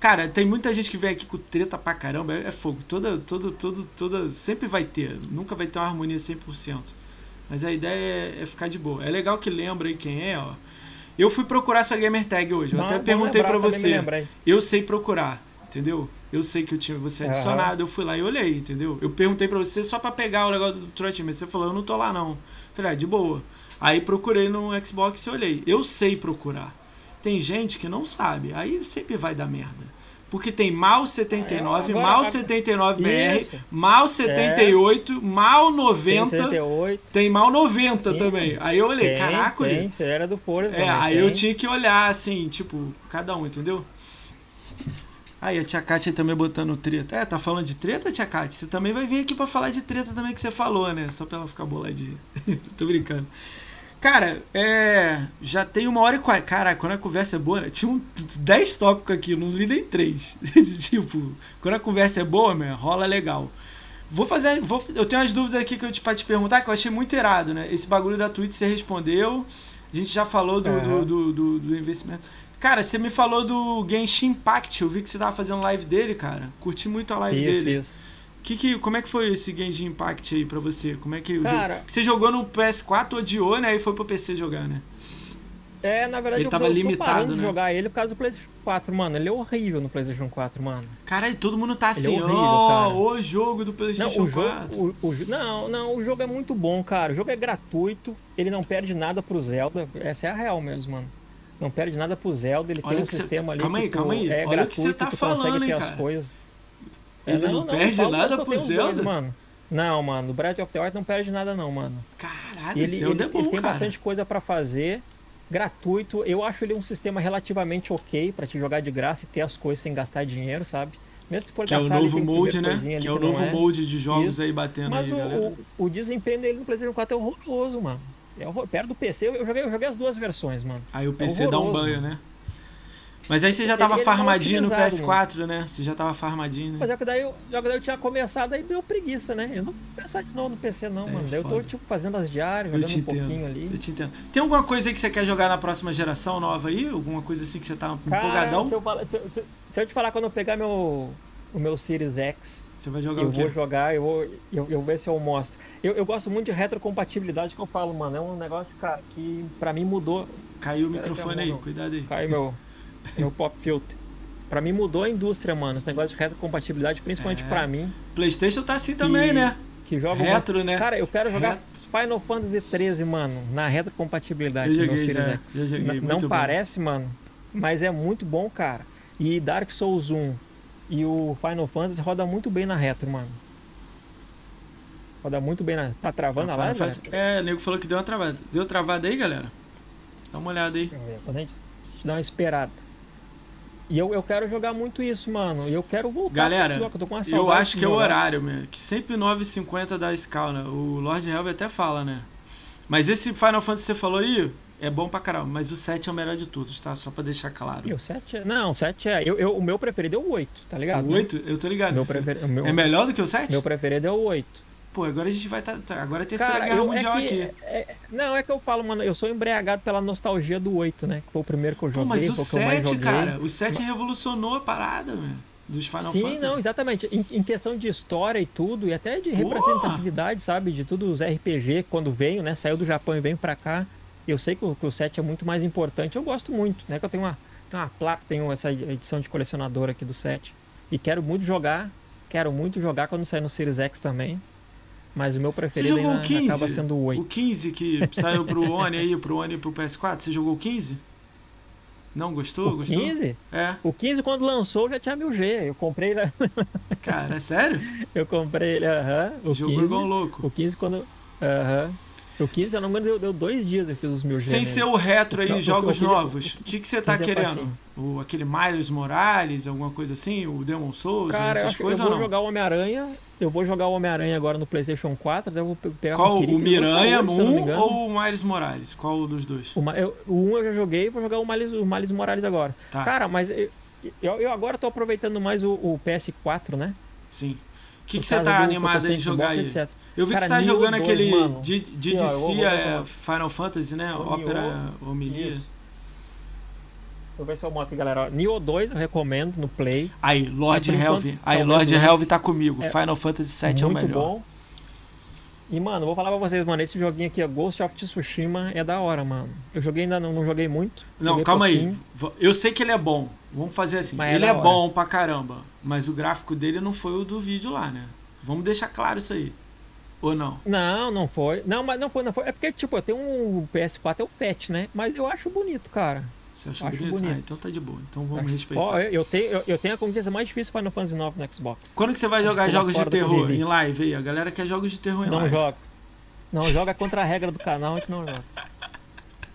Cara, tem muita gente que vem aqui com treta pra caramba, é, é fogo. Toda, toda, toda, toda. Sempre vai ter. Nunca vai ter uma harmonia 100%. Mas a ideia é, é ficar de boa. É legal que lembra aí quem é, ó. Eu fui procurar essa gamer tag hoje. Eu Não, até perguntei para você. Eu sei procurar entendeu? Eu sei que eu tinha você adicionado, uhum. eu fui lá e olhei, entendeu? Eu perguntei para você só para pegar o negócio do Troy mas você falou, eu não tô lá não. Falei, ah, de boa. Aí procurei no Xbox e olhei. Eu sei procurar. Tem gente que não sabe, aí sempre vai dar merda. Porque tem mal 79, agora, mal 79 BR, isso. mal 78, é. mal 90. Tem, 78. tem mal 90 Sim. também. Aí eu olhei, tem, caraca, tem. Era do Forza. É, aí tem. eu tinha que olhar assim, tipo, cada um, entendeu? Aí a tia Kátia também botando treta. É, tá falando de treta, tia Kátia? Você também vai vir aqui para falar de treta também que você falou, né? Só pra ela ficar boladinha. Tô brincando. Cara, é. Já tem uma hora e quarenta. Cara, quando a conversa é boa, né? Tinha um 10 tópicos aqui, não li nem 3. tipo, quando a conversa é boa, meu, rola legal. Vou fazer. Vou, eu tenho umas dúvidas aqui que eu te, pra te perguntar, que eu achei muito irado, né? Esse bagulho da Twitch você respondeu. A gente já falou do, uhum. do, do, do, investimento. Cara, você me falou do Genshin Impact, eu vi que você tava fazendo live dele, cara. Curti muito a live isso, dele. Isso. Que, que, como é que foi esse Genshin Impact aí pra você? Como é que cara, Você jogou no PS4, odiou, né? E foi pro PC jogar, né? É, na verdade, ele eu tava eu limitado, né? de jogar ele por causa do PlayStation 4, mano. Ele é horrível no PlayStation 4, mano. Cara, todo mundo tá assim, é ó, oh, o jogo do PlayStation não, o 4. Jogo, o, o, não, não, o jogo é muito bom, cara. O jogo é gratuito, ele não perde nada pro Zelda. Essa é a real mesmo, mano. Não perde nada pro Zelda, ele Olha tem um sistema ali. Calma aí, calma aí. É Olha gratuito, que você tá tu falando, consegue hein, ter as coisas. Ele é, não, não, perde não, nada pro Zelda? Dois, mano. Não, mano, o Breath of the Wild não perde nada não, mano. Caralho, ele, Zelda ele, é bom, ele tem cara. bastante coisa para fazer, gratuito. Eu acho ele um sistema relativamente ok para te jogar de graça e ter as coisas sem gastar dinheiro, sabe? Mesmo se for que é o novo molde, né? Que é o novo é. molde de jogos Isso. aí batendo Mas aí, o, galera. O, o desempenho dele no PlayStation 4 é horroroso, mano. É horror... Perto do PC, eu joguei, eu joguei as duas versões, mano. Aí o PC é dá um banho, mano. né? Mas aí você já tava farmadinho no PS4, mano. né? Você já tava farmadinho. Né? Mas já que, daí eu, já que daí eu tinha começado, aí deu preguiça, né? Eu não vou pensar de novo no PC, não, é, mano. Daí eu tô, tipo, fazendo as diárias, jogando um pouquinho ali. Eu te entendo. Tem alguma coisa aí que você quer jogar na próxima geração nova aí? Alguma coisa assim que você tá Cara, empolgadão? Se eu, se, eu, se eu te falar quando eu pegar meu, o meu Series X. Você vai jogar eu o quê? vou jogar, eu vou, eu, eu vou ver se eu mostro. Eu, eu gosto muito de retrocompatibilidade que eu falo, mano. É um negócio, cara, que pra mim mudou. Caiu o microfone aí, cuidado aí. Caiu meu. meu pop filter. Pra mim mudou a indústria, mano. Esse negócio de retrocompatibilidade, principalmente é. pra mim. PlayStation tá assim também, né? Que joga retro, uma... né? Cara, eu quero jogar Retro. Final Fantasy 13, mano, na retrocompatibilidade eu joguei, Series já, X. Já joguei, não bom. parece, mano, mas é muito bom, cara. E Dark Souls 1 e o Final Fantasy roda muito bem na retro, mano. Roda muito bem na. Tá travando a live? Faz... É, o nego falou que deu uma travada. Deu travada aí, galera? Dá uma olhada aí. Quando a gente dá uma esperada. E eu, eu quero jogar muito isso, mano. E eu quero voltar Galera, eu, eu acho que é o horário, meu. Que sempre 9h50 da Scala. Né? O Lord Helve até fala, né? Mas esse Final Fantasy que você falou aí é bom pra caramba. Mas o 7 é o melhor de todos, tá? Só pra deixar claro. E o 7 é... Não, o 7 é... Eu, eu, o meu preferido é o 8, tá ligado? O 8? Eu tô ligado. Meu prefer... meu... É melhor do que o 7? Meu preferido é o 8. Pô, agora a gente vai estar. Tá, agora é a terceira Cara, guerra eu, mundial é que, aqui. É, não, é que eu falo, mano, eu sou embriagado pela nostalgia do 8, né? Que foi o primeiro que eu joguei. Pô, mas o 7, cara, o 7 mas... revolucionou a parada, velho. Dos Final Sim, Fantasy. não, exatamente. Em, em, questão de história e tudo, e até de representatividade, sabe? De tudo os RPG, quando veio, né? Saiu do Japão e veio pra cá. Eu sei que o, que o 7 é muito mais importante. Eu gosto muito, né? Que eu tenho uma, tenho uma placa, tenho essa edição de colecionador aqui do 7. E quero muito jogar. Quero muito jogar quando sair no Series X também. Mas o meu preferido ainda, 15? acaba sendo o 8. O 15 que saiu pro One aí, pro One e pro PS4, você jogou o 15? Não gostou? O gostou? 15? É. O 15, quando lançou, já tinha 1000G. Eu comprei ele. Cara, é sério? Eu comprei ele, aham. O Jogou 15, igual louco. O 15, quando. Aham. O 15, se eu não me engano, deu, deu dois dias eu fiz os 1000G. Sem ser o retro aí, Não, jogos o 15 novos. O que, que você tá 15 querendo? O, aquele Miles Morales, alguma coisa assim? O Demon Souls, Cara, eu essas que eu coisas vou jogar o Homem-Aranha. Eu vou jogar o Homem-Aranha agora no PlayStation 4. Daí eu vou pe- pegar Qual? O Miranha hoje, se eu não me 1 engano. ou o Miles Morales? Qual dos dois? O, eu- o 1 eu já joguei, vou jogar o Miles, o Miles Morales agora. Tá. Cara, mas eu, eu, eu agora tô aproveitando mais o, o PS4, né? Sim. O que, que você tá eu animado de jogar aí? Etc. Eu vi que Cara, você tá jogando 2, aquele mano. de, de Aqui, ó, eu DC, vou- vou é. Final Fantasy, né? Ópera Homilia. Isso. Deixa eu ver se eu mostro aqui, galera. Nioh 2 eu recomendo no Play. Aí, Lord Mas por Helve. enquanto, Aí, Lord Helve tá comigo. É Final Fantasy VII é o muito melhor. bom. E, mano, vou falar pra vocês, mano, esse joguinho aqui, Ghost of Tsushima, é da hora, mano. Eu joguei ainda, não, não joguei muito. Não, joguei calma aí. pouquinho. V- Eu sei que ele é bom. Vamos fazer assim. Mas é ele é hora. bom pra caramba. Mas o gráfico dele não foi o do vídeo lá, né? Vamos deixar claro isso aí. Ou não? Não, não foi. Não, mas não foi, não foi. É porque, tipo, eu tenho um PS4, é o FAT, né? Mas eu acho bonito, cara. Você Acho bonito? bonito. Ah, então tá de boa. Então vamos Acho- respeitar. Ó, eu, eu tenho, eu, eu tenho a conquista mais difícil Final Fantasy IX no Xbox. Quando que você vai jogar jogos de terror em live aí? A galera quer jogos de terror em Não live. joga. Não joga contra a regra do canal, a gente não joga.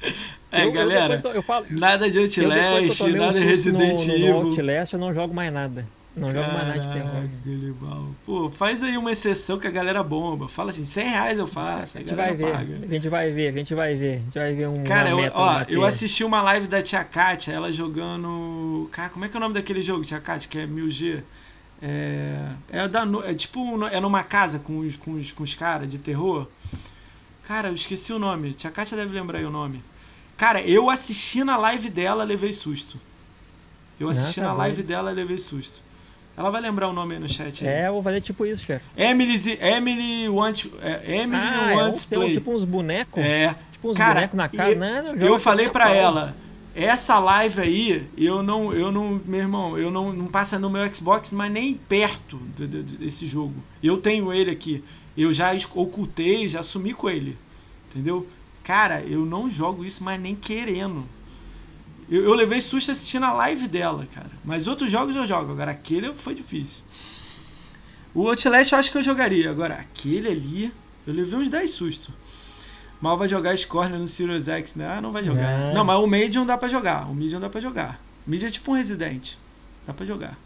É, Eu- galera. eu, eu falo, Nada de Outlast, nada de no, Resident no, no Evil. Outlast, eu não jogo mais nada. Não jogo mais nada de terror. Gilibal. Pô, faz aí uma exceção que a galera bomba. Fala assim, 100 reais eu faço, A a gente vai ver, paga. a gente vai ver, a gente vai ver. A gente vai ver um. Cara, eu, ó, eu assisti uma live da Tia Kátia, ela jogando. Cara, como é que é o nome daquele jogo, Tia Kátia, que é 1000G? É, é, da, é tipo, é numa casa com os, com os, com os caras de terror. Cara, eu esqueci o nome. Tia Kátia deve lembrar aí o nome. Cara, eu assisti na live dela, levei susto. Eu assisti Ah, tá na live dela, levei susto. Ela vai lembrar o nome aí no chat. aí. É, eu vou fazer tipo isso, chefe. Emily, Emily Wants, é, Emily Ah, é Wants tem um, Play. tipo uns bonecos. é, Tipo uns Cara, bonecos na casa. e- Não, não joga eu falei pra ela, essa live aí, eu não, eu não, meu irmão, eu não, não passa no meu Xbox, mas nem perto de- de- de- desse jogo. Eu tenho ele aqui, eu já ocultei, já sumi com ele, entendeu? Cara, eu não jogo isso, mas nem querendo. Eu, eu levei susto assistindo a live dela, cara. Mas outros jogos eu jogo, agora aquele foi difícil. O Outlast eu acho que eu jogaria, agora aquele ali, eu levei uns 10 sustos. Mal vai jogar Scorn no Sirius X, né? Ah, não vai jogar. Não. Não, mas o Medium dá pra jogar. O Medium dá pra jogar. O Medium é tipo um Resident. Dá pra jogar.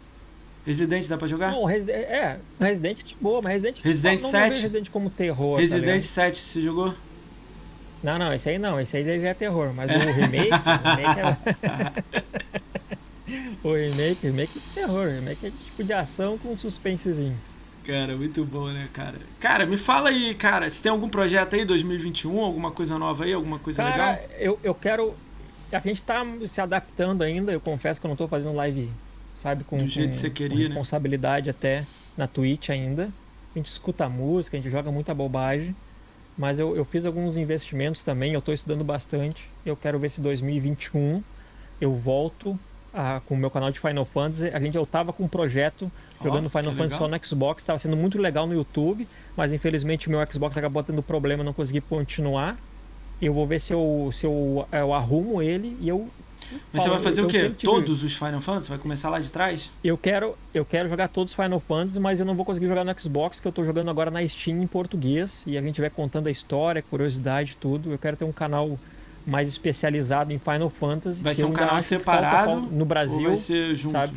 Resident dá pra jogar? Não, Resi- é, Resident é de boa, mas Resident. Resident não, não vejo 7? Resident como terror. tá Resident ligado? 7, você jogou? Não, não, esse aí não, esse aí já é terror, mas o remake, o remake é. o remake, remake é terror, remake é tipo de ação com suspensezinho. Cara, muito bom, né, cara? Cara, me fala aí, cara, se tem algum projeto aí 2021, alguma coisa nova aí, alguma coisa Cara, legal? eu, eu quero. A gente tá se adaptando ainda, eu confesso que eu não tô fazendo live, sabe, com, Do jeito com- que você queria, né? responsabilidade até na Twitch ainda. A gente escuta música, a gente joga muita bobagem. Mas eu, eu fiz alguns investimentos também, eu tô estudando bastante. Eu quero ver se 2021 eu volto a- com o meu canal de Final Fantasy. A gente, eu tava com um projeto Ó, jogando Final Fantasy só legal. no Xbox, estava sendo muito legal no YouTube, mas infelizmente o meu Xbox acabou tendo problema, não consegui continuar. Eu vou ver se eu, se eu, eu arrumo ele e eu. Mas você vai fazer eu o quê? Todos os Final Fantasy? Vai começar lá de trás? Eu quero, eu quero jogar todos os Final Fantasy, mas eu não vou conseguir jogar no Xbox, que eu tô jogando agora na Steam em português. E a gente vai contando a história, curiosidade, tudo. Eu quero ter um canal mais especializado em Final Fantasy. Vai ser um canal separado no Ou Brasil, vai ser junto? sabe?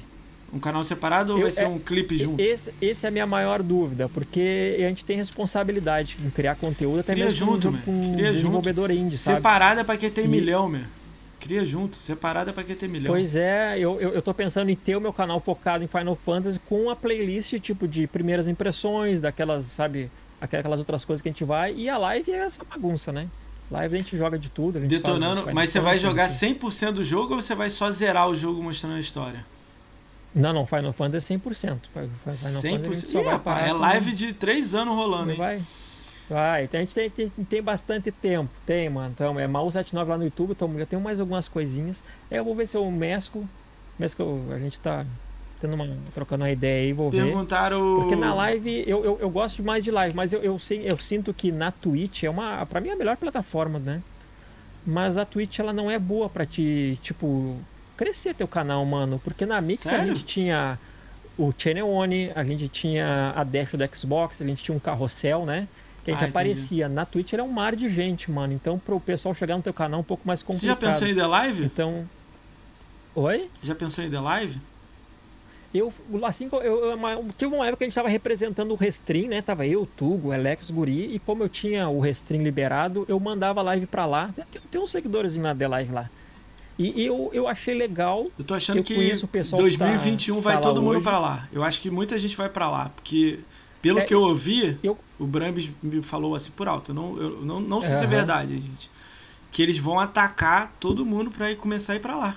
Um canal separado ou Eu- vai ser é- um clipe junto? Esse, esse é a minha maior dúvida, porque a gente tem responsabilidade em criar conteúdo, até Cria mesmo junto, com, Cria desenvolvedor indie, sabe? Separada é pra quem tem E- milhão, meu. Cria junto. Separada pra quem tem milhão. Pois é, eu, eu, eu tô pensando em ter o meu canal focado em Final Fantasy com a playlist tipo de primeiras impressões, daquelas, sabe, aquelas outras coisas que a gente vai. E a live é essa bagunça, né? Live a gente joga de tudo. Faz Detonando, Final mas você vai Fantasy, jogar a gente- 100% do jogo ou você vai só zerar o jogo mostrando a história? Não, não, Final Fantasy é 100%. Final Fantasy a gente 100%? só Ih, vai rapaz, é com- live de 3 anos rolando, hein? vai? Vai, então a gente tem, tem, tem bastante tempo, tem, mano. Então, é Mal 79 lá no YouTube, então já tem mais algumas coisinhas. É, eu vou ver se eu mesclo. Mesclo, a gente tá tendo uma, trocando uma ideia aí, vou ver. Perguntaram. Porque na live, eu, eu, eu gosto mais de live, mas eu, eu, sei, eu sinto que na Twitch é uma. Pra mim é a melhor plataforma, né? Mas a Twitch ela não é boa pra te, tipo, crescer teu canal, mano. Porque na Mix Sério? a gente tinha o Channel One, a gente tinha a Dash do Xbox, a gente tinha um carrossel, né? Que a gente Ah, aparecia. Na Twitch era um mar de gente, mano. Então, pro pessoal chegar no teu canal é um pouco mais Você complicado. já pensou em The Live? Então. Oi? Já pensou em The Live? Eu, assim, eu, eu, uma- tive uma época que a gente tava representando o Restream, né? Tava eu, Tugo, Alex, Guri, e como eu tinha o Restream liberado, eu mandava live pra lá. Tem, tem uns seguidores na The Live lá. E, eu, eu achei legal. Eu tô achando Eu que conheço o pessoal que tá- 2021 que vai tá lá todo mundo pra lá. Eu acho que muita gente vai pra lá, porque pelo É, que eu ouvi, eu- o Brambis me falou assim por alto. Eu não, eu não, não sei se é verdade, gente. Que eles vão atacar todo mundo pra ir começar a ir pra lá.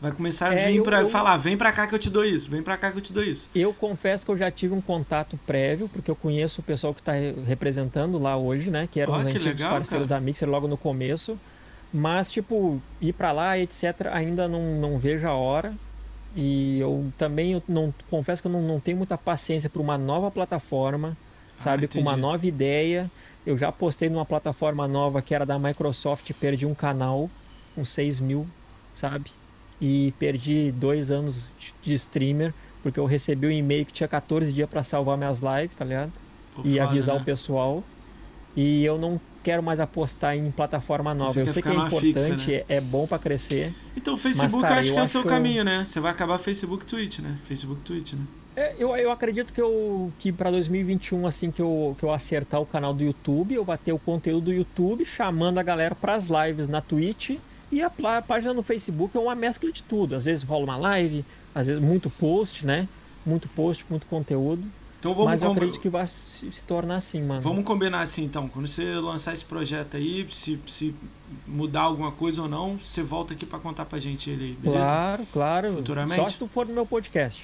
Vai começar a É, vir eu- pra eu- falar, vem pra cá que eu te dou isso, vem pra cá que eu te dou isso. Eu confesso que eu já tive um contato prévio, porque eu conheço o pessoal que está representando lá hoje, né? Que eram Ó, os que antigos legal, parceiros cara. da Mixer logo no começo. Mas, tipo, ir pra lá, etc., ainda não, não vejo a hora. E eu também eu não confesso que eu não, não tenho muita paciência para uma nova plataforma, sabe? Com uma Ah, nova ideia. Eu já postei numa plataforma nova que era da Microsoft, perdi um canal com 6 mil, sabe? E perdi dois anos de- de streamer, porque eu recebi um e-mail que tinha 14 dias para salvar minhas lives, tá ligado? Pô, e foda, avisar né? o pessoal. E eu não quero mais apostar em plataforma nova. Você eu sei que é importante, fixa, né? é, é bom para crescer. Então o Facebook cara, eu acho que é o seu que eu- caminho, né? Você vai acabar Facebook Twitch, né? Facebook e Twitch, né? É, eu, eu acredito que eu que para 2021 assim que eu, que eu acertar o canal do YouTube, eu bater o conteúdo do YouTube, chamando a galera para as lives na Twitch e a, a página no Facebook é uma mescla de tudo. Às vezes rola uma live, às vezes muito post, né? Muito post, muito conteúdo. Então vamos mas eu com- acredito que vai se, se tornar assim, mano. Vamos combinar assim então, quando você lançar esse projeto aí, se, se mudar alguma coisa ou não, você volta aqui pra contar pra gente ele aí, beleza? Claro, claro. Futuramente? Só se tu for no meu podcast.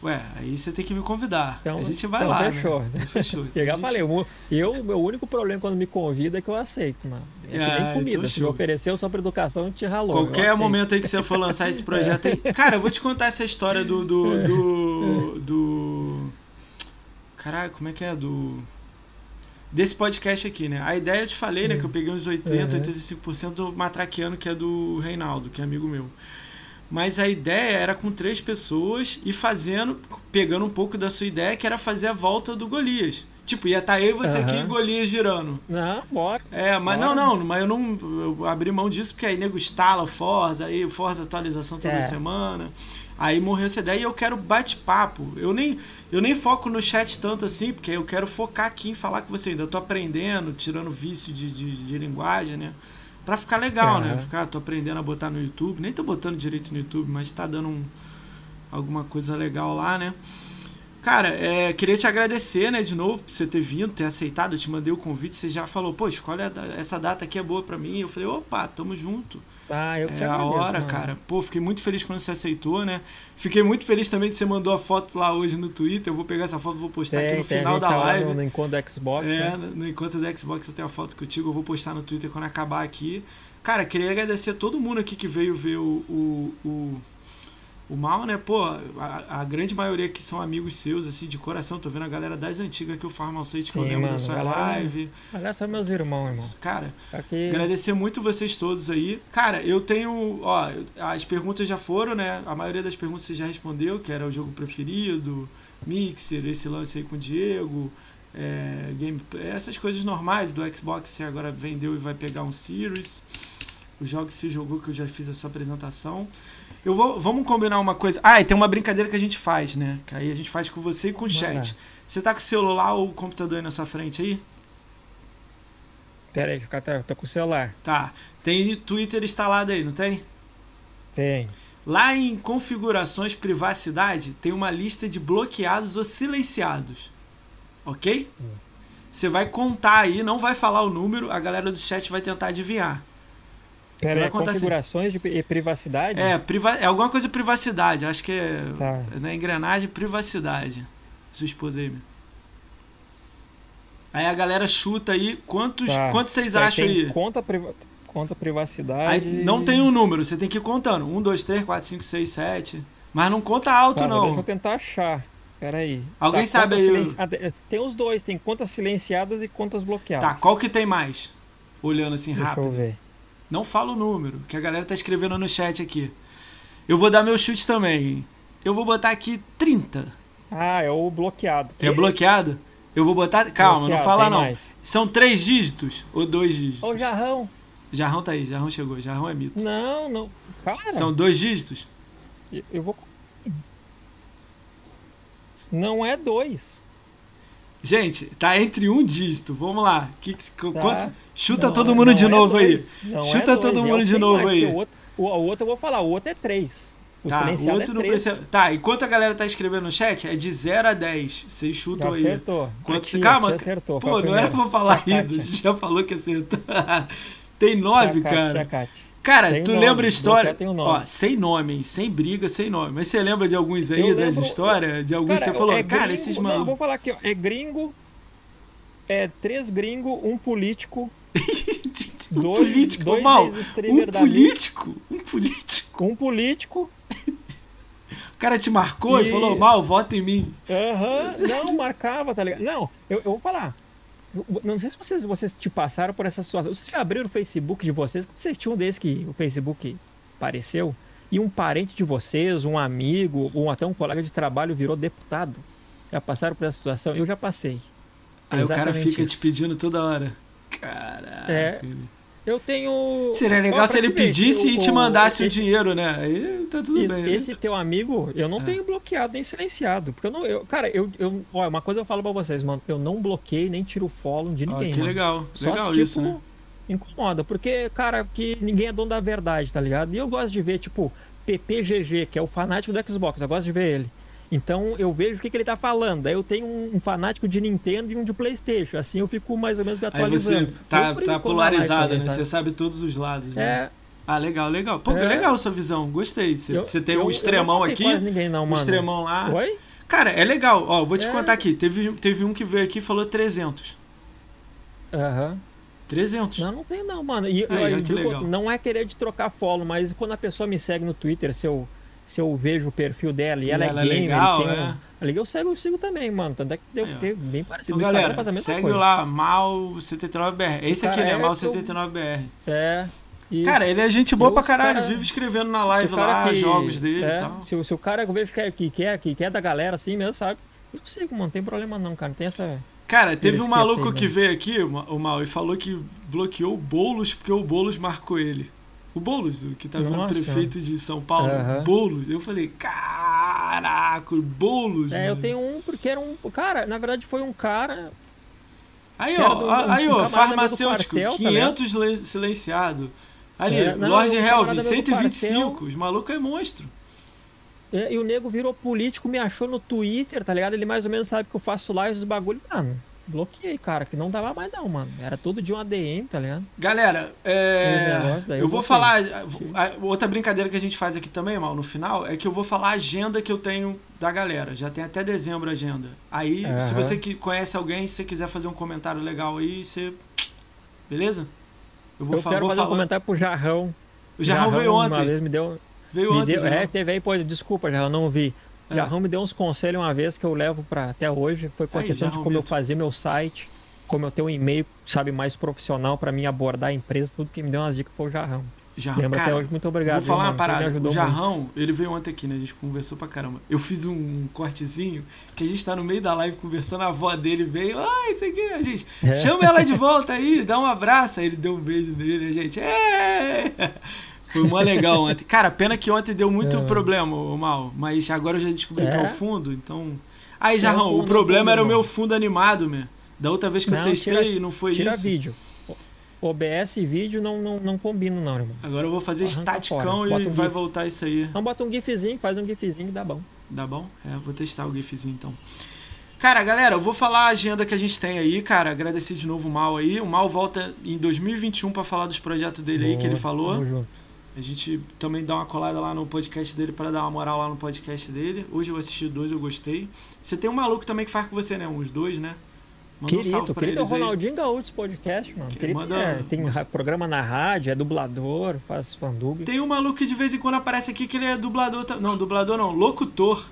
Ué, aí você tem que me convidar. Então, a gente vai então lá. fechou. Né? Então, Fechou. Então, gente- falei, o eu, meu único problema quando me convida é que eu aceito, mano. É que Ah, nem comida. então Se show. ofereceu só pra educação, te ralou. Qualquer momento aí que você for lançar esse projeto aí. Cara, eu vou te contar essa história do. do. do. do... Caralho, como é que é? Do. Desse podcast aqui, né? A ideia eu te falei, né? Que eu peguei uns 80, Uhum. 85% do matraqueano, que é do Reinaldo, que é amigo meu. Mas a ideia era com três pessoas e fazendo, pegando um pouco da sua ideia, que era fazer a volta do Golias. Tipo, ia estar eu e você aqui e. Golias girando. Não, bora. É, mas Bora. não, não, mas eu não eu abri mão disso porque aí nego instala o Forza, aí o Forza atualização toda É. semana. Aí morreu essa ideia e eu quero bate-papo. Eu nem, eu nem foco no chat tanto assim, porque eu quero focar aqui em falar com você ainda. Eu tô aprendendo, tirando vício de, de, de linguagem, né? Pra ficar legal, né? Aham. Ficar, tô aprendendo a botar no YouTube. Nem tô botando direito no YouTube, mas tá dando um- alguma coisa legal lá, né? Cara, é, queria te agradecer, né, de novo, por você ter vindo, ter aceitado. Eu te mandei o convite, você já falou, pô, escolhe essa data aqui é boa pra mim. Eu falei, opa, tamo junto. Ah, eu te É a agradeço, hora, mano. cara. Pô, fiquei muito feliz quando você aceitou, né? Fiquei muito feliz também que você mandou a foto lá hoje no Twitter. Eu vou pegar essa foto e vou postar aqui Tem, no tem, final da tá live. No, no encontro do Xbox, É, né? no encontro do Xbox eu tenho a foto contigo, eu vou postar no Twitter quando acabar aqui. Cara, queria agradecer a todo mundo aqui que veio ver o, o, o, o Mal, né? Pô, a, a grande maioria aqui são amigos seus, assim, de coração. Tô vendo a galera das antigas que o que eu lembro da sua galera- live. Aliás, são meus irmãos, irmão. Cara, Aqui, Agradecer muito vocês todos aí. Cara, eu tenho. Ó, as perguntas já foram, né? A maioria das perguntas você já respondeu, que era o jogo preferido, Mixer, esse lance aí com o Diego, é, game, essas coisas normais do Xbox, você agora vendeu e vai pegar um Series. Os jogos que você jogou, que eu já fiz a sua apresentação. Eu vou, vamos combinar uma coisa. Ah, e tem uma brincadeira que a gente faz, né? Que aí a gente faz com você e com o chat. Você tá com o celular ou o computador aí na sua frente aí? Pera aí, fica- tá, tô com o celular. Tá. Tem Twitter instalado aí, não tem? Tem. Lá em configurações privacidade tem uma lista de bloqueados ou silenciados. Ok? Hum. Você vai contar aí, não vai falar o número, a galera do chat vai tentar adivinhar. Pera configurações de e privacidade? É, priva é alguma coisa privacidade, acho que é Tá. na engrenagem privacidade. Sua esposa aí. meu. Aí a galera chuta aí quantos, Tá. quantos vocês Aí acham aí? Conta, priva... conta privacidade. Aí não tem um número, você tem que ir contando. 1, 2, 3, 4, 5, 6, 7. Mas não conta alto, Tá, não. Deixa eu tentar achar. Pera aí. Alguém Tá, sabe aí silenci- Ah, tem- os dois, tem contas silenciadas e contas bloqueadas. Tá, qual que tem mais? Olhando assim Deixa eu rápido. ver. Não fala o número, que a galera tá escrevendo no chat aqui. Eu vou dar meu chute também. Eu vou botar aqui 30. Ah, é o bloqueado. É bloqueado? Eu vou botar. Calma, Bloqueado, não fala não. mais. São três dígitos ou dois dígitos? Ô, Jarrão. Jarrão tá aí, Jarrão chegou. Jarrão é mito. Não, não. Cara, São dois dígitos? eu vou. Não é dois. Gente, tá entre um dígito. Vamos lá. Que, que- Tá. quantos- chuta Não todo é- mundo de é novo aí. Não Chuta é todo é mundo de novo mais, aí. O outro, o, o outro eu vou falar, o outro é três. O Tá, o outro é não precisa. Tá, enquanto a galera tá escrevendo no chat, é de 0 a 10. Vocês chutam aí. acertou. Quanto tia, Calma, acertou. pô, não era pra falar Tia rindo. A gente já falou que acertou. Tem 9, Tia Kátia, cara. Kátia. Cara, Tem tu nome, lembra a história? nome. Ó, sem nome, hein? Sem briga, sem nome. Mas você lembra de alguns aí Eu das lembro- histórias? De alguns Cara, você falou, é cara, gringo- esses vou malucos. falar aqui, ó. É gringo, é três gringos, um político, um dois- político, dois mal. Um político? Um político. um político. O cara te marcou e, E- falou, mal, vota em mim. Aham, não marcava, tá ligado? Não, eu, eu vou falar. Não sei se vocês, vocês te passaram por essa situação. Vocês já abriram o Facebook de vocês? Vocês tinham um desse que o Facebook apareceu e um parente de vocês, um amigo ou até um colega de trabalho virou deputado? Já passaram por essa situação? Eu já passei. Aí o cara Exatamente fica te isso. pedindo toda hora. Caraca. É. Eu tenho. Seria legal Ó, se ele pedisse o- e te o- mandasse o esse- dinheiro, né? Aí tá tudo Esse, bem. né? esse teu amigo, eu não É. tenho bloqueado nem silenciado. Porque eu não. Eu, cara, eu, eu. Olha, uma coisa eu falo pra vocês, mano. Eu não bloqueio nem tiro follow de ninguém. que mano. legal. Só legal se, tipo, isso, né? incomoda. Porque, cara, que ninguém é dono da verdade, tá ligado? E eu gosto de ver, tipo, PPGG, que é o fanático do Xbox. Eu gosto de ver ele. Então eu vejo o que, que ele tá falando. Aí eu tenho um, um fanático de Nintendo e um de Playstation. Assim eu fico mais ou menos me Aí atualizando. você tá, tá polarizado, né? Você sabe? todos os lados, né? É, Ah, legal, legal. Pô, É. legal sua visão. Gostei. Você, eu- tem eu- um eu não extremão aqui, ninguém não, um extremão lá. Oi? Cara, é legal. Ó, vou te É. contar aqui. Teve, teve um que veio aqui e falou 300. Aham. 300. Não, não tem não, mano. E eu, Aí, eu legal. não é querer de trocar follow, mas quando a pessoa me segue no Twitter, se eu, se eu vejo o perfil dela e ela, ela é é gamer, legal, tem é. um... ali eu sigo, eu sigo também, mano. Tanto é que deve ó. ter bem parecido. Então, galera, faz a mesma segue coisa. lá, Mal79BR. Esse aqui, né? é que eu- Mal79BR. É. E Cara, ele é gente boa Eu, pra caralho. cara, Vive escrevendo na live lá, que- jogos dele é, e tal. Se, o- se o cara que vejo que é, que, quer, que quer da galera assim mesmo, sabe? Eu sigo, mano. Não tem problema não, cara. Não tem essa... Cara, teve um que maluco tem, que né? veio aqui, o Mal, e falou que bloqueou o Boulos porque o Boulos marcou ele. O Boulos, o que tá virando prefeito de São Paulo. Aham. Boulos. Eu falei, caraca, o Boulos. É, eu mano." tenho um porque era um... Cara, na verdade foi um cara... Aí, ó, do- aí, um ó, do farmacêutico, quartel, tá 500 le- silenciado. Ali, É, não, Lord um do 125. Os malucos é monstro. É, e o nego virou político, me achou no Twitter, tá ligado? Ele mais ou menos sabe que eu faço lives dos bagulho. Mano, bloqueei, cara, que não dava mais não, mano. Era todo de um ADM, tá ligado? Galera, é, Os negócios eu eu vou falar. a- a- outra brincadeira que a gente faz aqui também, mal, no final, é que eu vou falar a agenda que eu tenho da galera. Já tem até dezembro a agenda. Aí, se Aham. você que conhece alguém, se você quiser fazer um comentário legal aí, você. Beleza? Eu vou, eu fa- quero vou fazer um falar. comentário pro Jarrão. o Jarrão veio Uma ontem. vez me deu. Veio me ontem. deu Jarrão. é, teve aí, pô, desculpa, Jarrão, não vi. É. Jarrão me deu uns conselhos uma vez que eu levo pra até hoje. Foi com a Aí, questão de Jarrão como eu fazer meu site, como eu ter um e-mail, sabe, mais profissional pra mim abordar a empresa, tudo que me deu umas dicas foi o Jarrão. Jarrão, Lembra cara, até hoje, muito obrigado. Vou falar viu, uma parada. O ajudou muito. Jarrão, ele veio ontem aqui, né? A gente conversou pra caramba. Eu fiz um cortezinho que a gente tá no meio da live conversando, a avó dele veio, ai, isso aqui, a gente, É. chama ela de volta aí, dá um abraço. Aí ele deu um beijo nele, a gente, é! Foi mó legal ontem. Cara, pena que ontem deu muito É. problema, o Mal. Mas agora eu já descobri que é É? o fundo, então. Aí, É Jarrão, o problema era o meu fundo animado, meu. Da outra vez que eu Não, testei tira- não foi Tira isso. vídeo. O- OBS e vídeo não, não, não combinam, não, irmão. Agora eu vou fazer estaticão e um vai GIF. voltar isso aí. Então bota um gifzinho, faz um gifzinho e dá bom. Dá bom? É, vou testar o GIFzinho então. Cara, galera, eu vou falar a agenda que a gente tem aí, cara. Agradecer de novo o Mal aí. O Mal volta em 2021 pra falar dos projetos dele aí que ele Boa, falou. Tamo junto. A gente também dá uma colada lá no podcast dele pra dar uma moral lá no podcast dele. Hoje eu assisti dois, eu gostei. Você tem um maluco também que faz com você, né? Uns dois, né? Manda um Querido, pra querido é o aí. Ronaldinho Gaúcho podcast, mano. Que Querido manda- é, tem ra- programa na rádio, é dublador, faz fandub. Tem um maluco que de vez em quando aparece aqui que ele é dublador. Não, dublador não, locutor.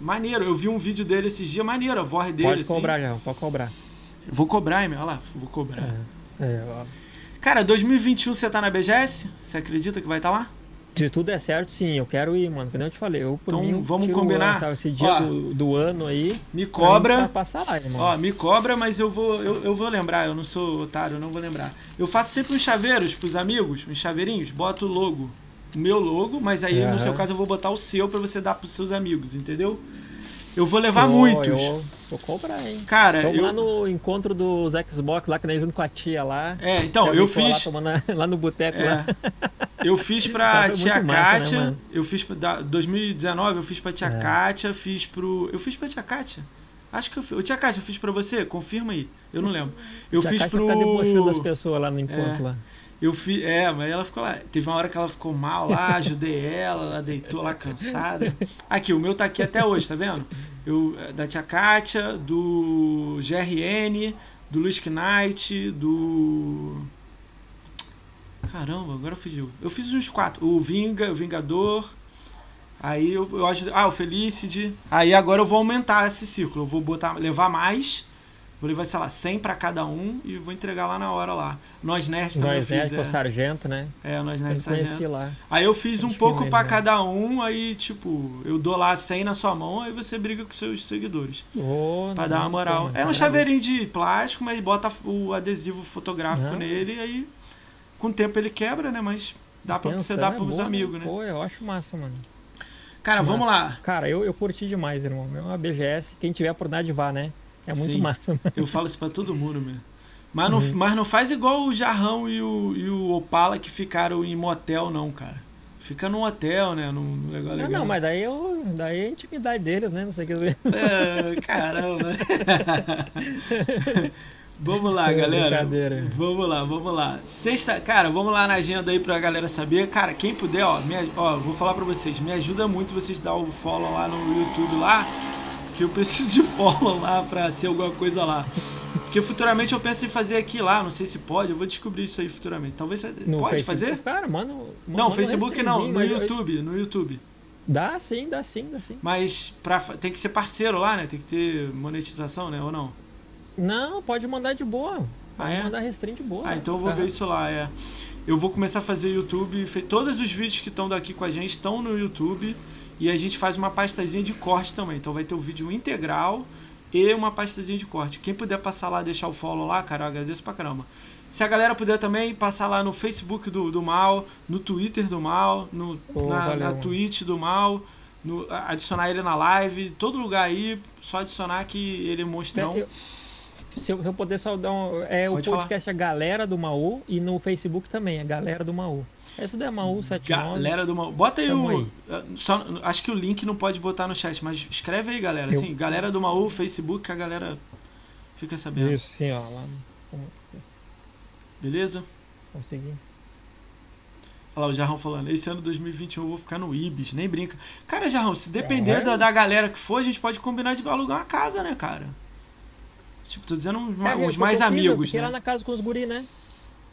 Maneiro, eu vi um vídeo dele esses dias, maneiro, a voz dele. Pode assim. cobrar, já, pode cobrar. Vou cobrar, hein? Olha lá, vou cobrar. É, é, ó. Cara, 2021 você tá na BGS? Você acredita que vai estar lá? Se tudo der certo, sim, eu quero ir, mano. Como eu te falei, eu por Então, mim, vamos combinar? esse dia Ó, do, do ano aí. Me cobra. passar lá, irmão. Ó, me cobra, mas eu vou, eu, eu vou lembrar, eu não sou otário, eu não vou lembrar. Eu faço sempre uns chaveiros pros amigos, uns chaveirinhos, boto o logo. O meu logo, mas aí no seu caso eu vou botar o seu pra você dar pros seus amigos, entendeu? Eu vou levar Pô, muitos. Eu vou cobrar, hein? Cara, Vamos eu. lá no encontro dos Xbox lá, que nem junto com a tia lá. É, então, eu Lá, fiz. tomando a- lá no boteco É. lá. Eu fiz pra tia né, Kátia. mano? eu fiz pra. da- 2019, eu fiz pra tia É. Kátia, fiz pro. Eu fiz pra tia Kátia? Acho que eu fiz. Tia Kátia, eu fiz pra você? Confirma aí. Eu não lembro. Eu Já fiz Kátia pro. Tá debochando das pessoas lá no encontro lá. Eu fiz. É, mas ela ficou lá. Teve uma hora que ela ficou mal lá, ajudei ela, ela deitou lá cansada. Aqui, o meu tá aqui até hoje, tá vendo? Eu, é, da tia Kátia, do GRN, do Luiz Knight, do. Caramba, agora fugiu. Eu fiz uns quatro. O Vinga, o Vingador. Aí eu, eu ajudei. Ah, o Felicity. Aí agora eu vou aumentar esse círculo. Eu vou botar, levar mais. Vou levar, sei lá, 100 pra cada um e vou entregar lá na hora lá. Nós Nerds também Nós, né? fiz. Com o é. Sargento, né? É, nós Nerds Sargento. lá. Aí eu fiz um pouco né? cada um, aí tipo, eu dou lá 100 na sua mão, aí você briga com seus seguidores. Pra não, dar uma moral. mano, É um chaveirinho de plástico, mas bota o adesivo fotográfico Não. nele, aí com o tempo ele quebra, né? Mas dá pra você dar é pros boa, amigos, né? Pô, eu acho massa, mano. Cara, vamos lá. Cara, eu, eu curti demais, irmão. É uma BGS. Quem tiver por de vá, né? É muito Sim. massa, mano. Eu falo isso pra todo mundo, meu. Mas não, Uhum. mas não faz igual o Jarrão e o, e o Opala que ficaram em motel, não, cara. Fica num hotel, né? Num num negócio Não, legal. não, mas daí, eu, daí é a intimidade deles, né? Não sei o que dizer. É, caramba. vamos lá, É, galera. Vamos lá, vamos lá. Sexta, cara, vamos lá na agenda aí pra galera saber. Cara, quem puder, ó, me, ó, vou falar pra vocês, me ajuda muito vocês dar o follow lá no YouTube lá, que eu preciso de follow lá pra ser alguma coisa lá. Porque futuramente eu penso em fazer aqui lá, não sei se pode, eu vou descobrir isso aí futuramente. Talvez você No pode Facebook, fazer? Cara, mano. Não, Facebook não, no mas eu- YouTube, no YouTube. Dá sim, dá sim, dá sim. Mas pra, tem que ser parceiro lá, né? Tem que ter monetização, né? Ou não? Não, pode mandar de boa. Pode Ah, é? mandar restring de boa. Ah, então eu vou ver isso lá, é. Eu vou começar a fazer YouTube. Todos os vídeos que estão daqui com a gente estão no YouTube. E a gente faz uma pastazinha de corte também. Então vai ter o vídeo integral e uma pastazinha de corte. Quem puder passar lá, deixar o follow lá, cara, eu agradeço pra caramba. Se a galera puder também passar lá no Facebook do, do Mal, no Twitter do Mal, no, Pô, na, valeu, na. Twitch do Mal, no- adicionar ele na live, todo lugar aí, só adicionar que ele é monstrão. Eu- se, eu, se eu puder só dar um. É Pode o podcast A Galera do Maú e no Facebook também, a Galera do Maú. Isso daí, Maú 79. Galera do Mal. Bota aí Tamo o. aí. Só, acho que o link não pode botar no chat, mas escreve aí, galera. Eu- Assim, galera do Maú, Facebook, que a galera fica sabendo. Isso, sim, ó. Lá, Beleza? conseguir. Olha lá o Jarrão falando, esse ano 2021 eu vou ficar no Ibis, nem brinca. Cara, Jarrão, se depender É. da, da galera que for, a gente pode combinar de alugar uma casa, né, cara? Tipo, tô dizendo uns, É, uns mais fiz, eu amigos, fiquei lá né? na casa com os guri, né?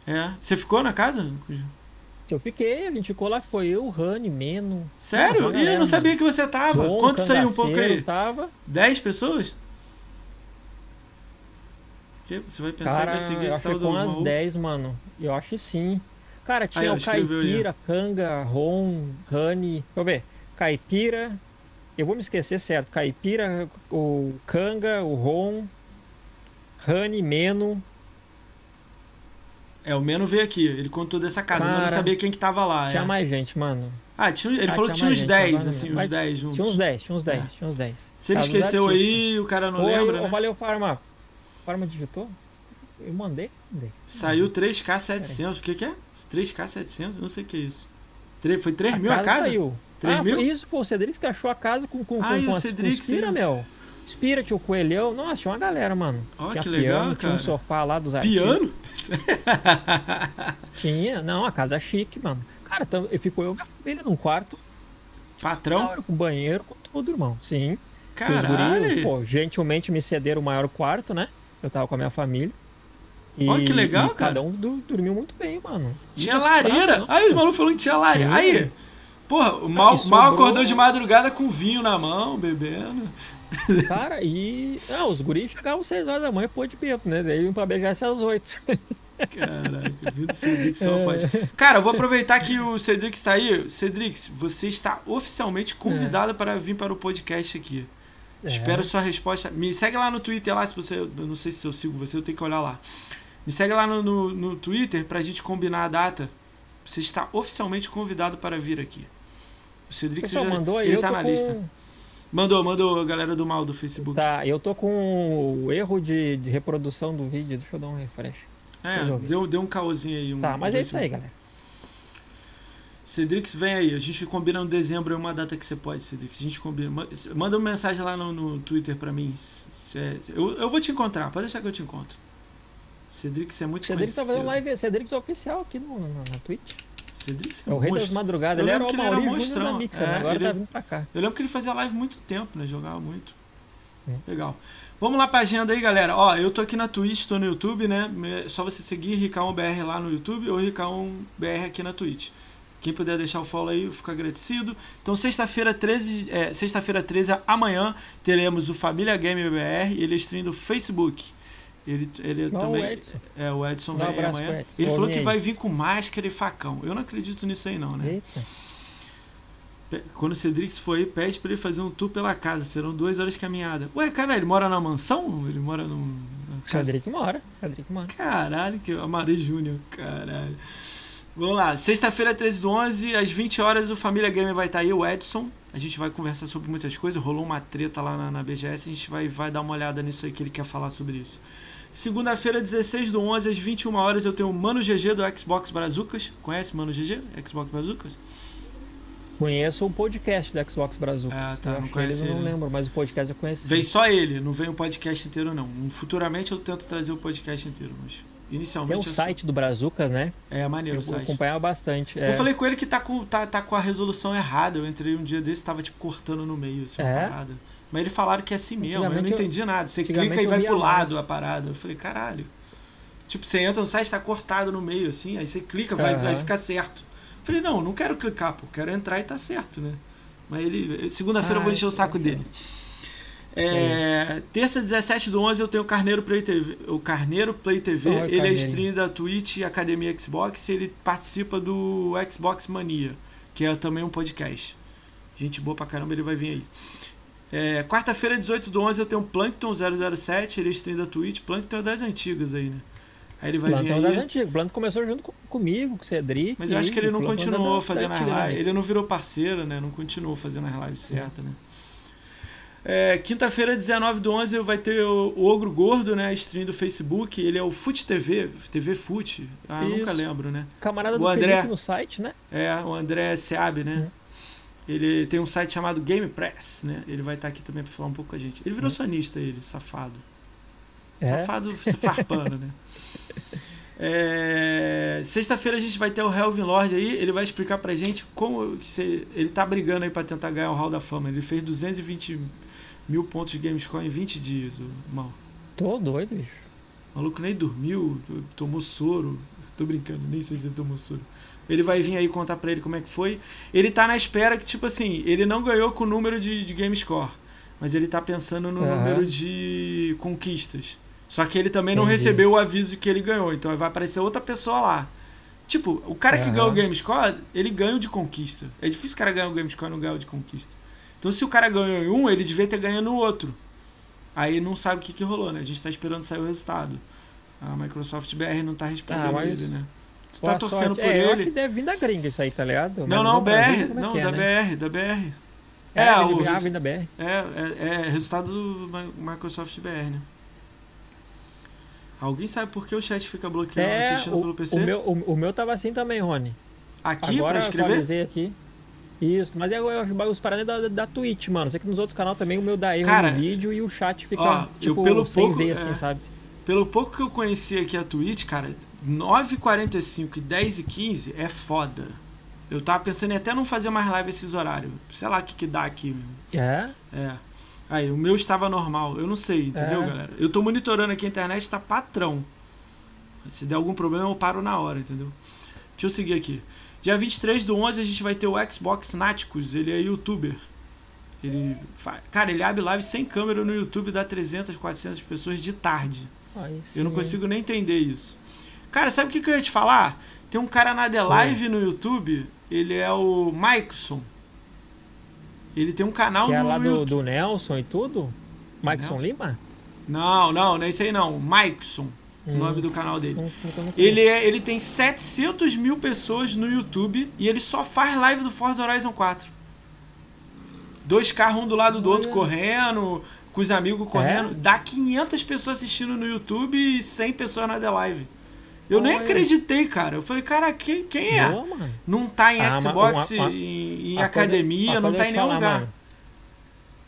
É. Você ficou na casa? Eu fiquei, a gente ficou lá, foi eu, Rani, Meno. Sério? Ih, eu não sabia que você tava. Conta isso aí um pouco aí. Tava. 10 pessoas? Que? Você vai pensar Cara, em vai seguir eu esse tal que do com umas Maú? 10, mano. Eu acho que sim. Cara, tinha Aí, o. Caipira, Canga, Ron, Rani. Deixa eu ver. Caipira. Eu vou me esquecer certo. Caipira, o Canga, o Ron, Rani, Meno. É, o Meno veio aqui, ele contou dessa casa, mas eu não Cara, sabia quem que tava lá. Tinha é. mais gente, mano. Ah, tinha, ele Ah, falou que tinha uns gente, 10, agora assim, uns Mas 10 juntos. Tinha uns 10, tinha uns 10, É. tinha uns 10. Se ele Casa esqueceu aí, o cara não Oi, lembra, né? Valeu, Farma. Farma digitou? Eu mandei? Mandei. Saiu 3K700, o que que é? 3K700? Não sei o que é isso. Foi 3 mil a casa casa? saiu. 3 ah, mil? isso, pô, o Cedrix que achou a casa com, com, Ah, com, o com, Cedrix, com Spira, é. meu. Spirit, o Coelhão. Nossa, tinha uma galera, mano. Ó, tinha que piano, legal, tinha cara. um sofá lá dos artistas. Piano? Tinha. Não, a casa chique, mano. Cara, eu ficou eu e minha família num quarto, Patrão? hora, com banheiro, com tudo, irmão. Sim. E Os Caralho! pô, gentilmente me cederam o maior quarto, né? Eu tava com a minha família. E, Ó, que legal, cara. Cada um du- dormiu muito bem, mano. Tinha lareira! Aí os malucos falaram que tinha lareira. Tinha. Aí! Porra, o mal, mal acordou de madrugada com vinho na mão, bebendo. Cara, e. Ah, os guris chegavam às 6 horas da manhã, pô de bebo, né? Daí iam pra BGS às 8. Caraca, viu do Cedrix só pode. Cara, eu vou aproveitar que o Cedrix está aí. Cedrix, você está oficialmente convidado é. para vir para o podcast aqui. É. Espero sua resposta. Me segue lá no Twitter lá, se você. Eu não sei se eu sigo você, eu tenho que olhar lá. Me segue lá no, no, no Twitter pra gente combinar a data. Você está oficialmente convidado para vir aqui. O Cedric já, mandou aí, ele tá na com... lista. Mandou, mandou a galera do mal do Facebook. Tá, eu tô com o erro de, de reprodução do vídeo. Deixa eu dar um refresh. É, deu, deu um caosinho aí. Um, tá, mas um é isso aí, galera. Cedrix, vem aí. A gente combina no dezembro, é uma data que você pode, Cedrix. A gente combina. Manda uma mensagem lá no, no Twitter pra mim. É, eu, eu vou te encontrar, pode deixar que eu te encontro. Cedrix é muito Cedrix tá fazendo live, Cedrix é oficial aqui no, no, na Twitch. Cedrix é, o rei das madrugadas. ele era o Maurício da Mixer, é, agora ele, tá vindo pra cá. Eu lembro que ele fazia live muito tempo, né? Jogava muito. É. Legal. Vamos lá pra agenda aí, galera. Ó, eu tô aqui na Twitch, tô no YouTube, né? É só você seguir Ricaon.br lá no YouTube ou Ricaon.br aqui na Twitch. Quem puder deixar o follow aí, eu fico agradecido. Então, sexta-feira 13, é, sexta-feira 13, amanhã, teremos o Família Game BR. Ele é stream do Facebook. Ele, ele também. O Edson. É, o Edson vem um amanhã. Edson. Ele falou que vai vir com máscara e facão. Eu não acredito nisso aí, não, né? Eita. Quando o Cedrix for aí, pede pra ele fazer um tour pela casa. Serão duas horas de caminhada. Ué, cara, ele mora na mansão? Ele mora num. Cedric mora. Cedric mora. Caralho, que Amari Júnior, caralho. Vamos lá, sexta-feira, 13 do 11, às 20 horas, o Família Gamer vai estar aí, o Edson. A gente vai conversar sobre muitas coisas. Rolou uma treta lá na, na BGS, a gente vai, vai dar uma olhada nisso aí que ele quer falar sobre isso. Segunda-feira, 16 do 11, às 21 horas, eu tenho o Mano GG do Xbox Brazucas. Conhece Mano GG? Xbox Brazucas? Conheço o podcast do Xbox Brazucas. Ah, tá. Eu não conheço ele, não lembro, mas o podcast eu conheci. Veio só ele, não veio o podcast inteiro, não. Futuramente eu tento trazer o podcast inteiro, mas inicialmente. Tem o site do Brazucas, né? É, maneiro eu, o site. Eu acompanhava bastante. É. Eu falei com ele que tá com, tá, tá com a resolução errada. Eu entrei um dia desse e tava tipo cortando no meio, assim, é? parada. Mas eles falaram que é assim mesmo, eu não entendi eu, nada. Você clica e vai pro lado mais. a parada. Eu falei, caralho. Tipo, você entra no site, tá cortado no meio, assim, aí você clica, vai, uhum. vai ficar certo. Eu falei, não, não quero clicar, pô, quero entrar e tá certo, né? Mas ele. Segunda-feira ah, eu vou encher o saco dele. É, é. Terça, 17 do 11, eu tenho o Carneiro Play TV. O Carneiro Play TV, oh, ele é stream da Twitch Academia Xbox e ele participa do Xbox Mania, que é também um podcast. Gente boa pra caramba, ele vai vir aí. É, Quarta-feira, 18 do 11, eu tenho o Plankton 007, ele é stream da Twitch. Plankton é das antigas aí, né? Aí ele vai Plankton vir é aí. É das antigas. Plankton começou junto com, comigo, com o Cedric. Mas eu acho que ele não continuou fazendo as lives. Ele não virou parceiro, né? Não continuou fazendo as lives certas, né? É, Quinta-feira, 19 do 11, vai ter o, o, Ogro Gordo, né? Stream do Facebook. Ele é o Fute TV, TV Fute. Ah, nunca lembro, né? Camarada o do André, Felipe no site, né? É, o André Seab, né? Uhum. Ele tem um site chamado Game Press, né? Ele vai estar aqui também para falar um pouco com a gente. Ele virou hum. sonista, ele, safado. É? Safado se farpando, né? É... Sexta-feira a gente vai ter o Helvin Lord aí. Ele vai explicar pra gente como você... ele tá brigando aí para tentar ganhar o Hall da Fama. Ele fez 220 mil pontos de Gamescore em 20 dias, o mal. Tô doido, bicho. O maluco nem dormiu, tomou soro. Tô brincando, nem sei se ele tomou soro. Ele vai vir aí contar pra ele como é que foi. Ele tá na espera que, tipo assim, ele não ganhou com o número de, de game score. Mas ele tá pensando no uhum. número de conquistas. Só que ele também não Entendi. recebeu o aviso de que ele ganhou. Então vai aparecer outra pessoa lá. Tipo, o cara que ganhou o game score, ele ganha o de conquista. É difícil o cara ganhar o game score e não ganhar o de conquista. Então se o cara ganhou em um, ele devia ter ganho no outro. Aí não sabe o que, que rolou, né? A gente tá esperando sair o resultado. A Microsoft BR não tá respondendo ah, mas... ele, né? Você tá torcendo sorte. por é, ele. Eu acho que deve vir da gringa isso aí, tá ligado? Não, não, BR. É não, é da é, né? BR, da BR. É, é o, ah, vem da BR. É, é, é resultado do Microsoft BR, né? Alguém sabe por que o chat fica bloqueado é, assistindo o, pelo PC? O meu, o, o, meu tava assim também, Rony. Aqui Agora pra escrever? Eu aqui. Isso, mas é os paradas da, da Twitch, mano. Sei que nos outros canais também o meu dá erro Cara, no vídeo e o chat fica, ó, tipo, pelo sem pouco, ver, assim, é, sabe? Pelo pouco que eu conheci aqui a Twitch, cara, 9h45 e 10h15 é foda. Eu tava pensando em até não fazer mais live esses horários. Sei lá o que, que dá aqui, meu. É? É. Aí, o meu estava normal. Eu não sei, entendeu, é. galera? Eu tô monitorando aqui a internet, tá patrão. Se der algum problema, eu paro na hora, entendeu? Deixa eu seguir aqui. Dia 23 do 11 a gente vai ter o Xbox Náticos. Ele é youtuber. Ele Cara, ele abre live sem câmera no YouTube, dá 300, 400 pessoas de tarde. eu não consigo nem entender isso. Cara, sabe o que, que eu ia te falar? Tem um cara na The Live no YouTube, ele é o Mikeson. Ele tem um canal Que é no lá do, YouTube. do Nelson e tudo? Nelson? Lima? Não, não, não é isso aí não. Mikeson, o Hum. nome do canal dele. Não, não, não Ele, é, ele tem 700 mil pessoas no YouTube e ele só faz live do Forza Horizon 4. Dois carros um do lado do outro Olha. correndo, com os amigos correndo. É? Dá 500 pessoas assistindo no YouTube e 100 pessoas na The Live. Eu nem Olha. acreditei, cara. Eu falei, cara, quem, quem é? Boa. Não tá em Ah, Xbox, uma- uma- em, Uma academia, coisa- não tá em nenhum falar, lugar. mano.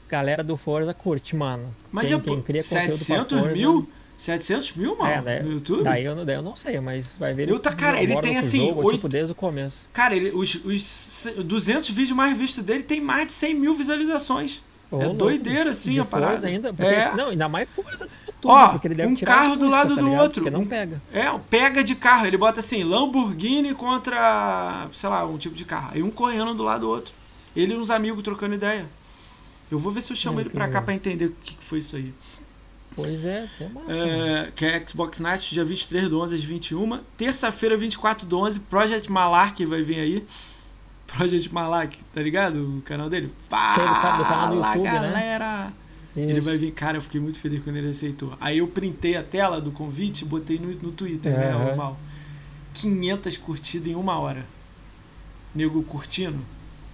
Galera do Forza curte, mano. Mas quem, já, quem cria conteúdo pra 700 Forza- mil? 700 mil, mano, É, daí, no YouTube? daí, eu, não- daí eu não sei, mas vai ver. Eu tá- cara, ele tem, assim, jogo, oito- tipo, desde o começo. Cara, ele, os, os 200 vídeos mais vistos dele tem mais de 100 mil visualizações. Ô, é louco, doideira, assim, a parada. Ainda. Porque, É. Não, ainda mais Forza do YouTube, Ó, porque ele deve um tirar carro do músicas, lado tá do ligado? outro. Porque não pega. É, pega de carro. Ele bota assim, Lamborghini contra, sei lá, um tipo de carro. Aí um correndo do lado do outro. Ele e uns amigos trocando ideia. Eu vou ver se eu chamo Ai, ele pra cá legal. pra entender o que que foi isso aí. Pois é, isso é massa. É, que é Xbox Night, dia 23 do 11 às 21. Terça-feira, 24 do 11, Project Malark vai vir aí. Project Malark, tá ligado? O canal dele. Sei, do do canal do Fala, YouTube, né? Galera! Ele Isso. vai vir, cara, eu fiquei muito feliz quando ele aceitou. Aí eu printei a tela do convite e botei no, no Twitter, né? Aham. Normal. 500 curtidas em uma hora. Nego curtindo.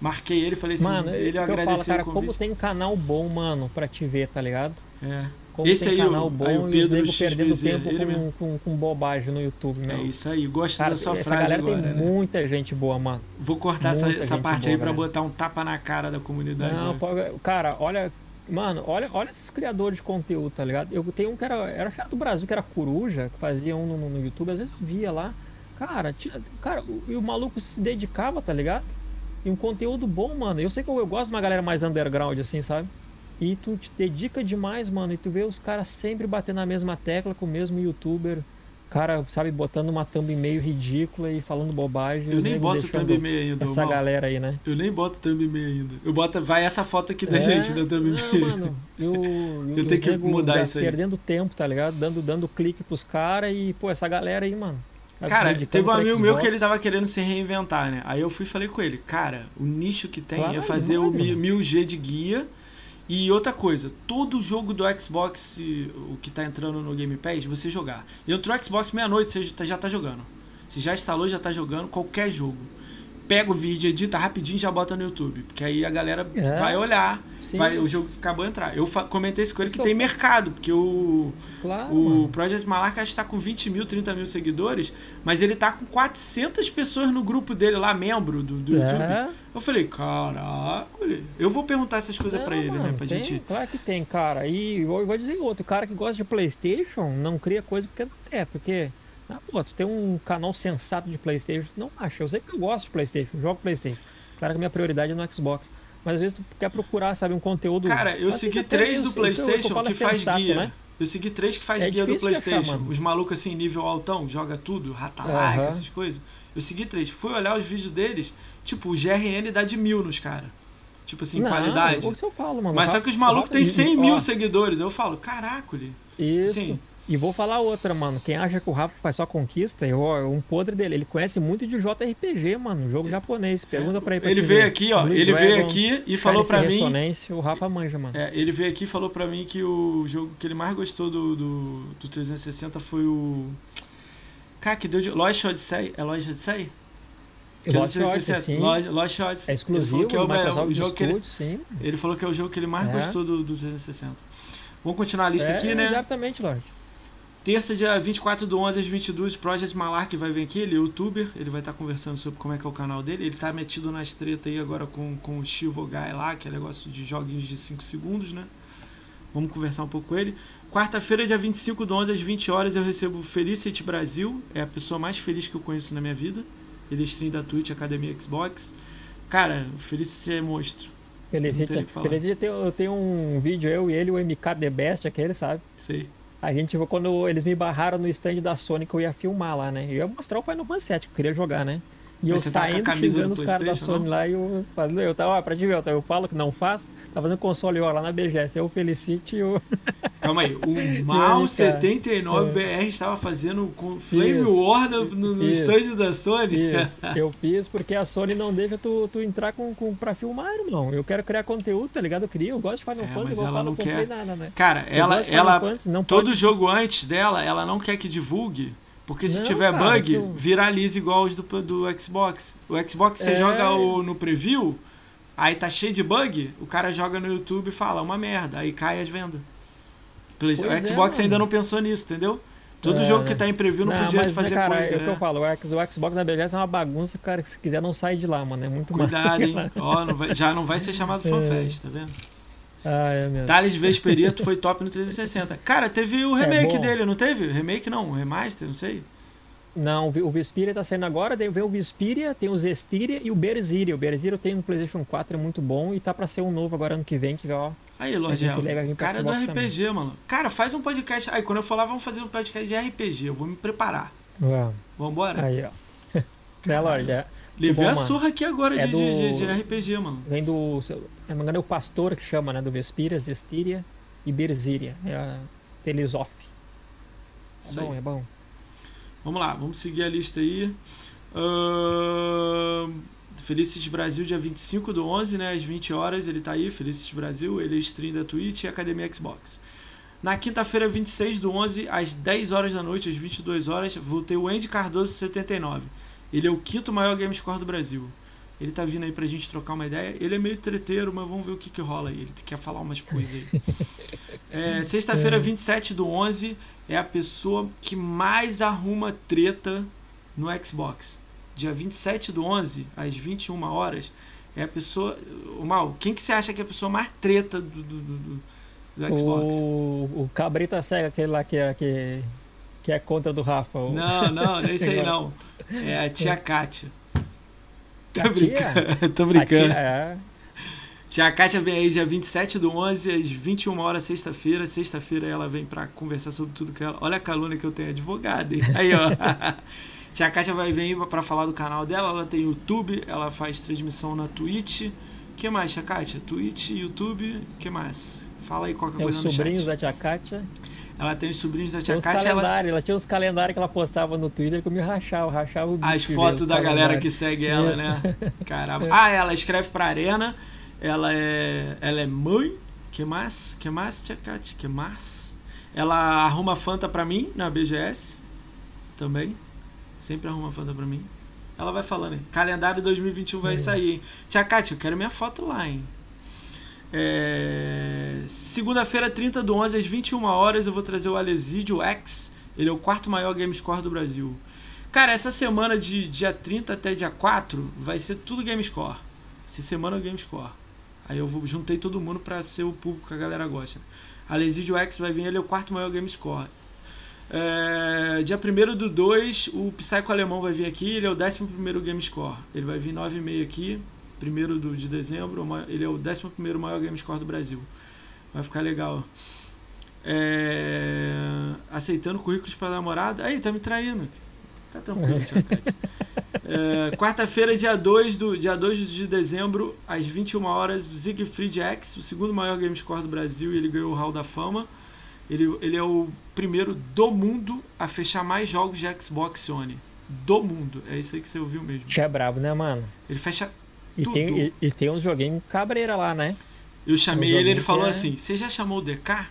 Marquei ele e falei assim, Mano, ele eu falo, agradeceu cara, o como convite. tem canal bom, mano, pra te ver, tá ligado? É. Como Esse tem aí, canal o- bom aí o e os Pedro nego XBZ, perdendo tempo com, mesmo. com, com bobagem no YouTube, É meu. isso aí, gosto Cara, da sua essa frase galera agora, tem né? muita gente boa, mano. Vou cortar essa, Muita essa parte boa, aí pra galera. botar um tapa na cara da comunidade. Não, né? pô, cara, olha. Mano, olha, olha esses criadores de conteúdo, tá ligado? Eu tenho um que era, era cara do Brasil, que era Coruja, que fazia um no, no YouTube, às vezes eu via lá. Cara, cara, o, e o maluco se dedicava, tá ligado? E um conteúdo bom, mano. Eu sei que eu, eu gosto de uma galera mais underground, assim, sabe? E tu te dedica demais, mano. E tu vê os caras sempre batendo na mesma tecla com o mesmo youtuber. Cara, sabe, botando uma thumb meio ridícula e falando bobagem. Eu nem boto thumb meio ainda. Essa Mal. galera aí, né? Eu nem boto thumb meio ainda. Eu boto, vai essa foto aqui da É, gente da thumb meio. mano, eu, Eu tenho que mudar isso aí. Perdendo tempo, tá ligado? Dando, dando clique pros caras e, pô, essa galera aí, mano. tá Cara, teve um amigo meu que ele tava querendo se reinventar, né? Aí eu fui e falei com ele, cara, o nicho que tem é Claro, fazer o mano. 1000G de guia. E outra coisa, todo jogo do Xbox, o que tá entrando no Game Pass, você jogar. Entrou o Xbox meia-noite, você já tá- jogando. Você já instalou, já tá jogando qualquer jogo. Pega o vídeo, edita rapidinho e já bota no YouTube. Porque aí a galera É. vai olhar, Sim, vai, o jogo acabou de entrar. Eu comentei isso com ele que Isso tem mercado, porque o, Claro, o mano. Project Malark acho que tá com 20 mil, 30 mil seguidores, mas ele tá com 400 pessoas no grupo dele lá, membro do, do YouTube. É, Eu falei, caraca, eu vou perguntar essas coisas pra ele, né? mano, Pra tem, gente. Claro que tem, cara. E eu vou dizer outro, o cara que gosta de Playstation não cria coisa porque quer, porque. Ah, pô, tu tem um canal sensato de Playstation, não acha. Eu sei que eu gosto de Playstation, jogo Playstation. Claro que a minha prioridade é no Xbox. Mas às vezes tu quer procurar, sabe, um conteúdo. Cara, eu segui três do PlayStation que é faz sensato, guia. né? Eu segui três que faz É guia do achar, PlayStation. mano. Os malucos assim, nível altão, joga tudo, rata-like, Aham. essas coisas. Eu segui três. Fui olhar os vídeos deles, tipo, o GRN dá de mil nos caras. Tipo assim, Não, qualidade. mano. Mas só Rafa- que os malucos têm 100 mil seguidores. Eu falo, caraca. Isso. Sim. E vou falar outra, mano. Quem acha que o Rafa faz só conquista, eu, ó, um podre dele. Ele conhece muito de JRPG, mano. Jogo japonês. Pergunta pra ele. pra Ele veio ver. aqui, ó. Blue Ele veio Dragon, aqui e falou pra mim. O Rafa manja, mano. É, ele veio aqui e falou pra mim que o jogo que ele mais gostou do, do, do 360 foi o. Cara, que deu de. Lost Odyssey. É Lost Odyssey? É Lost Odyssey, 360. sim. Lost, Lost Odyssey. É exclusivo que é o, Microsoft o jogo que ele, sim. ele falou que é o jogo que ele mais É. gostou do, do 360. Vamos continuar a lista é, aqui, né? Exatamente, Lorde. Terça, dia 24 do 11 às 22, Project Malark vai vir aqui, ele é youtuber, ele vai estar conversando sobre como é que é o canal dele. Ele tá metido nas tretas aí agora com, com o Chivo Guy lá, que é negócio de joguinhos de 5 segundos, né? Vamos conversar um pouco com ele. Quarta-feira, dia 25 do 11 às 20 horas, eu recebo o Felicity Brasil, é a pessoa mais feliz que eu conheço na minha vida. Ele é stream da Twitch, Academia Xbox. Cara, o Felicity é monstro. Felicity, falar. Felicity eu tenho um vídeo, eu e ele, o MK The Best, aquele, sabe? Sei. A gente, quando eles me barraram no stand da Sony, que eu ia filmar lá, né? Eu ia mostrar o Final Fantasy VII, que eu queria jogar, né? E eu tá saindo xingando os caras da Sony não? lá e eu, eu tava, ó, pra te ver, eu falo que não faz, tá fazendo console ó, lá na BGS, eu Felicity e o. Calma aí, o Mal79BR é. estava fazendo com Flame fiz, War no, no, no da Sony? Eu fiz porque a Sony não deixa tu, tu entrar com, com, pra filmar, irmão. Eu quero criar conteúdo, tá ligado? Eu queria, eu gosto de Final é, Fantasy, ela não quer. Nada, né? Cara, ela, ela, Fantasy, todo pode... jogo antes dela, ela não quer que divulgue porque se não, tiver cara, bug, viraliza igual os do, do Xbox. O Xbox você é... joga o, no preview, aí tá cheio de bug, o cara joga no YouTube e fala, uma merda, aí cai as vendas. o Xbox é, ainda não pensou nisso, entendeu? Todo é, jogo que tá em preview não, não podia mas, fazer cara, coisa. É o que eu falo, o Xbox da BGS é uma bagunça, cara, que se quiser não sai de lá, mano. É muito Cuidado, hein? Ó, não vai, já não vai ser chamado FanFest, tá vendo? Ah, é mesmo. Thales Vesperito foi top no 360. Cara, teve o é remake é dele, não teve? Remake não, remaster, não sei. Não, o Vesperia tá saindo agora, vem o Vesperia, tem o Zestiria e o Berziria. O Berziria eu tenho no PlayStation 4, é muito bom e tá pra ser um novo agora ano que vem, que ó. Aí, Lorde cara do RPG, também. mano. Cara, faz um podcast. Aí, quando eu falar, vamos fazer um podcast de RPG, eu vou me preparar. Ué. Vambora? Aí, ó. é, Lorde, é. Levei a surra aqui agora é de, do... de, de, RPG, mano. Vem do. Se não me engano, é o pastor que chama, né? Do Vespiria, Zestiria e Berziria. É a Telesof. É Isso bom, aí. é bom. Vamos lá, vamos seguir a lista aí. Uh... Felicities Brasil, dia 25 do 11, né? Às 20 horas, ele tá aí, Felicities Brasil. Ele é stream da Twitch e Academia Xbox. Na quinta-feira, 26 do 11, às 10 horas da noite, às 22 horas, vou ter o Andy Cardoso 79. Ele é o quinto maior game score do Brasil. Ele tá vindo aí pra gente trocar uma ideia. Ele é meio treteiro, mas vamos ver o que, que rola aí. Ele quer falar umas coisas aí. É, Sexta-feira, 27 do 11, é a pessoa que mais arruma treta no Xbox. Dia 27 do 11, às 21 horas, é a pessoa. O Mal, quem que você acha que é a pessoa mais treta do, do, do, do Xbox? O, o Cabrita Cega, aquele lá que é, que, que é contra do Rafa. O... Não, não, não é isso aí não. É a tia Kátia. Tô brincando. Tô brincando. Tia, é. tia Kátia vem aí dia 27 do 11, às 21 horas, sexta-feira. Sexta-feira ela vem para conversar sobre tudo que ela. Olha a calúnia que eu tenho, advogada. Hein? Aí, ó. tia Kátia vai vir para falar do canal dela. Ela tem YouTube, ela faz transmissão na Twitch. O que mais, tia Kátia? Twitch, YouTube, o que mais? Fala aí qualquer é coisa os sobrinhos da tia Kátia. Ela tem os sobrinhos da tia Kátia. Ela... ela tinha uns calendários que ela postava no Twitter que eu me rachava, rachava o As fotos da galera que segue ela, Isso. né? Caramba. Ah, ela escreve pra Arena. Ela é, ela é mãe. Que mais? Que mais, tia Kátia? Que mais? Ela arruma Fanta pra mim na BGS. Também. Sempre arruma Fanta pra mim. Ela vai falando, hein? Calendário 2021 vai é. sair, hein? Tia Kátia, eu quero minha foto lá, hein? É... Segunda-feira, 30 do 11, às 21 horas, eu vou trazer o Alesidio X. Ele é o quarto maior game score do Brasil. Cara, essa semana de dia 30 até dia 4 vai ser tudo game score. Essa semana é game score. Aí eu vou, juntei todo mundo para ser o público que a galera gosta. Alesidio X vai vir, ele é o quarto maior game score. É, dia 1 do 2, o Psycho Alemão vai vir aqui, ele é o 11 game score. Ele vai vir 9,5 aqui, 1 de dezembro, ele é o 11 maior game score do Brasil. Vai ficar legal. É... Aceitando currículos para namorada. Aí, tá me traindo. Tá tranquilo, é, Quarta-feira, dia 2, do, dia 2 de dezembro, às 21 horas, Siegfried X, o segundo maior game score do Brasil, e ele ganhou o Hall da Fama. Ele, ele é o primeiro do mundo a fechar mais jogos de Xbox Sony. Do mundo. É isso aí que você ouviu mesmo. Já é brabo, né, mano? Ele fecha e tem, e, e, tem uns joguinhos cabreira lá, né? Eu chamei um ele ele falou é... assim: Você já chamou o DK? Aí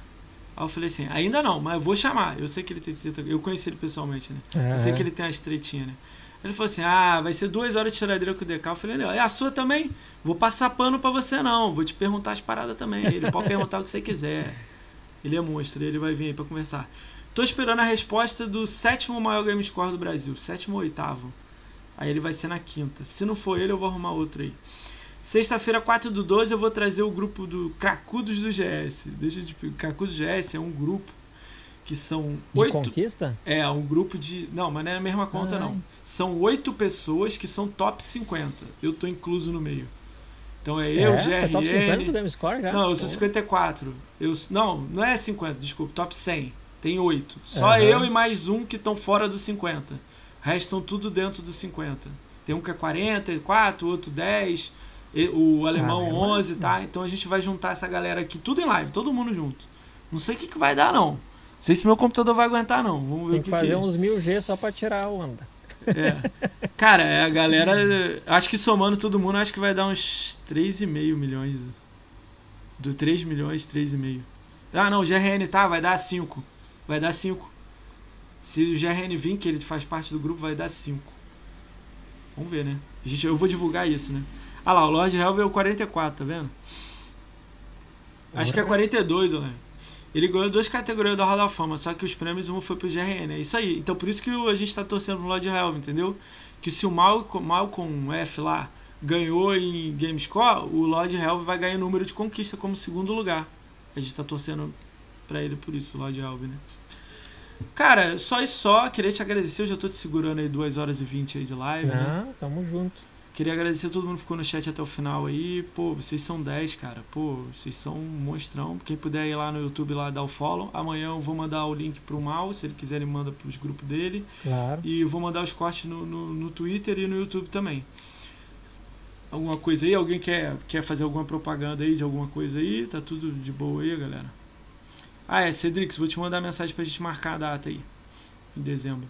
eu falei assim: Ainda não, mas eu vou chamar. Eu sei que ele tem treta. Eu conheci ele pessoalmente, né? Uhum. Eu sei que ele tem as tretinhas, né? Ele falou assim: Ah, vai ser duas horas de tiradeira com o DK. Eu falei: É a sua também? Vou passar pano pra você, não. Vou te perguntar as paradas também. Ele pode perguntar o que você quiser. Ele é monstro, ele vai vir aí pra conversar. Tô esperando a resposta do sétimo maior game score do Brasil, sétimo ou oitavo. Aí ele vai ser na quinta. Se não for ele, eu vou arrumar outro aí. Sexta-feira, 4 do 12, eu vou trazer o grupo do Cracudos do GS. Deixa eu te Cracudos do GS é um grupo que são oito. conquista? É, um grupo de. Não, mas não é a mesma conta, não. São oito pessoas que são top 50. Eu tô incluso no meio. Então é eu, é, GRN. É top 50 do Game Score, já? Não, eu sou 54. Eu, não, não é 50, desculpa, top 100. Tem oito. Só uhum. eu e mais um que estão fora dos 50. Restam tudo dentro dos 50. Tem um que é 44, outro 10, o alemão ah, 11, tá? Então a gente vai juntar essa galera aqui, tudo em live, todo mundo junto. Não sei o que, que vai dar, não. Não sei se meu computador vai aguentar, não. Vamos ver Tem o que fazer que... uns mil G só pra tirar a onda. É. Cara, é a galera. Acho que somando todo mundo, acho que vai dar uns 3,5 milhões. Do 3 milhões, 3,5. Ah, não, o GRN tá, vai dar 5. Vai dar 5. Se o GRN vir, que ele faz parte do grupo, vai dar 5. Vamos ver, né? Gente, eu vou divulgar isso, né? Ah lá, o Lord Helve é o 44, tá vendo? Acho que é 42, né? Ele ganhou duas categorias da Hall da Fama, só que os prêmios um foi pro GRN. É isso aí. Então por isso que a gente tá torcendo pro Lord Helve, entendeu? Que se o Malcolm, Malcolm F lá ganhou em Gamescore, o Lord Helve vai ganhar número de conquista como segundo lugar. A gente tá torcendo pra ele por isso, o Lord Helve, né? Cara, só e só, queria te agradecer. Eu já tô te segurando aí 2 horas e 20 aí de live. Não, né? tamo junto. Queria agradecer a todo mundo que ficou no chat até o final aí. Pô, vocês são 10, cara. Pô, vocês são um monstrão. Quem puder ir lá no YouTube lá dar o follow. Amanhã eu vou mandar o link pro Mal, se ele quiser ele manda pros grupos dele. Claro. E vou mandar os cortes no, no, no Twitter e no YouTube também. Alguma coisa aí? Alguém quer, quer fazer alguma propaganda aí de alguma coisa aí? Tá tudo de boa aí, galera? Ah, é, Cedrix, vou te mandar mensagem pra gente marcar a data aí. Em dezembro.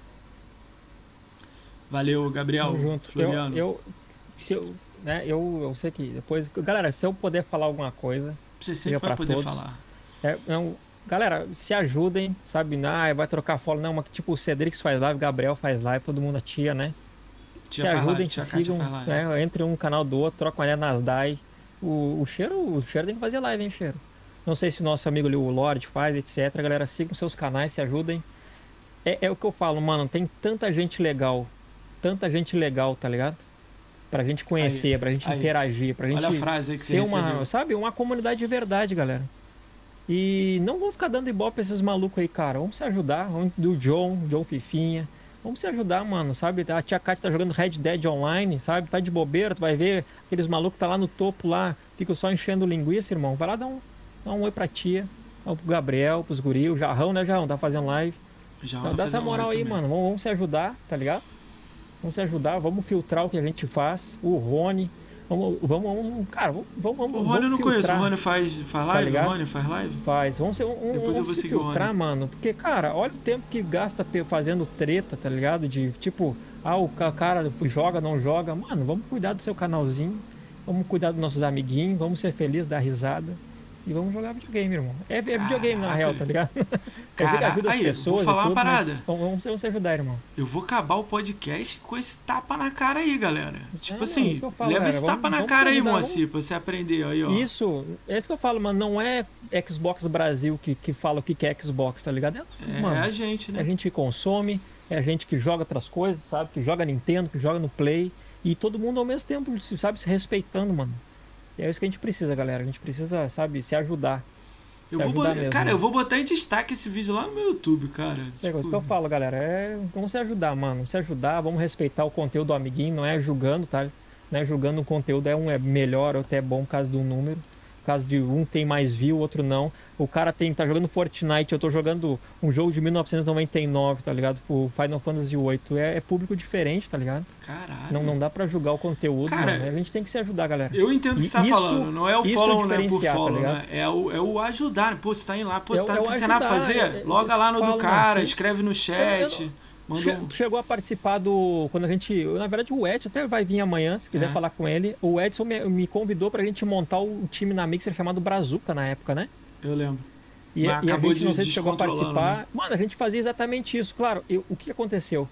Valeu, Gabriel. Tamo junto. Floriano. Eu, eu, se eu, né, eu, eu sei que depois. Galera, se eu puder falar alguma coisa. Você sempre vai poder todos, falar. É, não, galera, se ajudem, sabe? Ah, vai trocar follow. Não, mas tipo, o Cedrix faz live, Gabriel faz live, todo mundo tia, né? Tia se ajudem, se sigam. Né, entre um canal do outro, troca uma ideia nas DAI. O, o cheiro, o cheiro tem que fazer live, hein, cheiro? Não sei se o nosso amigo ali, o Lorde faz, etc. Galera, sigam seus canais, se ajudem. É, é o que eu falo, mano. Tem tanta gente legal. Tanta gente legal, tá ligado? Pra gente conhecer, aí, pra gente aí. interagir, pra gente Olha a frase aí que ser você uma, recebeu. sabe, uma comunidade de verdade, galera. E não vão ficar dando ibope pra esses malucos aí, cara. Vamos se ajudar. Vamos do John, John Fifinha. Vamos se ajudar, mano, sabe? A tia Kátia tá jogando Red Dead Online, sabe? Tá de bobeira, tu vai ver aqueles malucos que tá lá no topo lá, ficam só enchendo linguiça, irmão. Vai lá dar um, Dá um oi pra tia, pro Gabriel, pros guri, o Jarrão, né, Jarrão? Tá fazendo live. Já dá essa moral aí, também. mano. Vamos, vamos, se ajudar, tá ligado? Vamos se ajudar, vamos filtrar o que a gente faz. O Rony. Vamos, vamos, vamos cara, vamos, vamos. O Rony eu não filtrar, conheço. O Rony faz, faz tá live? Tá o Rony faz live? Faz. Vamos, ser, um, Depois eu vou se filtrar, mano. Porque, cara, olha o tempo que gasta fazendo treta, tá ligado? De tipo, ah, o cara joga, não joga. Mano, vamos cuidar do seu canalzinho. Vamos cuidar dos nossos amiguinhos. Vamos ser felizes, dar risada e vamos jogar videogame, irmão. É, é videogame na real, tá ligado? Cara, ajuda as aí, pessoas. Vou falar tudo, uma parada. Vamos, vamos se ajudar, irmão. Eu vou acabar o podcast com esse tapa na cara aí, galera. Tipo é, assim, falo, leva esse tapa vamos, na cara aí, Moacir, pra você aprender aí, ó. Isso, é isso que eu falo, mano. Não é Xbox Brasil que, que fala o que é Xbox, tá ligado? É, nós, é mano. a gente, né? É a gente que consome, é a gente que joga outras coisas, sabe? Que joga Nintendo, que joga no Play. E todo mundo ao mesmo tempo, sabe, se respeitando, mano. E é isso que a gente precisa, galera. A gente precisa, sabe, se ajudar. Eu se vou cara, eu vou botar em destaque esse vídeo lá no meu YouTube, cara. É tipo... isso que eu falo, galera. É, vamos se ajudar, mano. Se ajudar, vamos respeitar o conteúdo do amiguinho, não é julgando, tá? Não é julgando o conteúdo, é um é melhor ou até é bom por causa do número caso de um tem mais view, outro não. O cara tem, tá jogando Fortnite, eu tô jogando um jogo de 1999, tá ligado? O Final Fantasy VIII. É, é, público diferente, tá ligado? Caralho. Não, não dá pra julgar o conteúdo, cara, mano. A gente tem que se ajudar, galera. Eu entendo o que você tá falando. Não é o follow, né, por tá follow, tá né? É o, é o ajudar. Pô, você tá indo lá, pô, você é, tá é ensinando a fazer? É, loga lá no do cara, escreve no chat. Eu, eu, Mandou... Chegou a participar do. Quando a gente. Na verdade, o Edson até vai vir amanhã, se quiser é. falar com ele. O Edson me, me convidou pra gente montar o time na Mixer chamado Brazuca na época, né? Eu lembro. E, e a gente, de, não sei se chegou a participar. Né? Mano, a gente fazia exatamente isso. Claro, eu, o que aconteceu?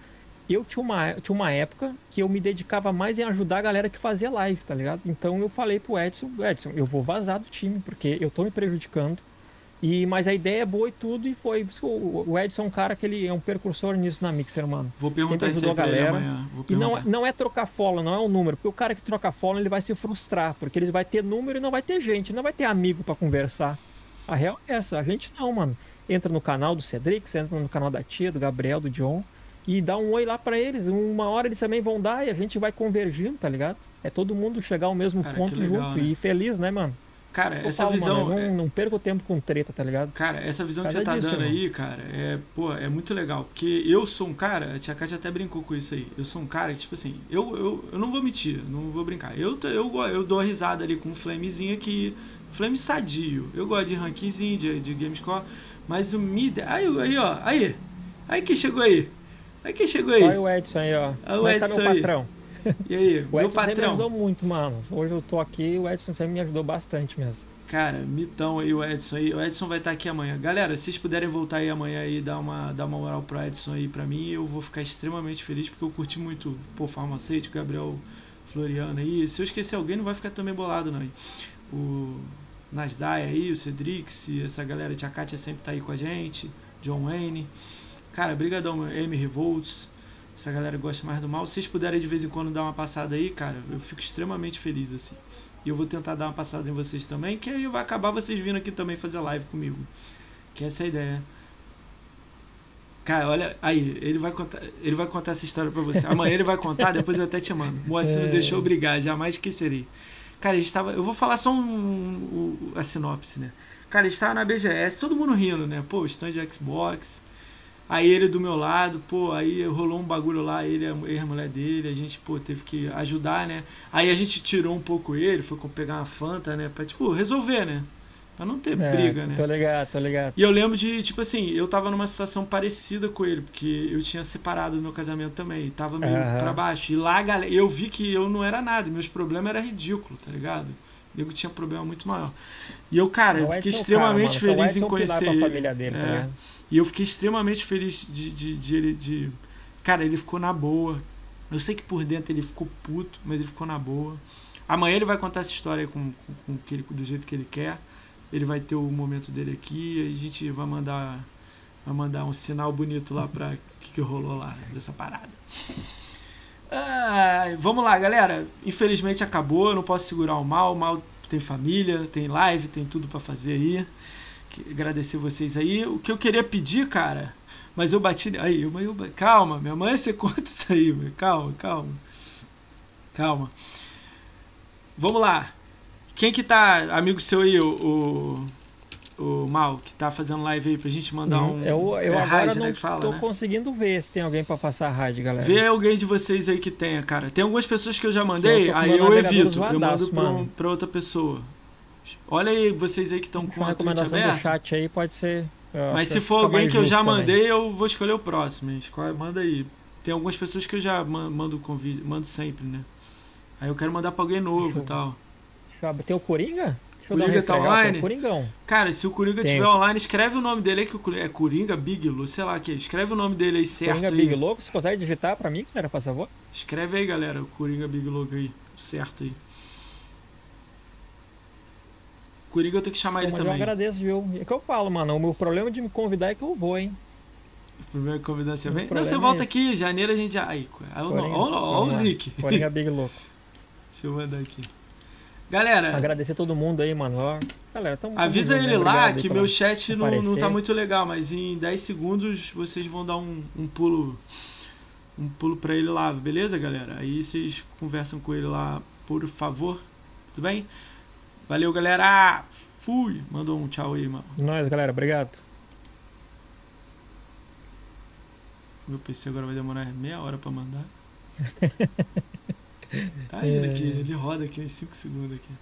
Eu tinha uma, tinha uma época que eu me dedicava mais em ajudar a galera que fazia live, tá ligado? Então eu falei pro Edson, Edson, eu vou vazar do time, porque eu tô me prejudicando. E, mas a ideia é boa e tudo, e foi. O Edson é um cara que ele é um percursor nisso na Mixer, mano. Vou perguntar ajudou a galera. E não, é, não é trocar follow, não é o um número. Porque o cara que troca follow, ele vai se frustrar, porque ele vai ter número e não vai ter gente, não vai ter amigo para conversar. A real é essa, a gente não, mano. Entra no canal do Cedric, entra no canal da tia, do Gabriel, do John, e dá um oi lá para eles. Uma hora eles também vão dar e a gente vai convergindo, tá ligado? É todo mundo chegar ao mesmo cara, ponto legal, junto. Né? E feliz, né, mano? Cara, Eu essa falo, visão. mano, eu é- não, não perco tempo com treta, tá ligado? Cara, essa visão que você tá disso, dando irmão. aí, cara, é, pô, é muito legal. Porque eu sou um cara, a Tia Kátia até brincou com isso aí. Eu sou um cara que, tipo assim, eu, eu, eu não vou mentir, não vou brincar. Eu, eu, eu dou a risada ali com um flamezinho aqui, flame sadio. Eu gosto de rankingzinho, de, de gamescore, mas o mid. Aí, aí, ó, aí. Aí quem chegou aí? Aí quem chegou aí? Olha o Edson aí, ó. Olha o é que tá Edson meu aí. patrão? E aí, O Edson sempre me ajudou patrão? muito, mano. Hoje eu tô aqui, o Edson sempre me ajudou bastante mesmo. Cara, mitão aí o Edson aí. O Edson vai estar aqui amanhã. Galera, se vocês puderem voltar aí amanhã e dar uma, dar uma moral pro Edson aí pra mim, eu vou ficar extremamente feliz porque eu curti muito, pô, farmacêutico, Gabriel Floriano aí. Se eu esquecer alguém, não vai ficar também bolado, não. hein? O Nasdai aí, o Cedrix, essa galera, Tia Kátia sempre tá aí com a gente, John Wayne. Cara, brigadão, M Revolts. Essa galera gosta mais do mal. Se vocês puderem de vez em quando dar uma passada aí, cara, eu fico extremamente feliz assim. E eu vou tentar dar uma passada em vocês também, que aí vai acabar vocês vindo aqui também fazer live comigo. Que essa é a ideia. Cara, olha, aí, ele vai contar, ele vai contar essa história pra você. Amanhã ele vai contar, depois eu até te mando. Moacir É. não deixou eu brigar, jamais esquecerei. Cara, a gente tava, eu vou falar só um, um- a sinopse, né? Cara, a gente tava na BGS, todo mundo rindo, né? Pô, stand de Xbox. Aí ele do meu lado, pô, aí rolou um bagulho lá, ele e a mulher dele, a gente, pô, teve que ajudar, né? Aí a gente tirou um pouco ele, foi pegar uma Fanta, né? Pra, tipo, resolver, né? Pra não ter É, briga, né? Tô ligado, tô ligado. E eu lembro de, tipo assim, eu tava numa situação parecida com ele, porque eu tinha separado do meu casamento também, e tava meio Aham. pra baixo. E lá, galera, eu vi que eu não era nada, meus problemas eram ridículos, tá ligado? Eu tinha problema muito maior. E eu, cara, eu O fiquei é o extremamente cara, mano. O feliz em é o pilar conhecer ele. família dele, tá É. ligado? E eu fiquei extremamente feliz de, de, de ele. De... Cara, ele ficou na boa. Eu sei que por dentro ele ficou puto, mas ele ficou na boa. Amanhã ele vai contar essa história com, com, com que ele- do jeito que ele quer. Ele vai ter o momento dele aqui e a gente vai mandar, vai mandar um sinal bonito lá pra que, que rolou lá dessa parada. Ah, vamos lá, galera. Infelizmente acabou, eu não posso segurar o mal. O mal tem família, tem live, tem tudo pra fazer aí. Agradecer vocês aí. O que eu queria pedir, cara, mas eu bati. Aí, eu, eu, calma, minha mãe você conta isso aí, meu. calma, calma. Calma. Vamos lá. Quem que tá, amigo seu aí, o, o, o Mal, que tá fazendo live aí pra gente mandar um. eu eu é agora raid, não né, que fala, tô né? conseguindo ver se tem alguém pra passar a rádio, galera. Vê alguém de vocês aí que tenha, cara. Tem algumas pessoas que eu já mandei, Eu aí eu evito. Eu mando pra, um- pra outra pessoa. Olha aí, vocês aí que estão com a Twitch recomendação do aberta. chat aí pode ser. Mas se for alguém que eu já também. mandei, eu vou escolher o próximo. Escolhe- Manda aí. Tem algumas pessoas que eu já ma- mando convite, mando sempre, né? Aí eu quero mandar pra alguém novo Deixa e tal. Eu. Tem o Coringa? Deixa Coringa tá online? Coringão. Cara, se o Coringa Tem. estiver online, escreve o nome dele aí, que o Coringa- é Coringa Biglo, sei lá que. Escreve o nome dele aí certo Coringa aí. Big Louco, você consegue digitar pra mim, cara, por favor? Escreve aí, galera, o Coringa Big Logo aí, certo aí. Coringa eu tenho que chamar ele Mas eu também. agradeço, viu? É que eu falo, mano. O meu problema de me convidar é que eu vou, hein? O primeiro convidado você vem. Não, problema você é volta esse. aqui, janeiro a gente já. Aí, olha o- link. Coringa Big Louco. Deixa eu mandar aqui. Galera, Agradecer todo mundo aí, mano. Ó, galera, tamo, avisa junto, ele né? lá que meu chat não, não tá muito legal, mas em 10 segundos vocês vão dar um, um pulo. Um pulo pra ele lá, beleza, galera? Aí vocês conversam com ele lá, por favor. Tudo bem? Valeu, galera! Fui! Mandou um tchau aí, mano. Nós, galera. Obrigado. Meu PC agora vai demorar meia hora pra mandar. Tá indo É. aqui, ele roda aqui uns 5 segundos aqui.